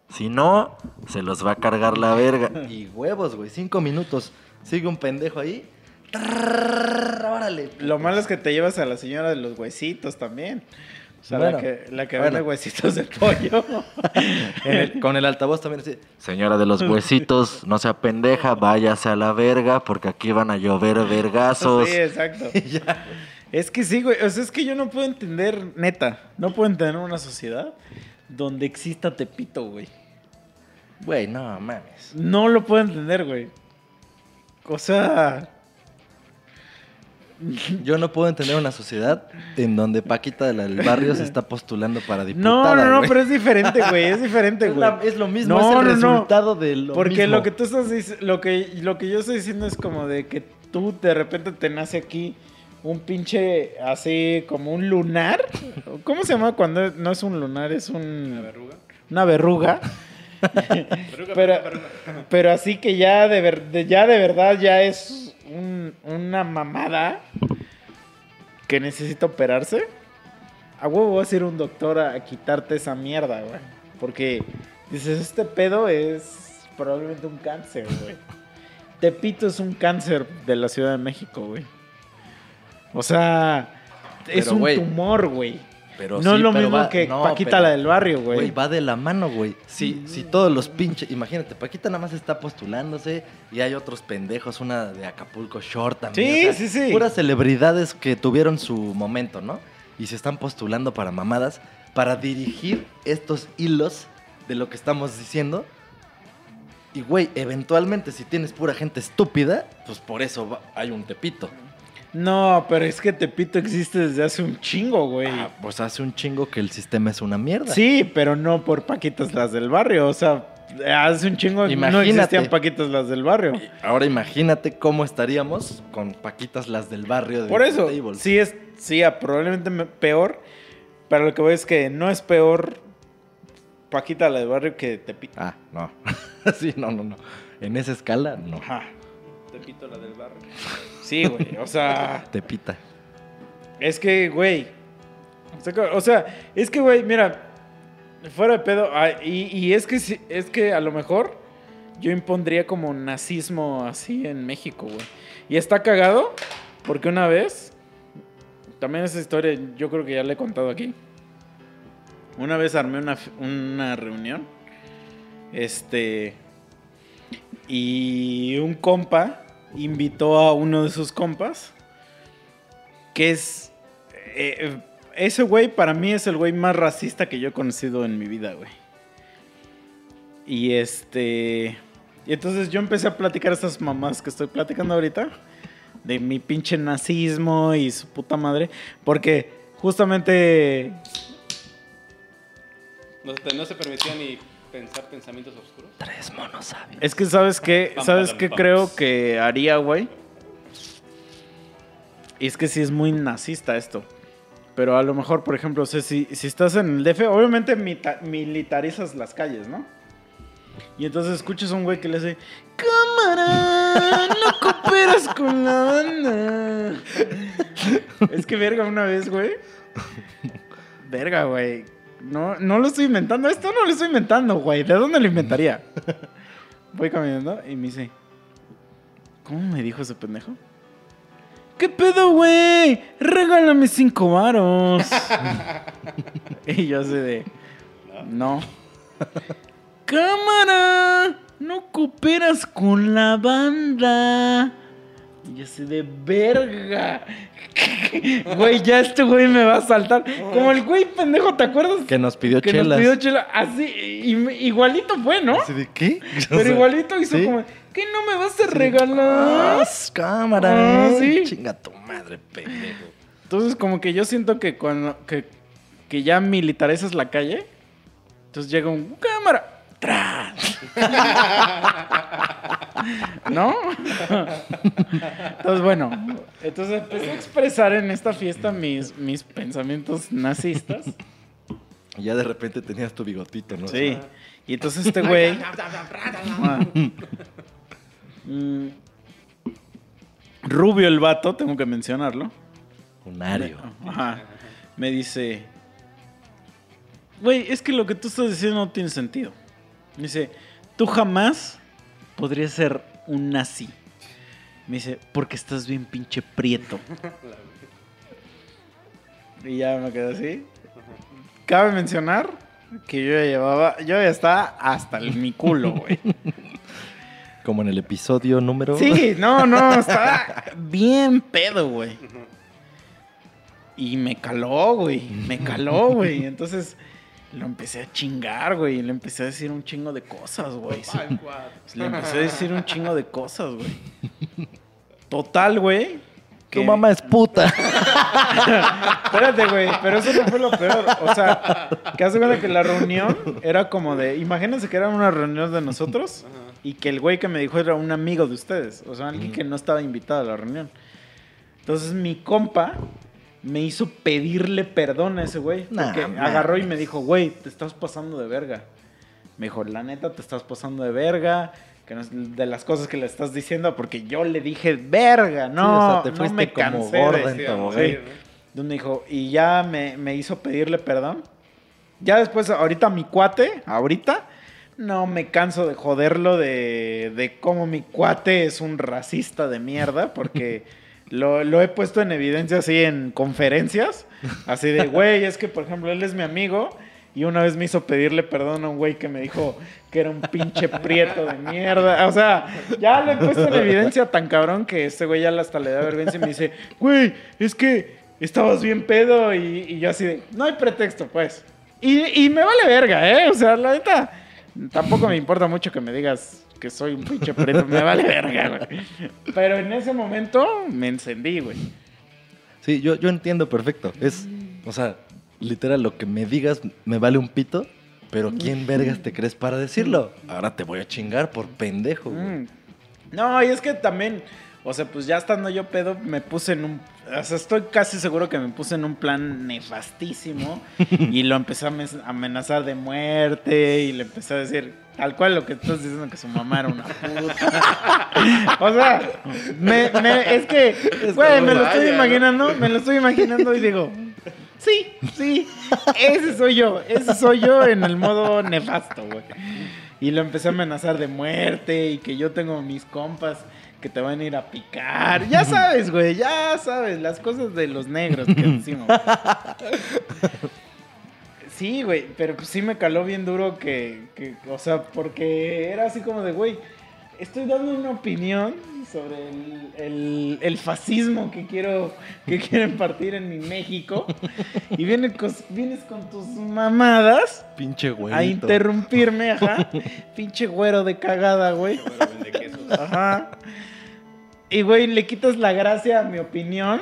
Si no, se los va a cargar la verga. Y huevos, güey. Cinco minutos. Sigue un pendejo ahí. Órale. Lo malo es que te llevas a la señora de los huesitos también. O sea, Bueno, la que, la que bueno. vende huesitos de pollo. El- con el altavoz también así. Señora de los huesitos, no sea pendeja, váyase a la verga porque aquí van a llover vergazos. Sí, exacto. Ya. Es que sí, güey. O sea, es que yo no puedo entender, neta, no puedo entender una sociedad donde exista Tepito, güey. Güey, no mames. No lo puedo entender, güey. O sea, Yo no puedo entender una sociedad en donde Paquita del barrio se está postulando para no, diputada. no, no, güey. pero es diferente, güey. Es diferente, güey. es lo mismo, No, es el no, no. resultado de lo Porque mismo. lo que tú estás diciendo, lo que, lo que yo estoy diciendo es como de que tú de repente te nace aquí un pinche así como un lunar. ¿Cómo se llama cuando no es un lunar, es un Una verruga. una verruga? Verruga, pero, pero así que ya de, ver- de- ya de verdad ya es un- una mamada que necesita operarse. A huevo vas a ir un doctor a, a quitarte esa mierda, güey. Porque dices, este pedo es probablemente un cáncer, güey. Tepito es un cáncer de la Ciudad de México, güey. O sea, es Pero, un tumor, güey. Pero No sí, es lo pero mismo va- que no, Paquita pero- la del barrio, güey. Güey, va de la mano, güey. Si, si todos los pinches. Imagínate, Paquita nada más está postulándose y hay otros pendejos, una de Acapulco Short también. Sí, sí, sí. Puras celebridades que tuvieron su momento, ¿no? Y se están postulando para mamadas, para dirigir estos hilos de lo que estamos diciendo. Y, güey, eventualmente, si tienes pura gente estúpida, pues por eso va- hay un tepito. No, pero es que Tepito existe desde hace un chingo, güey. Ah, pues hace un chingo que el sistema es una mierda. Sí, pero no por Paquitas las del barrio. O sea, hace un chingo no Imagínate. existían Paquitas las del barrio. Ahora imagínate cómo estaríamos con Paquitas las del barrio. De Por eso, sí es, sí, ah, probablemente me- peor. Pero lo que voy es que no es peor Paquita la del barrio que Tepito. Ah, no. sí, no, no, no. En esa escala, no. Ajá. Tepito, la del barrio. Sí, güey. O sea, Te pita. es que, güey. o sea, es que, güey, mira. Fuera de pedo. ah, y, y es que sí- es que a lo mejor yo impondría como nazismo así en México, güey. Y está cagado porque una vez. También esa historia yo creo que ya la he contado aquí. Una vez armé una, una reunión. Este. Y un compa invitó a uno de sus compas. Que es. eh, ese güey para mí es el güey más racista que yo he conocido en mi vida, güey. Y este. Y entonces yo empecé a platicar estas mamás que estoy platicando ahorita. De mi pinche nazismo y su puta madre. Porque justamente. No, no se permitía ni pensar pensamientos oscuros. Tres monos sabios. Es que sabes qué, Pam, sabes pam, qué pam. creo que haría, güey. Y es que sí es muy nazista esto. Pero a lo mejor, por ejemplo, o sea, si, si estás en el DF, obviamente mita- militarizas las calles, ¿no? Y entonces escuchas a un güey que le hace, cámara, no cooperas con la banda. es que verga una vez, güey. Verga, güey. No, no lo estoy inventando. Esto no lo estoy inventando, güey. ¿De dónde lo inventaría? Voy caminando y me dice, ¿cómo me dijo ese pendejo? ¿Qué pedo, güey? Regálame cinco varos. y yo así de, no. Cámara, no cooperas con la banda. Y yo así de verga. Güey, ya este güey me va a saltar. Como el güey pendejo, ¿te acuerdas? Que nos pidió que chelas. nos pidió chela. Así, y- igualito fue, ¿no? Así de, ¿qué? O Pero sea, igualito hizo ¿sí? como, ¿qué no me vas a regalar? Ah, cámara. Ah, eh. sí. Chinga tu madre, pendejo. Entonces, como que yo siento que cuando que, que ya militarizas la calle, entonces llega un cámara. ¡Tras! ¿No? Entonces, bueno, entonces empecé a expresar en esta fiesta mis, mis pensamientos nazistas. Y ya de repente tenías tu bigotito, ¿no? Sí. Y entonces este güey. Mm. Rubio el vato, tengo que mencionarlo. Un ario. Ajá. Me dice. Güey, es que lo que tú estás diciendo no tiene sentido. Me dice, tú jamás podrías ser un nazi. Me dice, porque estás bien pinche prieto. y ya me quedé así. Cabe mencionar que yo ya llevaba, yo ya estaba hasta el, mi culo, güey. Como en el episodio número. Sí, no, no, estaba bien pedo, güey. Y me caló, güey. Me caló, güey. Entonces lo empecé a chingar, güey. Y le empecé a decir un chingo de cosas, güey. Sí. Le empecé a decir un chingo de cosas, güey. Total, güey. Tu mamá es puta. Espérate, güey, pero eso no fue lo peor. O sea, que hace cuenta que la reunión era como de. Imagínense que era una reunión de nosotros y que el güey que me dijo era un amigo de ustedes. O sea, alguien que no estaba invitado a la reunión. Entonces mi compa me hizo pedirle perdón a ese güey. Nah, Porque agarró y me dijo, güey, te estás pasando de verga. Me dijo, la neta, te estás pasando de verga. Que no es de las cosas que le estás diciendo, porque yo le dije verga, no. Sí, o sea, te no fuiste me como cansé de- en Sí, tobogán. sí, donde dijo, y ya me, me hizo pedirle perdón. Ya después, ahorita mi cuate, ahorita, no me canso de joderlo de, de cómo mi cuate es un racista de mierda, porque lo, he puesto en evidencia así en conferencias, así de, güey, es que por ejemplo él es mi amigo. Y una vez me hizo pedirle perdón a un güey que me dijo que era un pinche prieto de mierda. O sea, ya lo he puesto en evidencia tan cabrón que este güey ya hasta le da vergüenza y me dice, güey, es que estabas bien pedo. Y, y yo así de, no hay pretexto, pues. Y, y me vale verga, ¿eh? O sea, la neta, tampoco me importa mucho que me digas que soy un pinche prieto. Me vale verga, güey. Pero en ese momento me encendí, güey. Sí, yo, yo entiendo perfecto. Es, o sea, literal, lo que me digas me vale un pito, pero ¿quién vergas te crees para decirlo? Ahora te voy a chingar por pendejo, güey. No, y es que también, o sea, pues ya estando yo pedo, me puse en un. O sea, estoy casi seguro que me puse en un plan nefastísimo y lo empecé a amenazar de muerte y le empecé a decir Tal cual lo que estás diciendo que su mamá era una puta. o sea, me, me- es que, güey, me lo estoy imaginando, me lo estoy imaginando y digo, sí, sí, ese soy yo, ese soy yo en el modo nefasto, güey. Y lo empecé a amenazar de muerte y que yo tengo mis compas que te van a ir a picar. Ya sabes, güey, ya sabes, las cosas de los negros que decimos. Sí, güey, pero pues sí me caló bien duro que, que, o sea, porque era así como de, güey, estoy dando una opinión sobre el, el- el fascismo que quiero, que quiero impartir en mi México y vienes con, vienes con tus mamadas Pinche güey. a interrumpirme, ajá, pinche güero de cagada, güey. Ajá. Y, güey, le quitas la gracia a mi opinión.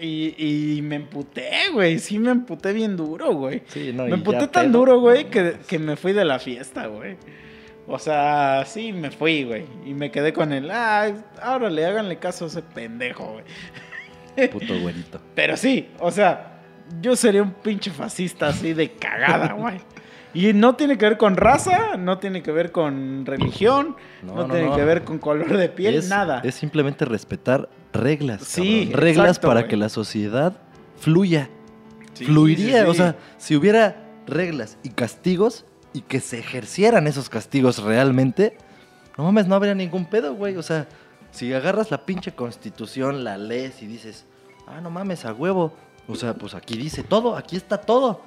Y, y me emputé, güey. Sí, me emputé bien duro, güey. Sí, no, me emputé tan pedo. duro, güey, que, que me fui de la fiesta, güey. O sea, sí, me fui, güey. Y me quedé con el, ah, ahora le háganle caso a ese pendejo, güey. Puto güerito. Pero sí, o sea, yo sería un pinche fascista así de cagada, güey. Y no tiene que ver con raza, no tiene que ver con religión, no, No, no, tiene no. que ver con color de piel, es, nada. Es simplemente respetar reglas. Sí, cabrón. Reglas exacto, para güey. que la sociedad fluya. Sí, Fluiría. sí, sí. O sea, si hubiera reglas y castigos y que se ejercieran esos castigos realmente, no mames, no habría ningún pedo, güey. O sea, si agarras la pinche constitución, la lees y dices, ah, no mames, a huevo. O sea, pues aquí dice todo, aquí está todo.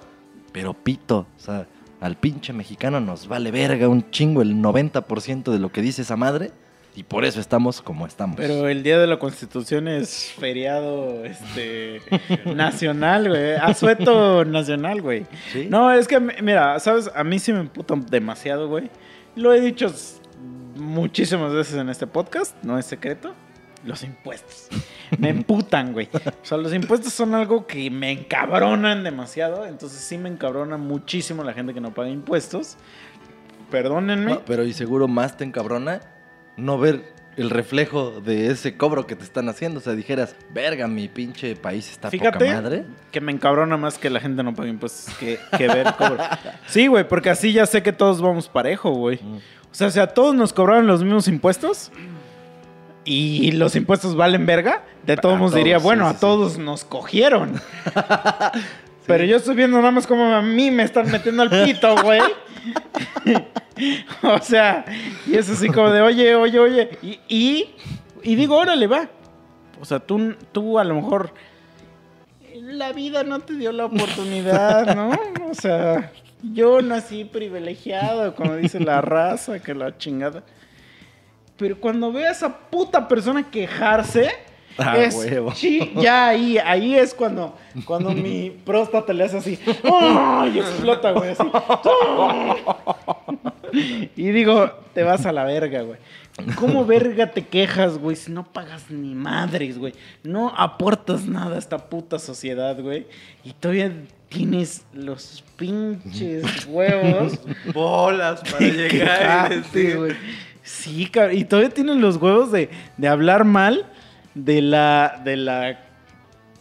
Pero pito, o sea, al pinche mexicano nos vale verga un chingo el 90% de lo que dice esa madre. Y por eso estamos como estamos. Pero el día de la Constitución es feriado este nacional, güey. Asueto nacional, güey. ¿Sí? No, es que, mira, ¿sabes? A mí sí me emputa demasiado, güey. Lo he dicho muchísimas veces en este podcast, no es secreto. Los impuestos. Me emputan, güey. O sea, los impuestos son algo que me encabronan demasiado. Entonces sí me encabrona muchísimo la gente que no paga impuestos. Perdónenme. No, pero y seguro más te encabrona no ver el reflejo de ese cobro que te están haciendo. O sea, dijeras, verga, mi pinche país está poca Fíjate madre. que me encabrona más que la gente no pague impuestos que, que ver el cobro. Sí, güey, porque así ya sé que todos vamos parejo, güey. Mm. O sea, si a todos nos cobraron los mismos impuestos y los impuestos valen verga, de todos modos diría, bueno, sí, a sí. todos nos cogieron. Pero yo estoy viendo nada más como a mí me están metiendo al pito, güey. o sea, y es así como de, oye, oye, oye. Y, y, y digo, órale, va. O sea, tú, tú a lo mejor la vida no te dio la oportunidad, ¿no? O sea, yo nací privilegiado, como dice la raza, que la chingada. Pero cuando veo a esa puta persona quejarse, Ah, es huevo. chi- ya ahí, ahí es cuando, cuando mi próstata le hace así, ¡ay! y explota, güey, así. Y digo, te vas a la verga, güey. ¿Cómo verga te quejas, güey, si no pagas ni madres, güey? No aportas nada a esta puta sociedad, güey. Y todavía tienes los pinches huevos Bolas para llegar quejarte, güey. Sí, cabrón. Y todavía tienes los huevos de, de hablar mal de la, de la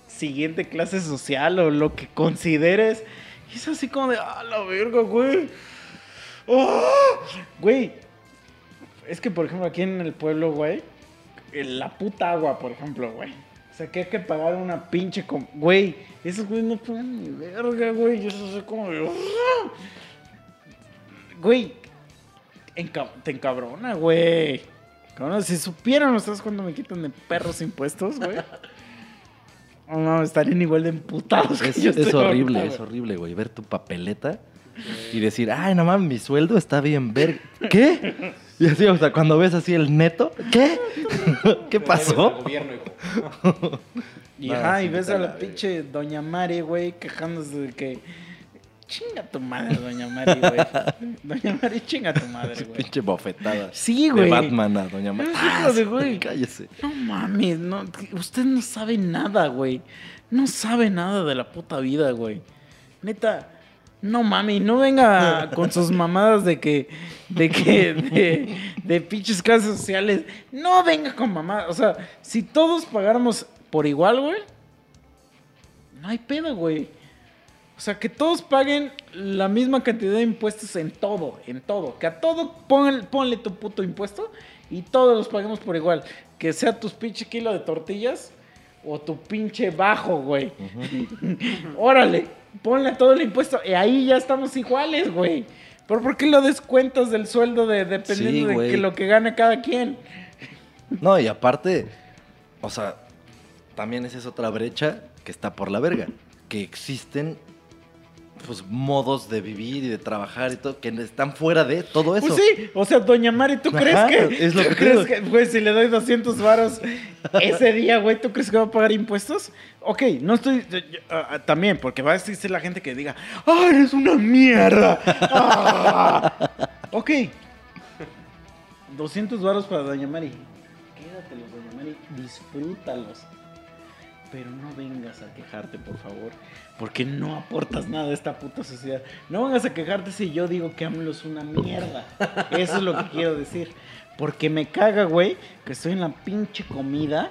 siguiente clase social o lo que consideres. Y es así como de, ah, la verga, güey. ¡Ah! Güey. Es que, por ejemplo, aquí en el pueblo, güey, la puta agua, por ejemplo, güey. O sea, que hay que pagar una pinche... Güey, esos güey no pagan ni verga, güey. Y eso es como de... Güey, te encabrona, güey. Cabrón, si supieran ustedes cuando me quitan de perros impuestos, güey. No, estarían igual de emputados que Es, yo es horrible, ahorita, es horrible, güey. Ver tu papeleta y decir, ay, no mames, mi sueldo está bien verga. ¿Qué? Y así, o sea, cuando ves así el neto, ¿qué? ¿Qué pasó? Y, ajá, ves a la la pinche Doña Mari, güey, quejándose de que. Chinga tu madre, Doña Mari, güey. Doña Mari, chinga tu madre, güey. Pinche bofetada. Sí, De güey. Batman a Doña Mar. Ah, güey. Cállese. No mames, no, usted no sabe nada, güey. No sabe nada de la puta vida, güey. Neta, no mames, no venga con sus mamadas de que, de que, de, de pinches clases sociales. No venga con mamadas. O sea, si todos pagáramos por igual, güey, no hay pedo, güey. O sea, que todos paguen la misma cantidad de impuestos en todo, en todo. Que a todo pon- ponle tu puto impuesto y todos los paguemos por igual. Que sea tus pinche kilo de tortillas o tu pinche bajo, güey. Órale, ponle todo el impuesto y ahí ya estamos iguales, güey. ¿Pero por qué lo descuentas del sueldo de, Sí, dependiendo de que lo que gana cada quien? No, y aparte, o sea, también esa es otra brecha que está por la verga. Que existen, pues, modos de vivir y de trabajar y todo, que están fuera de todo eso. Pues sí, o sea, doña Mari, ¿tú crees que, es lo ¿tú que crees que, güey, si le doy 200 varos ese día, güey, ¿tú crees que va a pagar impuestos? Ok, no estoy, ah, ah, también, porque va a existir la gente que diga, ¡ah, eres una mierda! Ah. ok, 200 varos para doña Mari. Quédatelos, doña Mari, disfrútalos. Pero no vengas a quejarte, por favor. Porque no aportas nada a esta puta sociedad. No vengas a quejarte si yo digo que AMLO es una mierda. Eso es lo que quiero decir. Porque me caga, güey, que estoy en la pinche comida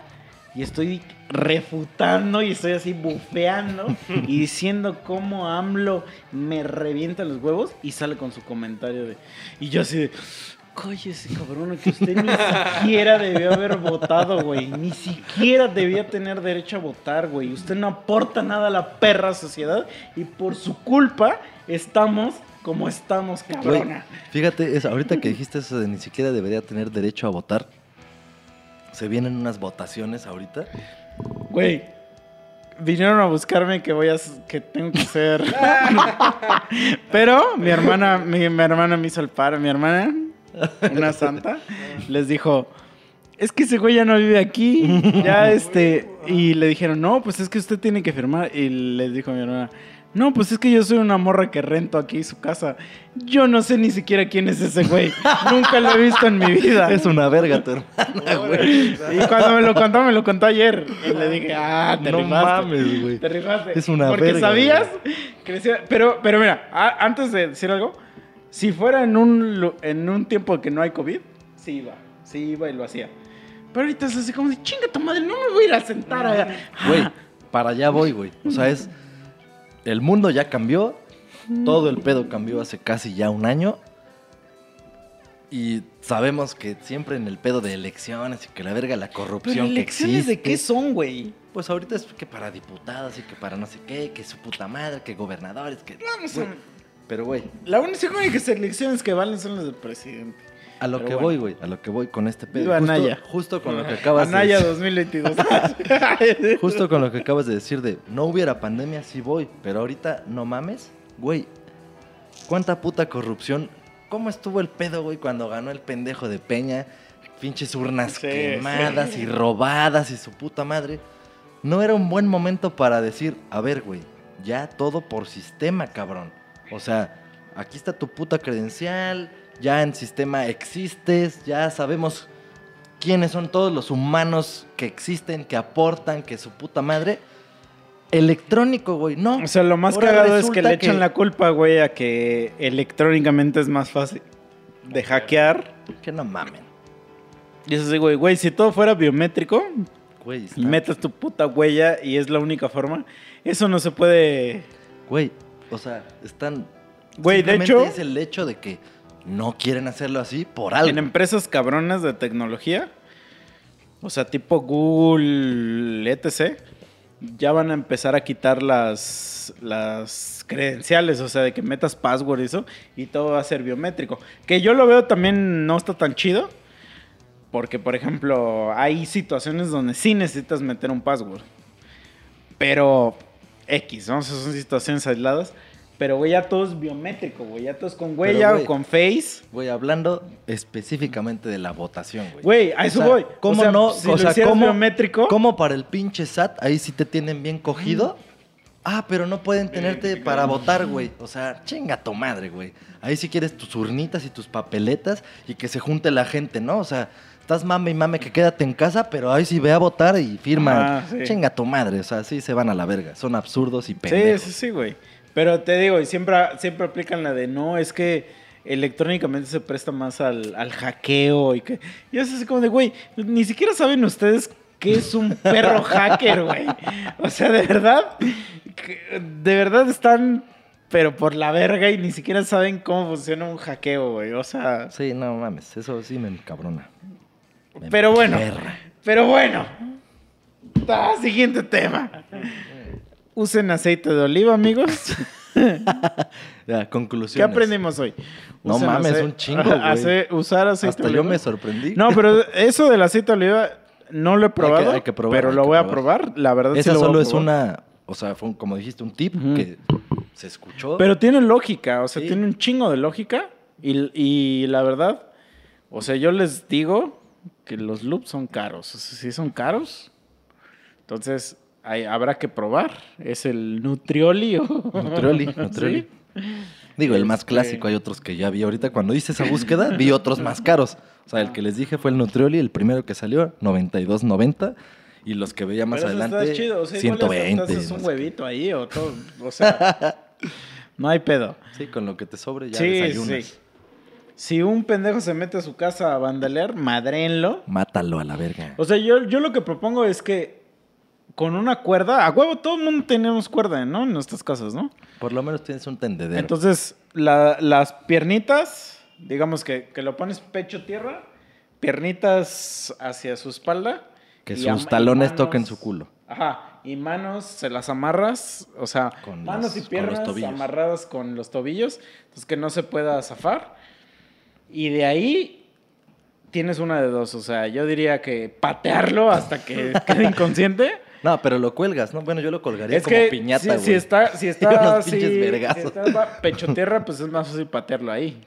y estoy refutando y estoy así bufeando y diciendo cómo AMLO me revienta los huevos y sale con su comentario de... Y yo así de... Cállese, cabrón, que usted ni siquiera debió haber votado, güey. Ni siquiera debía tener derecho a votar, güey. Usted no aporta nada a la perra sociedad y por su culpa estamos como estamos, cabrona. fíjate, es, ahorita que dijiste eso de ni siquiera debería tener derecho a votar, se vienen unas votaciones ahorita. Güey, vinieron a buscarme que voy a que tengo que ser. Pero mi hermana, mi, mi hermana me hizo el paro, mi hermana, una santa, les dijo. Es que ese güey ya no vive aquí. Ya este. Y le dijeron, no, pues es que usted tiene que firmar. Y les dijo mi hermana, no, pues es que yo soy una morra que rento aquí su casa. Yo no sé ni siquiera quién es ese güey. Nunca lo he visto en mi vida. Es una verga, tu hermana, güey. Y cuando me lo contó, me lo contó ayer. Y le dije, ah, te No rifaste. mames, güey. Te rifaste. Es una Porque verga, sabías que decía- Pero, pero mira, a- antes de decir algo, si fuera en un, en un tiempo que no hay COVID, sí iba. Sí iba y lo hacía. Pero ahorita es así como de, chinga tu madre, no me voy a ir a sentar allá. Güey, para allá voy, güey. O sea, es. El mundo ya cambió. Todo el pedo cambió hace casi ya un año. Y sabemos que siempre en el pedo de elecciones y que la verga, la corrupción que elecciones existe. de qué son, güey. Pues ahorita es que para diputados y que para no sé qué, que su puta madre, que gobernadores, que. Vamos a- Pero, güey, La única selecciones que valen son las del presidente. a lo Pero que bueno. voy, güey, a lo que voy con este pedo. Viva justo, Anaya. justo con lo que acabas Anaya de 2022. Justo con lo que acabas de decir de no hubiera pandemia, sí voy, pero ahorita no mames, güey. ¿Cuánta puta corrupción? ¿Cómo estuvo el pedo, güey, cuando ganó el pendejo de Peña? Pinches urnas Sí, quemadas sí. y robadas y su puta madre. No era un buen momento para decir, a ver, güey, ya todo por sistema, cabrón. O sea, aquí está tu puta credencial, ya en sistema existes, ya sabemos quiénes son todos los humanos que existen, que aportan, que su puta madre. Electrónico, güey, no. O sea, lo más Ahora cagado es que le echan que- la culpa, güey, a que electrónicamente es más fácil de hackear. Que no mamen. Y eso sí, güey, güey, si todo fuera biométrico Güey, y metes tu puta huella y es la única forma, eso no se puede... Güey, o sea, están... Güey, de hecho, Es el hecho de que no quieren hacerlo así por algo. en empresas cabronas de tecnología, o sea, tipo Google, etc., ya van a empezar a quitar las, las credenciales, o sea, de que metas password y eso, y todo va a ser biométrico. Que yo lo veo también no está tan chido, porque, por ejemplo, hay situaciones donde sí necesitas meter un password. Pero X, ¿no? O sea, son situaciones aisladas. Pero, güey, ya todo es biométrico, güey. Ya todo es con huella o con face. Güey, hablando específicamente de la votación, güey. Güey, a eso O sea, voy. ¿Cómo O sea, no? Si o sea, ¿cómo, biométrico. ¿cómo para el pinche SAT ahí sí te tienen bien cogido? Ah, pero no pueden tenerte para votar, güey. O sea, chinga tu madre, güey. Ahí sí quieres tus urnitas y tus papeletas y que se junte la gente, ¿no? O sea, estás mame y mame que quédate en casa, pero ahí sí ve a votar y firma. Ah, sí. Chinga tu madre. O sea, sí se van a la verga. Son absurdos y Sí, pendejos. sí, sí, güey. Pero te digo, y siempre, siempre aplican la de no, es que electrónicamente se presta más al, al hackeo y que. Y es así como de, güey, ni siquiera saben ustedes qué es un perro hacker, güey. O sea, de verdad, de verdad están, pero por la verga y ni siquiera saben cómo funciona un hackeo, güey. O sea, Sí, no mames, eso sí me encabrona. Pero bueno, pero bueno. Ah, siguiente tema. Usen aceite de oliva, amigos. Ya, ¿Qué conclusiones. aprendimos hoy? No Usen mames, ace- un chingo, güey. Ace- usar aceite Hasta de yo oliva. me sorprendí. No, pero eso del aceite de oliva no lo he probado, hay que probar, pero hay lo que voy a probar. probar. La verdad sí Esa lo voy a solo es probar. una, o sea, fue un- como dijiste, un tip Ujú. que se escuchó. Pero tiene lógica, o sea, Sí. tiene un chingo de lógica. Y, y la verdad, o sea, yo les digo que los loops son caros. O sea, sí son caros. Entonces, hay- habrá que probar. Es el Nutrioli o... Nutrioli, Nutrioli. Sí. Digo, el más Este- clásico, hay otros que ya vi. Ahorita cuando hice esa búsqueda, vi otros más caros. O sea, el que les dije fue el Nutrioli, el primero que salió, 92.90. Y los que veía más Pero adelante, está chido. O sea, igual 120. hasta haces no un huevito ahí o todo. O sea, no hay pedo. Sí, con lo que te sobre ya Sí, desayunas. sí. Si un pendejo se mete a su casa a vandalear, madrenlo. Mátalo a la verga. O sea, yo, yo lo que propongo es que con una cuerda, a huevo, todo el mundo tenemos cuerda, ¿no? En nuestras casas, ¿no? Por lo menos tienes un tendedero. Entonces, la- las piernitas, digamos que, que lo pones pecho tierra, piernitas hacia su espalda. que sus talones manos- toquen su culo. Ajá, y manos se las amarras, o sea, Con manos las- y piernas amarradas con los tobillos, entonces que no se pueda zafar. Y de ahí tienes una de dos, o sea, yo diría que patearlo hasta que quede inconsciente. No, pero lo cuelgas, ¿no? Bueno, yo lo colgaría Es como que piñata, si, güey. si está, si está así, si está pecho tierra, pues es más fácil patearlo ahí.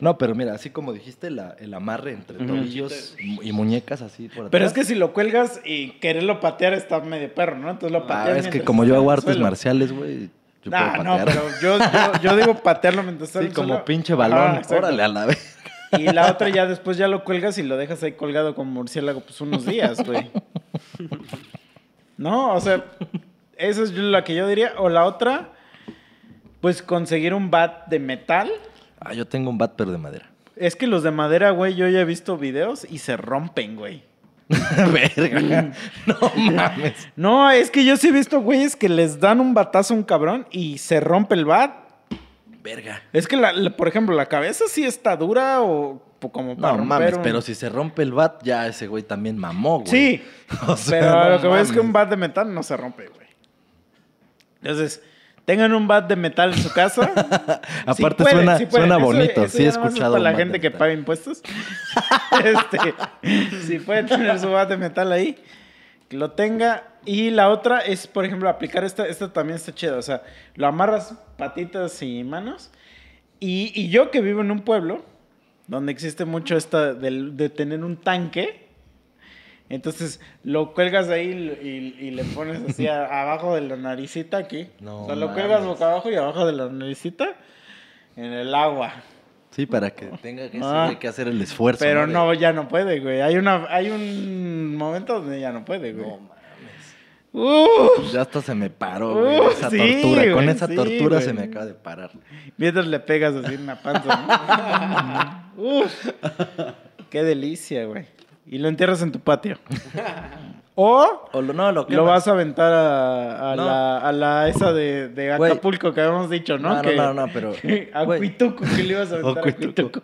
No, pero mira, así como dijiste, la- el amarre entre Ujú. tobillos y muñecas así por atrás. Pero es que si lo cuelgas y quererlo patear está medio perro, ¿no? Entonces lo Ah, pateas. es que como yo hago artes marciales, güey, yo Nah, puedo no, pero yo, yo, yo digo patearlo mientras sí, como pinche balón. Órale, a la vez. Y la otra ya después ya lo cuelgas y lo dejas ahí colgado como murciélago pues unos días, güey. No, o sea, esa es la que yo diría. O la otra, pues conseguir un bat de metal. Ah, yo tengo un bat, pero de madera. Es que los de madera, güey, yo ya he visto videos y se rompen, güey. Verga. No mames. No, es que yo sí he visto güeyes que les dan un batazo a un cabrón y se rompe el bat. Verga. Es que, la- la- por ejemplo, la cabeza sí está dura o po- como para No mames, un- pero si se rompe el bat, ya ese güey también mamó, güey. Sí, O sea, pero no lo que veo es que un bat de metal no se rompe, güey. Entonces, tengan un bat de metal en su casa. Aparte pueden, suena, suena Eso- bonito, eso sí he escuchado. para la gente de que paga impuestos. este, si puede tener su bat de metal ahí, que lo tenga. Y la otra es, por ejemplo, aplicar esta. Esta también está chida. O sea, lo amarras patitas y manos. Y, y yo que vivo en un pueblo donde existe mucho esta del- de, tener un tanque. Entonces lo cuelgas ahí y, le pones así a- abajo de la naricita aquí. No o sea, lo cuelgas boca abajo y abajo de la naricita en el agua. Sí, para que tenga que, Ah. que hacer el esfuerzo. Pero De- no, ya no puede, güey. Hay, una, hay un momento donde ya no puede, güey. No mames. Uf, Ya hasta se me paró, güey. Uh, esa sí, tortura. Con esa sí, tortura güey. se me acaba de parar. mientras le pegas así en la panza. ¿no? Uf, qué delicia, güey. Y lo entierras en tu patio. O O lo, no, lo que lo vas a aventar a, a No. la, a la esa de, de. Acapulco que habíamos dicho, ¿no? No, no, que, no, no, pero, a güey. Cuituco, que le ibas a aventar a Cuituco.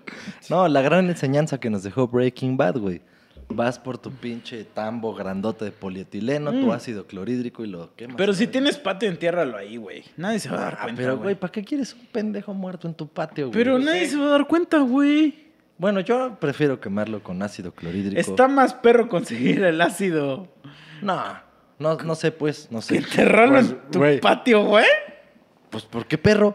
No, la gran enseñanza que nos dejó Breaking Bad, güey. Vas por tu pinche tambo grandote de polietileno, tu Mm. ácido clorhídrico y lo quemas. Pero si tienes patio, entiérralo ahí, güey. Nadie se va a dar Ah, cuenta, pero, güey. güey, ¿para qué quieres un pendejo muerto en tu patio, güey? Pero nadie se va a dar cuenta, güey. Bueno, yo prefiero quemarlo con ácido clorhídrico. Está más perro conseguir el ácido No, no, no sé, pues, no que sé. enterrarlo Pues, en tu güey, patio, güey. Pues, ¿por qué perro?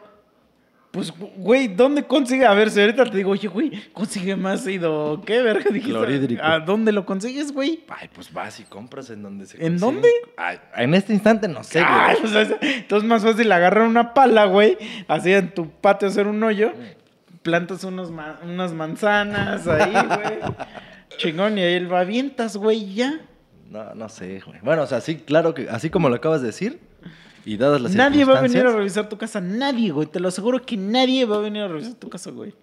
Pues, güey, ¿dónde consigue? A ver, si ahorita te digo, oye, güey, consigue más ácido. ¿Qué verga dijiste? Clorhídrico. ¿A dónde lo consigues, güey? Ay, pues vas y compras en donde se ¿En consigue. dónde? Ay, en este instante no sé, güey. Ay, o sea, es- entonces es más fácil agarrar una pala, güey, así en tu patio hacer un hoyo, plantas unos ma- unas manzanas ahí, güey. Chingón, y ahí lo avientas, güey, ya. No, no sé, güey. Bueno, o sea, sí, claro que así como lo acabas de decir, y dadas las Nadie va a venir a revisar tu casa, nadie, güey. Te lo aseguro que nadie va a venir a revisar tu casa, güey.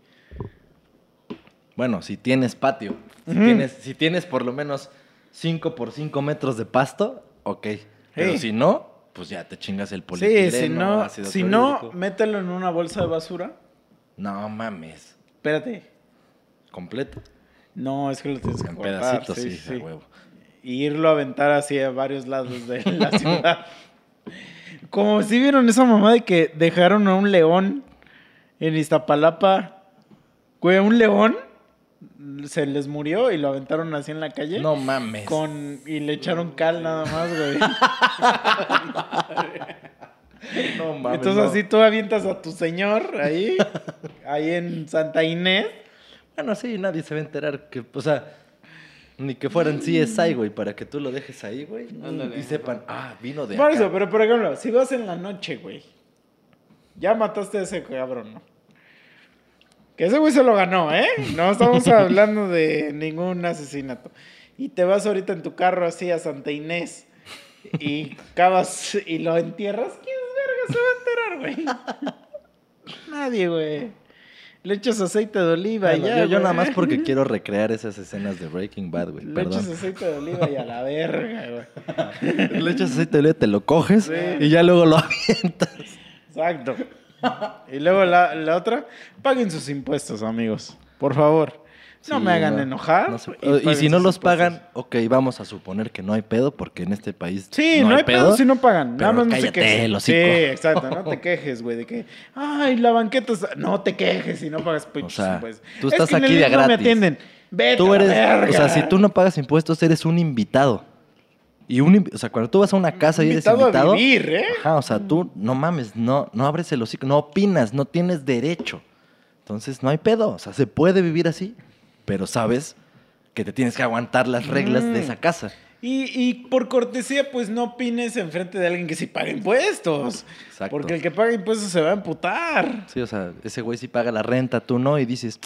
Bueno, si tienes patio, si, tienes, si tienes por lo menos 5 por 5 metros de pasto, ok. Pero Sí. si no, pues ya te chingas el Sí, polietileno, si no, si no, mételo en una bolsa de basura. No mames. Espérate. Completo. No, es que lo tienes que En cortar. pedacitos, sí, sí, huevo. Y irlo a aventar así a varios lados de la ciudad. Como si vieron esa mamá de que dejaron a un león en Iztapalapa. Güey, un león se les murió y lo aventaron así en la calle. No mames. Con, y le echaron cal nada más, güey. No mames. Entonces no. así tú avientas a tu señor ahí, ahí en Santa Inés. Bueno, sí, nadie se va a enterar que, o sea, ni que fueran CSI, güey, para que tú lo dejes ahí, güey. Ándale. Y sepan, ah, vino de Por acá. eso, pero por ejemplo, si vas en la noche, güey, ya mataste a ese cabrón, ¿no? Que ese güey se lo ganó, ¿eh? No estamos hablando de ningún asesinato. Y te vas ahorita en tu carro así a Santa Inés y cavas y lo entierras, ¿quién güey? Nadie, güey. Le echas aceite de oliva y ya, yo, yo nada más porque quiero recrear esas escenas de Breaking Bad, güey. Le Perdón. echas aceite de oliva y a la verga, güey. Le echas aceite de oliva, te lo coges Sí. y ya luego lo avientas. Exacto. Y luego la, la otra, paguen sus impuestos, amigos. Por favor. No Sí, me hagan no, enojar. no se- y si no los pagan, ok, vamos a suponer que no hay pedo, porque en este país Sí, no, hay pedo si no pagan. Nada pero más no cállate, el Sí, exacto. No te quejes, güey, de que, ay, la banqueta está... No te quejes si no pagas pinches sea, impuestos. tú Es estás que aquí de IMSS no me gratis. atienden. Vete Tú eres, verga. o sea, si tú no pagas impuestos, eres un invitado. Y un, o sea, cuando tú vas a una casa y eres Invitado a vivir, ¿eh? ajá, o sea, tú no mames, no, no abres el hocico, no opinas, no tienes derecho. Entonces no hay pedo, o sea, se puede vivir así, pero sabes que te tienes que aguantar las reglas de Mm. esa casa. Y, y por cortesía, pues no opines enfrente de alguien que sí paga impuestos. Exacto. Porque el que paga impuestos se va a emputar. Sí, o sea, ese güey sí paga la renta, tú no, y dices,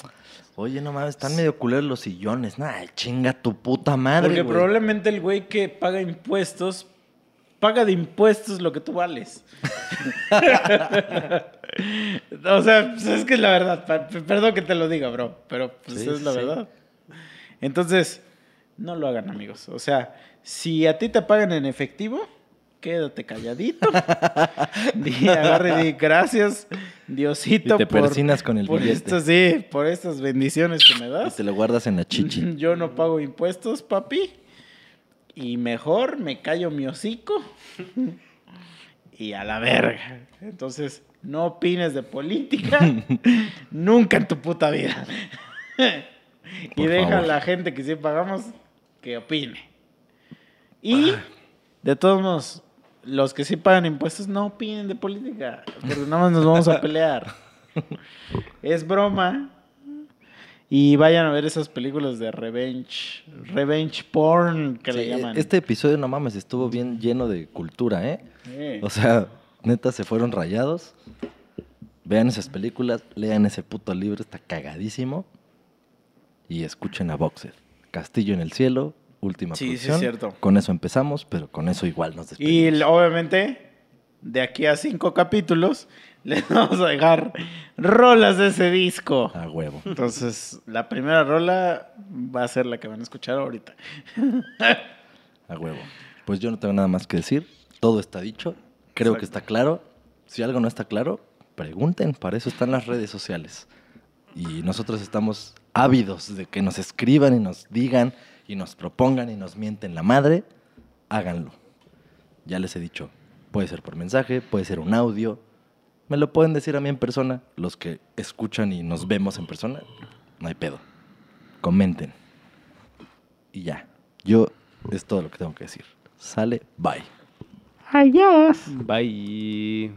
oye, no mames, están medio culeros los sillones. Nah, chinga tu puta madre, Porque güey. probablemente el güey que paga impuestos paga de impuestos lo que tú vales. o sea, pues es que es la verdad. Perdón que te lo diga, bro, pero pues Sí, es la sí. verdad. Entonces, no lo hagan, amigos. O sea, si a ti te pagan en efectivo, quédate calladito. di, agarre y di gracias, Diosito, Y te por, persinas con el por billete. esto, sí, por estas bendiciones que me Y das. te lo guardas en la chichi. Yo no pago impuestos, papi. Y mejor me callo mi hocico. y a la verga. Entonces, no opines de política. nunca en tu puta vida. y deja a la gente que sí pagamos que opine. Y, de todos modos, los que sí pagan impuestos no opinen de política. Porque nada más nos vamos a pelear. es broma. Y vayan a ver esas películas de revenge, revenge porn que le llaman. Este episodio, no mames, estuvo bien lleno de cultura, ¿eh? Sí. O sea, neta, se fueron rayados. Vean esas películas, lean ese puto libro, está cagadísimo. Y escuchen a Boxer. Castillo en el cielo, última Sí, sí, es producción. cierto. Con eso empezamos, pero con eso igual nos y despedimos. l- obviamente, de aquí a cinco capítulos, les vamos a dejar rolas de ese disco. A huevo. Entonces, la primera rola va a ser la que van a escuchar ahorita. A huevo. Pues yo no tengo nada más que decir. Todo está dicho. Creo que está claro. Si algo no está claro, pregunten. Para eso están las redes sociales. Y nosotros estamos ávidos de que nos escriban y nos digan y nos propongan y nos mienten la madre. Háganlo. Ya les he dicho. Puede ser por mensaje, puede ser un audio. Me lo pueden decir a mí en persona. Los que escuchan y nos vemos en persona. No hay pedo. Comenten. Y ya. Yo es todo lo que tengo que decir. Sale, bye. Bye.